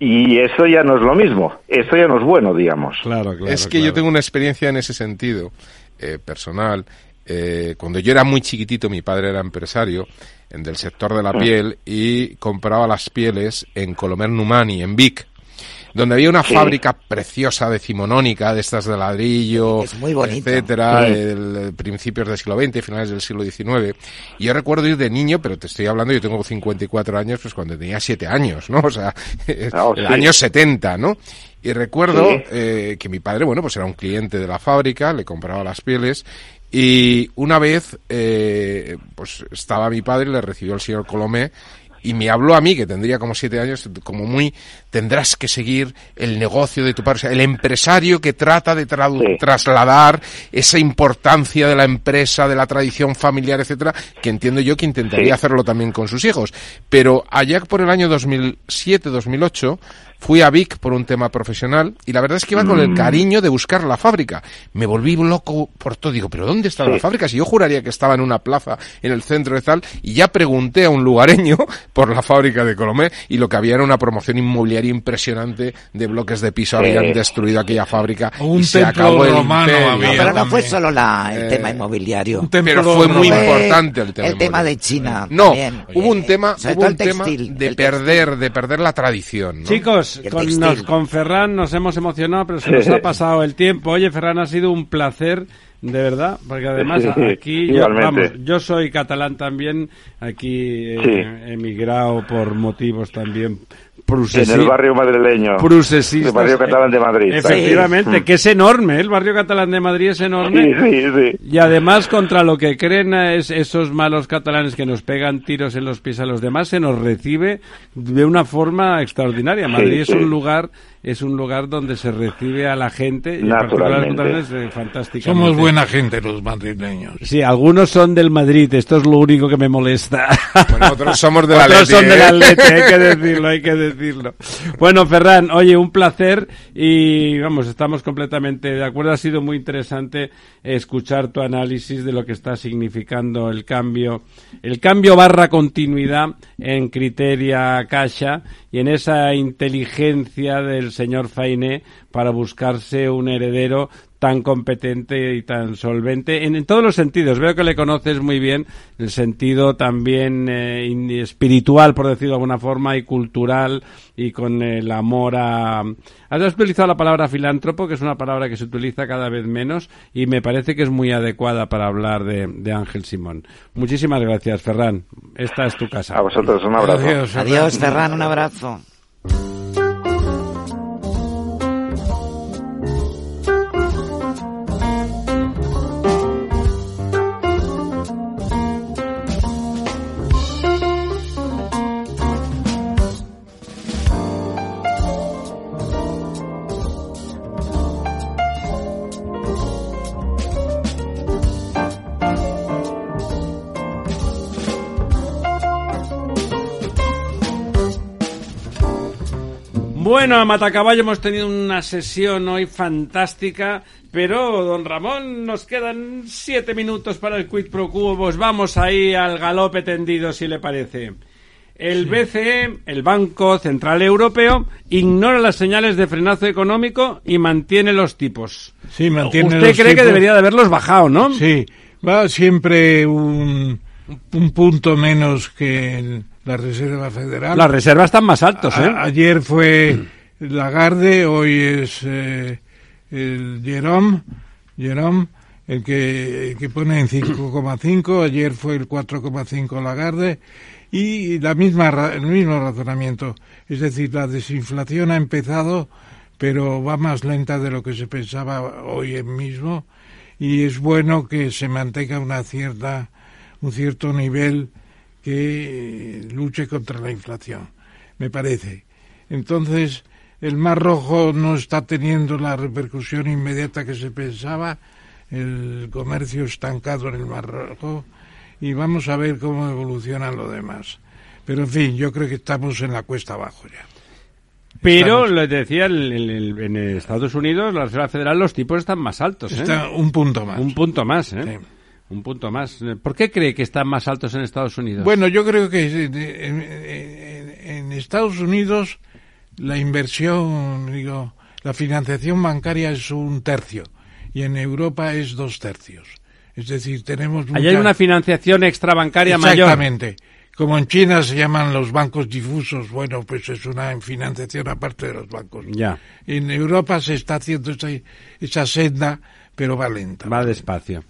Y eso ya no es lo mismo, eso ya no es bueno, digamos. Claro, claro. es que yo tengo una experiencia en ese sentido, eh, personal. Eh, cuando yo era muy chiquitito, mi padre era empresario del sector de la piel y compraba las pieles en Colomer Numani, en Vic, donde había una Sí. fábrica preciosa decimonónica, de estas de ladrillo, Es muy etcétera, Sí. el- el principios del siglo XX, finales del siglo XIX. Y yo recuerdo ir de niño, pero te estoy hablando, yo tengo 54 años, pues cuando tenía 7 años, ¿no? O sea, Ah, (laughs) el sí. año 70, ¿no? Y recuerdo eh, que mi padre, bueno, pues era un cliente de la fábrica, le compraba las pieles y una vez, eh, pues estaba mi padre, le recibió el señor Colomé y me habló a mí, que tendría como siete años, como muy, tendrás que seguir el negocio de tu padre, o sea, el empresario que trata de Sí. trasladar esa importancia de la empresa, de la tradición familiar, etcétera, que entiendo yo que intentaría Sí. hacerlo también con sus hijos. Pero allá por el año 2007-2008 fui a Vic por un tema profesional y la verdad es que iba con el Mm. cariño de buscar la fábrica. Me volví loco por todo. Digo, ¿pero dónde está la Sí. fábrica? Si yo juraría que estaba en una plaza en el centro de tal y ya pregunté a un lugareño (laughs) por la fábrica de Colomé y lo que había era una promoción inmobiliaria impresionante de bloques de piso. Habían destruido aquella fábrica Un y se acabó el romano imperio. había. No, pero no fue solo la, el Eh, tema inmobiliario. Pero fue muy importante el tema. El tema de. China. No, también. hubo un Eh, tema, hubo un tema de perder, de perder la tradición. ¿no? Chicos, con, nos- con Ferran nos hemos emocionado, pero se nos ha pasado el tiempo. Oye, Ferran, ha sido un placer, de verdad, porque además aquí, yo, vamos, yo soy catalán también, aquí eh, Sí. emigrado por motivos también En el barrio madrileño. procesistas. El barrio catalán de Madrid. Efectivamente, Sí. que es enorme, el barrio catalán de Madrid es enorme. Sí, sí, sí. Y además, contra lo que creen es esos malos catalanes que nos pegan tiros en los pies a los demás, se nos recibe de una forma extraordinaria. Madrid es sí. un lugar es un lugar donde se recibe a la gente, y en particular a los Naturalmente. catalanes, eh, fantásticamente. Somos buena gente los madrileños. Sí, algunos son del Madrid, esto es lo único que me molesta. Bueno, otros somos del Otros Atleti, son del ¿eh? Atleti, hay que decirlo, hay que decirlo. Bueno, Ferran, oye, un placer y vamos, estamos completamente de acuerdo. Ha sido muy interesante escuchar tu análisis de lo que está significando el cambio, el cambio barra continuidad en Criteria Caixa y en esa inteligencia del señor Fainé para buscarse un heredero tan competente y tan solvente en, en todos los sentidos. Veo que le conoces muy bien, el sentido también eh, espiritual, por decirlo de alguna forma, y cultural, y con el amor a... Has utilizado la palabra filántropo, que es una palabra que se utiliza cada vez menos, y me parece que es muy adecuada para hablar de, de Ángel Simón. Muchísimas gracias, Ferran. Esta es tu casa. A vosotros un abrazo. Adiós, Adiós, Ferran, un abrazo. Bueno, a Matacaballo hemos tenido una sesión hoy fantástica, pero don Ramón, nos quedan siete minutos para el quid pro. Pues vamos ahí al galope tendido, si le parece. El BCE, el Banco Central Europeo, ignora las señales de frenazo económico y mantiene los tipos. Sí, mantiene Usted los cree que debería de haberlos bajado, ¿no? Sí, va siempre un, un punto menos que el- la Reserva Federal. Las reservas están más altos, ¿eh? A- ayer fue Lagarde, hoy es eh, el Jerome, Jerome el que, el que pone en 5,5, ayer fue el 4,5 Lagarde y la misma el mismo razonamiento, es decir, la desinflación ha empezado, pero va más lenta de lo que se pensaba hoy mismo y es bueno que se mantenga una cierta un cierto nivel que eh, luche contra la inflación, me parece. Entonces, el Mar Rojo no está teniendo la repercusión inmediata que se pensaba, el comercio estancado en el Mar Rojo, y vamos a ver cómo evoluciona lo demás. Pero, en fin, yo creo que estamos en la cuesta abajo ya. Pero, les decía, el- el- el- en Estados Unidos, la Reserva Federal, los tipos están más altos, ¿eh? Está un punto más. Un punto más, ¿eh? Sí. Un punto más. ¿Por qué cree que están más altos en Estados Unidos? Bueno, yo creo que en, en- en- Estados Unidos la inversión, digo, la financiación bancaria es un tercio y en Europa es dos tercios. Es decir, tenemos Ahí hay mucha- una financiación extrabancaria mayor. Exactamente. Como en China se llaman los bancos difusos, bueno, pues es una financiación aparte de los bancos. Ya, En Europa se está haciendo esa, esa senda, pero va lenta. va despacio.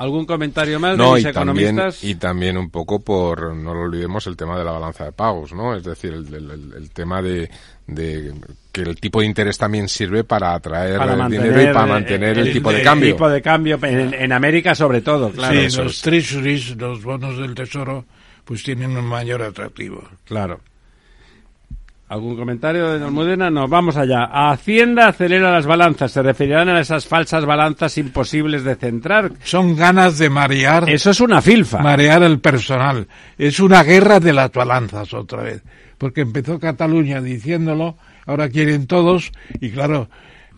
¿Algún comentario más No, de y mis también, economistas? y también un poco por, no lo olvidemos, el tema de la balanza de pagos, ¿no? Es decir, el, el- el- el tema de, de que el tipo de interés también sirve para atraer para el dinero y para mantener el, el- tipo de el cambio. tipo de cambio en, en América sobre todo, claro. sí, los es. treasuries, los bonos del tesoro, pues tienen un mayor atractivo. Claro. ¿Algún comentario de Almudena? No, vamos allá. Hacienda acelera las balanzas. Se referirán a esas falsas balanzas imposibles de centrar. Son ganas de marear, Eso es una filfa. marear el personal. Es una guerra de las balanzas otra vez. Porque empezó Cataluña diciéndolo, ahora quieren todos, y claro,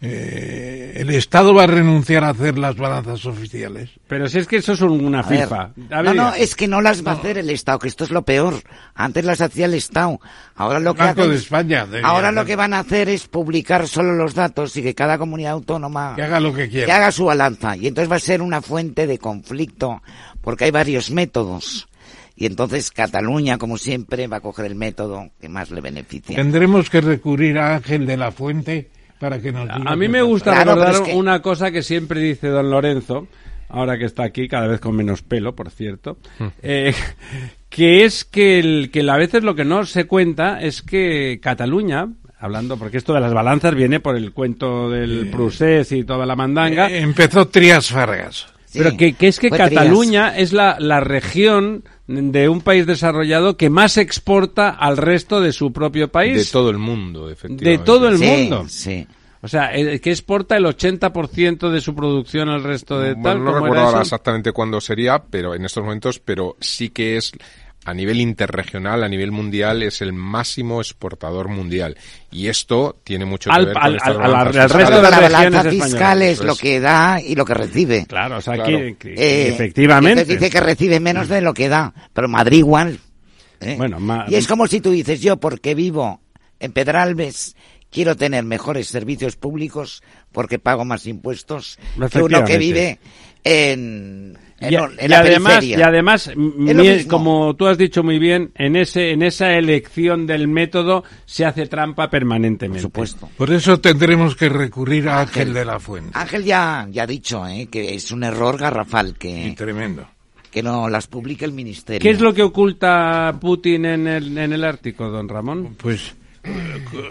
eh, el Estado va a renunciar a hacer las balanzas oficiales. Pero si es que eso es un- una A ver. A no, ver, no, es que no las va a hacer el Estado, que esto es lo peor. Antes las hacía el Estado. Ahora lo que hacen- de España. Ahora lo que van a hacer es publicar solo los datos y que cada comunidad autónoma Que haga lo que quiera. que haga su balanza. Y entonces va a ser una fuente de conflicto, porque hay varios métodos. Y entonces Cataluña, como siempre, va a coger el método que más le beneficia. Tendremos que recurrir a Ángel de la Fuente para que nos diga A mí me gusta Claro, recordar pero es que- una cosa que siempre dice don Lorenzo, ahora que está aquí, cada vez con menos pelo, por cierto, eh, que es que, el, que a veces lo que no se cuenta es que Cataluña, hablando, porque esto de las balanzas viene por el cuento del Prusés y toda la mandanga, Eh, Empezó Trías Fargas. Sí, pero que, que es que. Cataluña es la, la región de un país desarrollado que más exporta al resto de su propio país. De todo el mundo, efectivamente. De todo el Sí, mundo. sí. O sea, que exporta el 80% de su producción al resto de Bueno, tal. no ¿cómo recuerdo ahora exactamente cuándo sería, pero en estos momentos, pero sí que es a nivel interregional, a nivel mundial, es el máximo exportador mundial. Y esto tiene mucho que Al- ver al- con estas al- al- balanzas al resto de la las balanza regiones fiscal españolas, es lo que da y lo que recibe. Claro, o sea, Claro. que, que- Eh, efectivamente. dice que recibe menos de lo que da, pero Madrid igual. ¿eh? Bueno, ma- y es como si tú dices, yo porque vivo en Pedralbes quiero tener mejores servicios públicos porque pago más impuestos que uno que vive en, en, y, en y la además, periferia. y además, mi- como tú has dicho muy bien, en ese, en esa elección del método se hace trampa permanentemente. Por supuesto. Por eso tendremos que recurrir a Ángel de la Fuente. Ángel ya, ya ha dicho ¿eh? que es un error garrafal Y que, tremendo. que no las publique el ministerio. ¿Qué es lo que oculta Putin en el, en el Ártico, don Ramón? Pues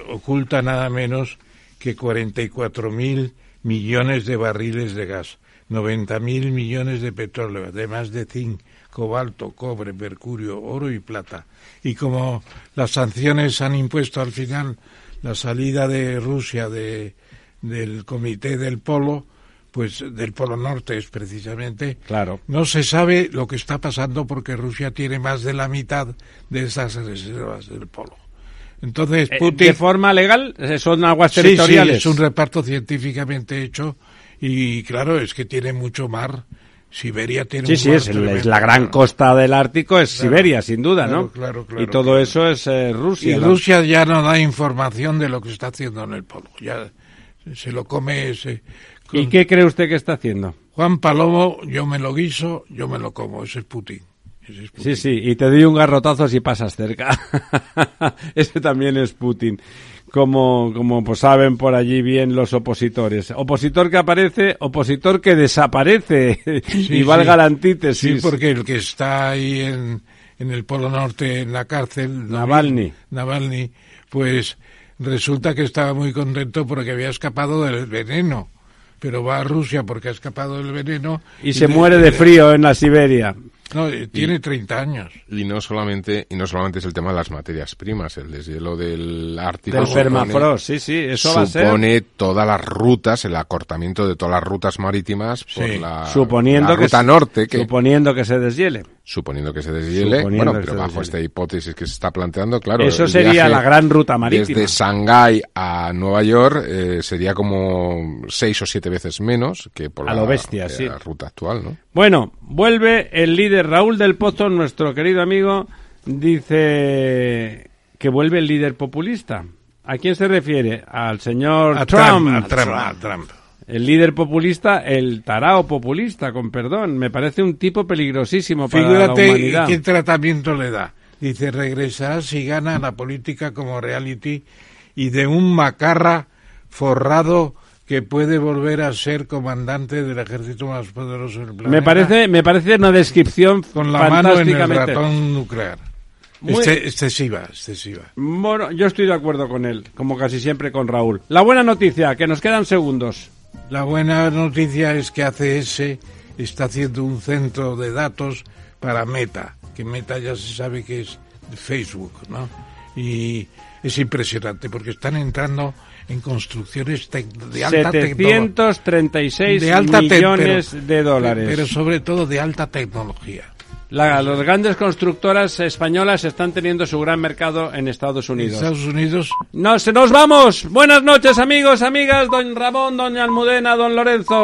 oculta nada menos que 44 mil millones de barriles de gas, 90 mil millones de petróleo, además de zinc, cobalto, cobre, mercurio, oro y plata. Y como las sanciones han impuesto al final la salida de Rusia de, del Comité del Polo, pues del Polo Norte es precisamente, Claro. no se sabe lo que está pasando porque Rusia tiene más de la mitad de esas reservas del Polo. Entonces, Eh, Putin... ¿De forma legal? Eh, ¿Son aguas Sí, sí, territoriales? es un reparto científicamente hecho y claro, es que tiene mucho mar. Siberia tiene Sí, un sí, mar es, el- es la gran costa del Ártico, es Claro, Siberia, sin duda, claro, ¿no? claro, claro, y todo claro. eso es eh, Rusia. Y Rusia ya no da información de lo que está haciendo en el polo. Ya se lo come ese. ¿Y qué cree usted que está haciendo? Juan Palomo, yo me lo guiso, yo me lo como. Ese es Putin. Ese es Putin. Sí, sí, y te doy un garrotazo si pasas cerca. (laughs) Ese también es Putin. Como, como pues saben por allí bien los opositores. Opositor que aparece, opositor que desaparece. (laughs) y valga sí. la antítesis. Sí, porque el que está ahí en, en el Polo Norte, en la cárcel, Navalny. Navalny, pues resulta que estaba muy contento porque había escapado del veneno. Pero va a Rusia porque ha escapado del veneno. Y se muere de frío en la Siberia. No, eh, tiene 30 años. Y no solamente y no solamente es el tema de las materias primas, el deshielo del Ártico Del supone- permafrost, sí, sí, eso va a ser. supone todas las rutas, el acortamiento de todas las rutas marítimas por Sí. la, Suponiendo la que ruta se- norte, que suponiendo que se deshiele. Suponiendo que se deshiele, bueno, pero bajo deshiele. esta hipótesis que se está planteando, claro. Eso sería la gran ruta marítima. Desde Shanghái a Nueva York eh, sería como seis o siete veces menos que por A la, lo bestia, sí. la ruta actual, ¿no? Bueno, vuelve el líder Raúl del Pozo, nuestro querido amigo, dice que vuelve el líder populista. ¿A quién se refiere? Al señor A Trump. Trump, a Trump, a Trump. El líder populista, el tarao populista, con perdón. Me parece un tipo peligrosísimo para la humanidad. qué tratamiento le da. Dice, regresará si gana la política como reality y de un macarra forrado que puede volver a ser comandante del ejército más poderoso del planeta. Me parece, me parece una descripción con la mano en el ratón nuclear. Este- excesiva, excesiva. Bueno, yo estoy de acuerdo con él, como casi siempre con Raúl. La buena noticia, que nos quedan segundos. La buena noticia es que ACS está haciendo un centro de datos para Meta, que Meta ya se sabe que es Facebook, ¿no? Y es impresionante porque están entrando en construcciones de alta tecnología. 736 De alta millones de dólares. Pero sobre todo de alta tecnología. La- las grandes constructoras españolas están teniendo su gran mercado en Estados Unidos. Estados Unidos Nos, nos vamos. Buenas noches, amigos, amigas, don Ramón, doña Almudena, don Lorenzo.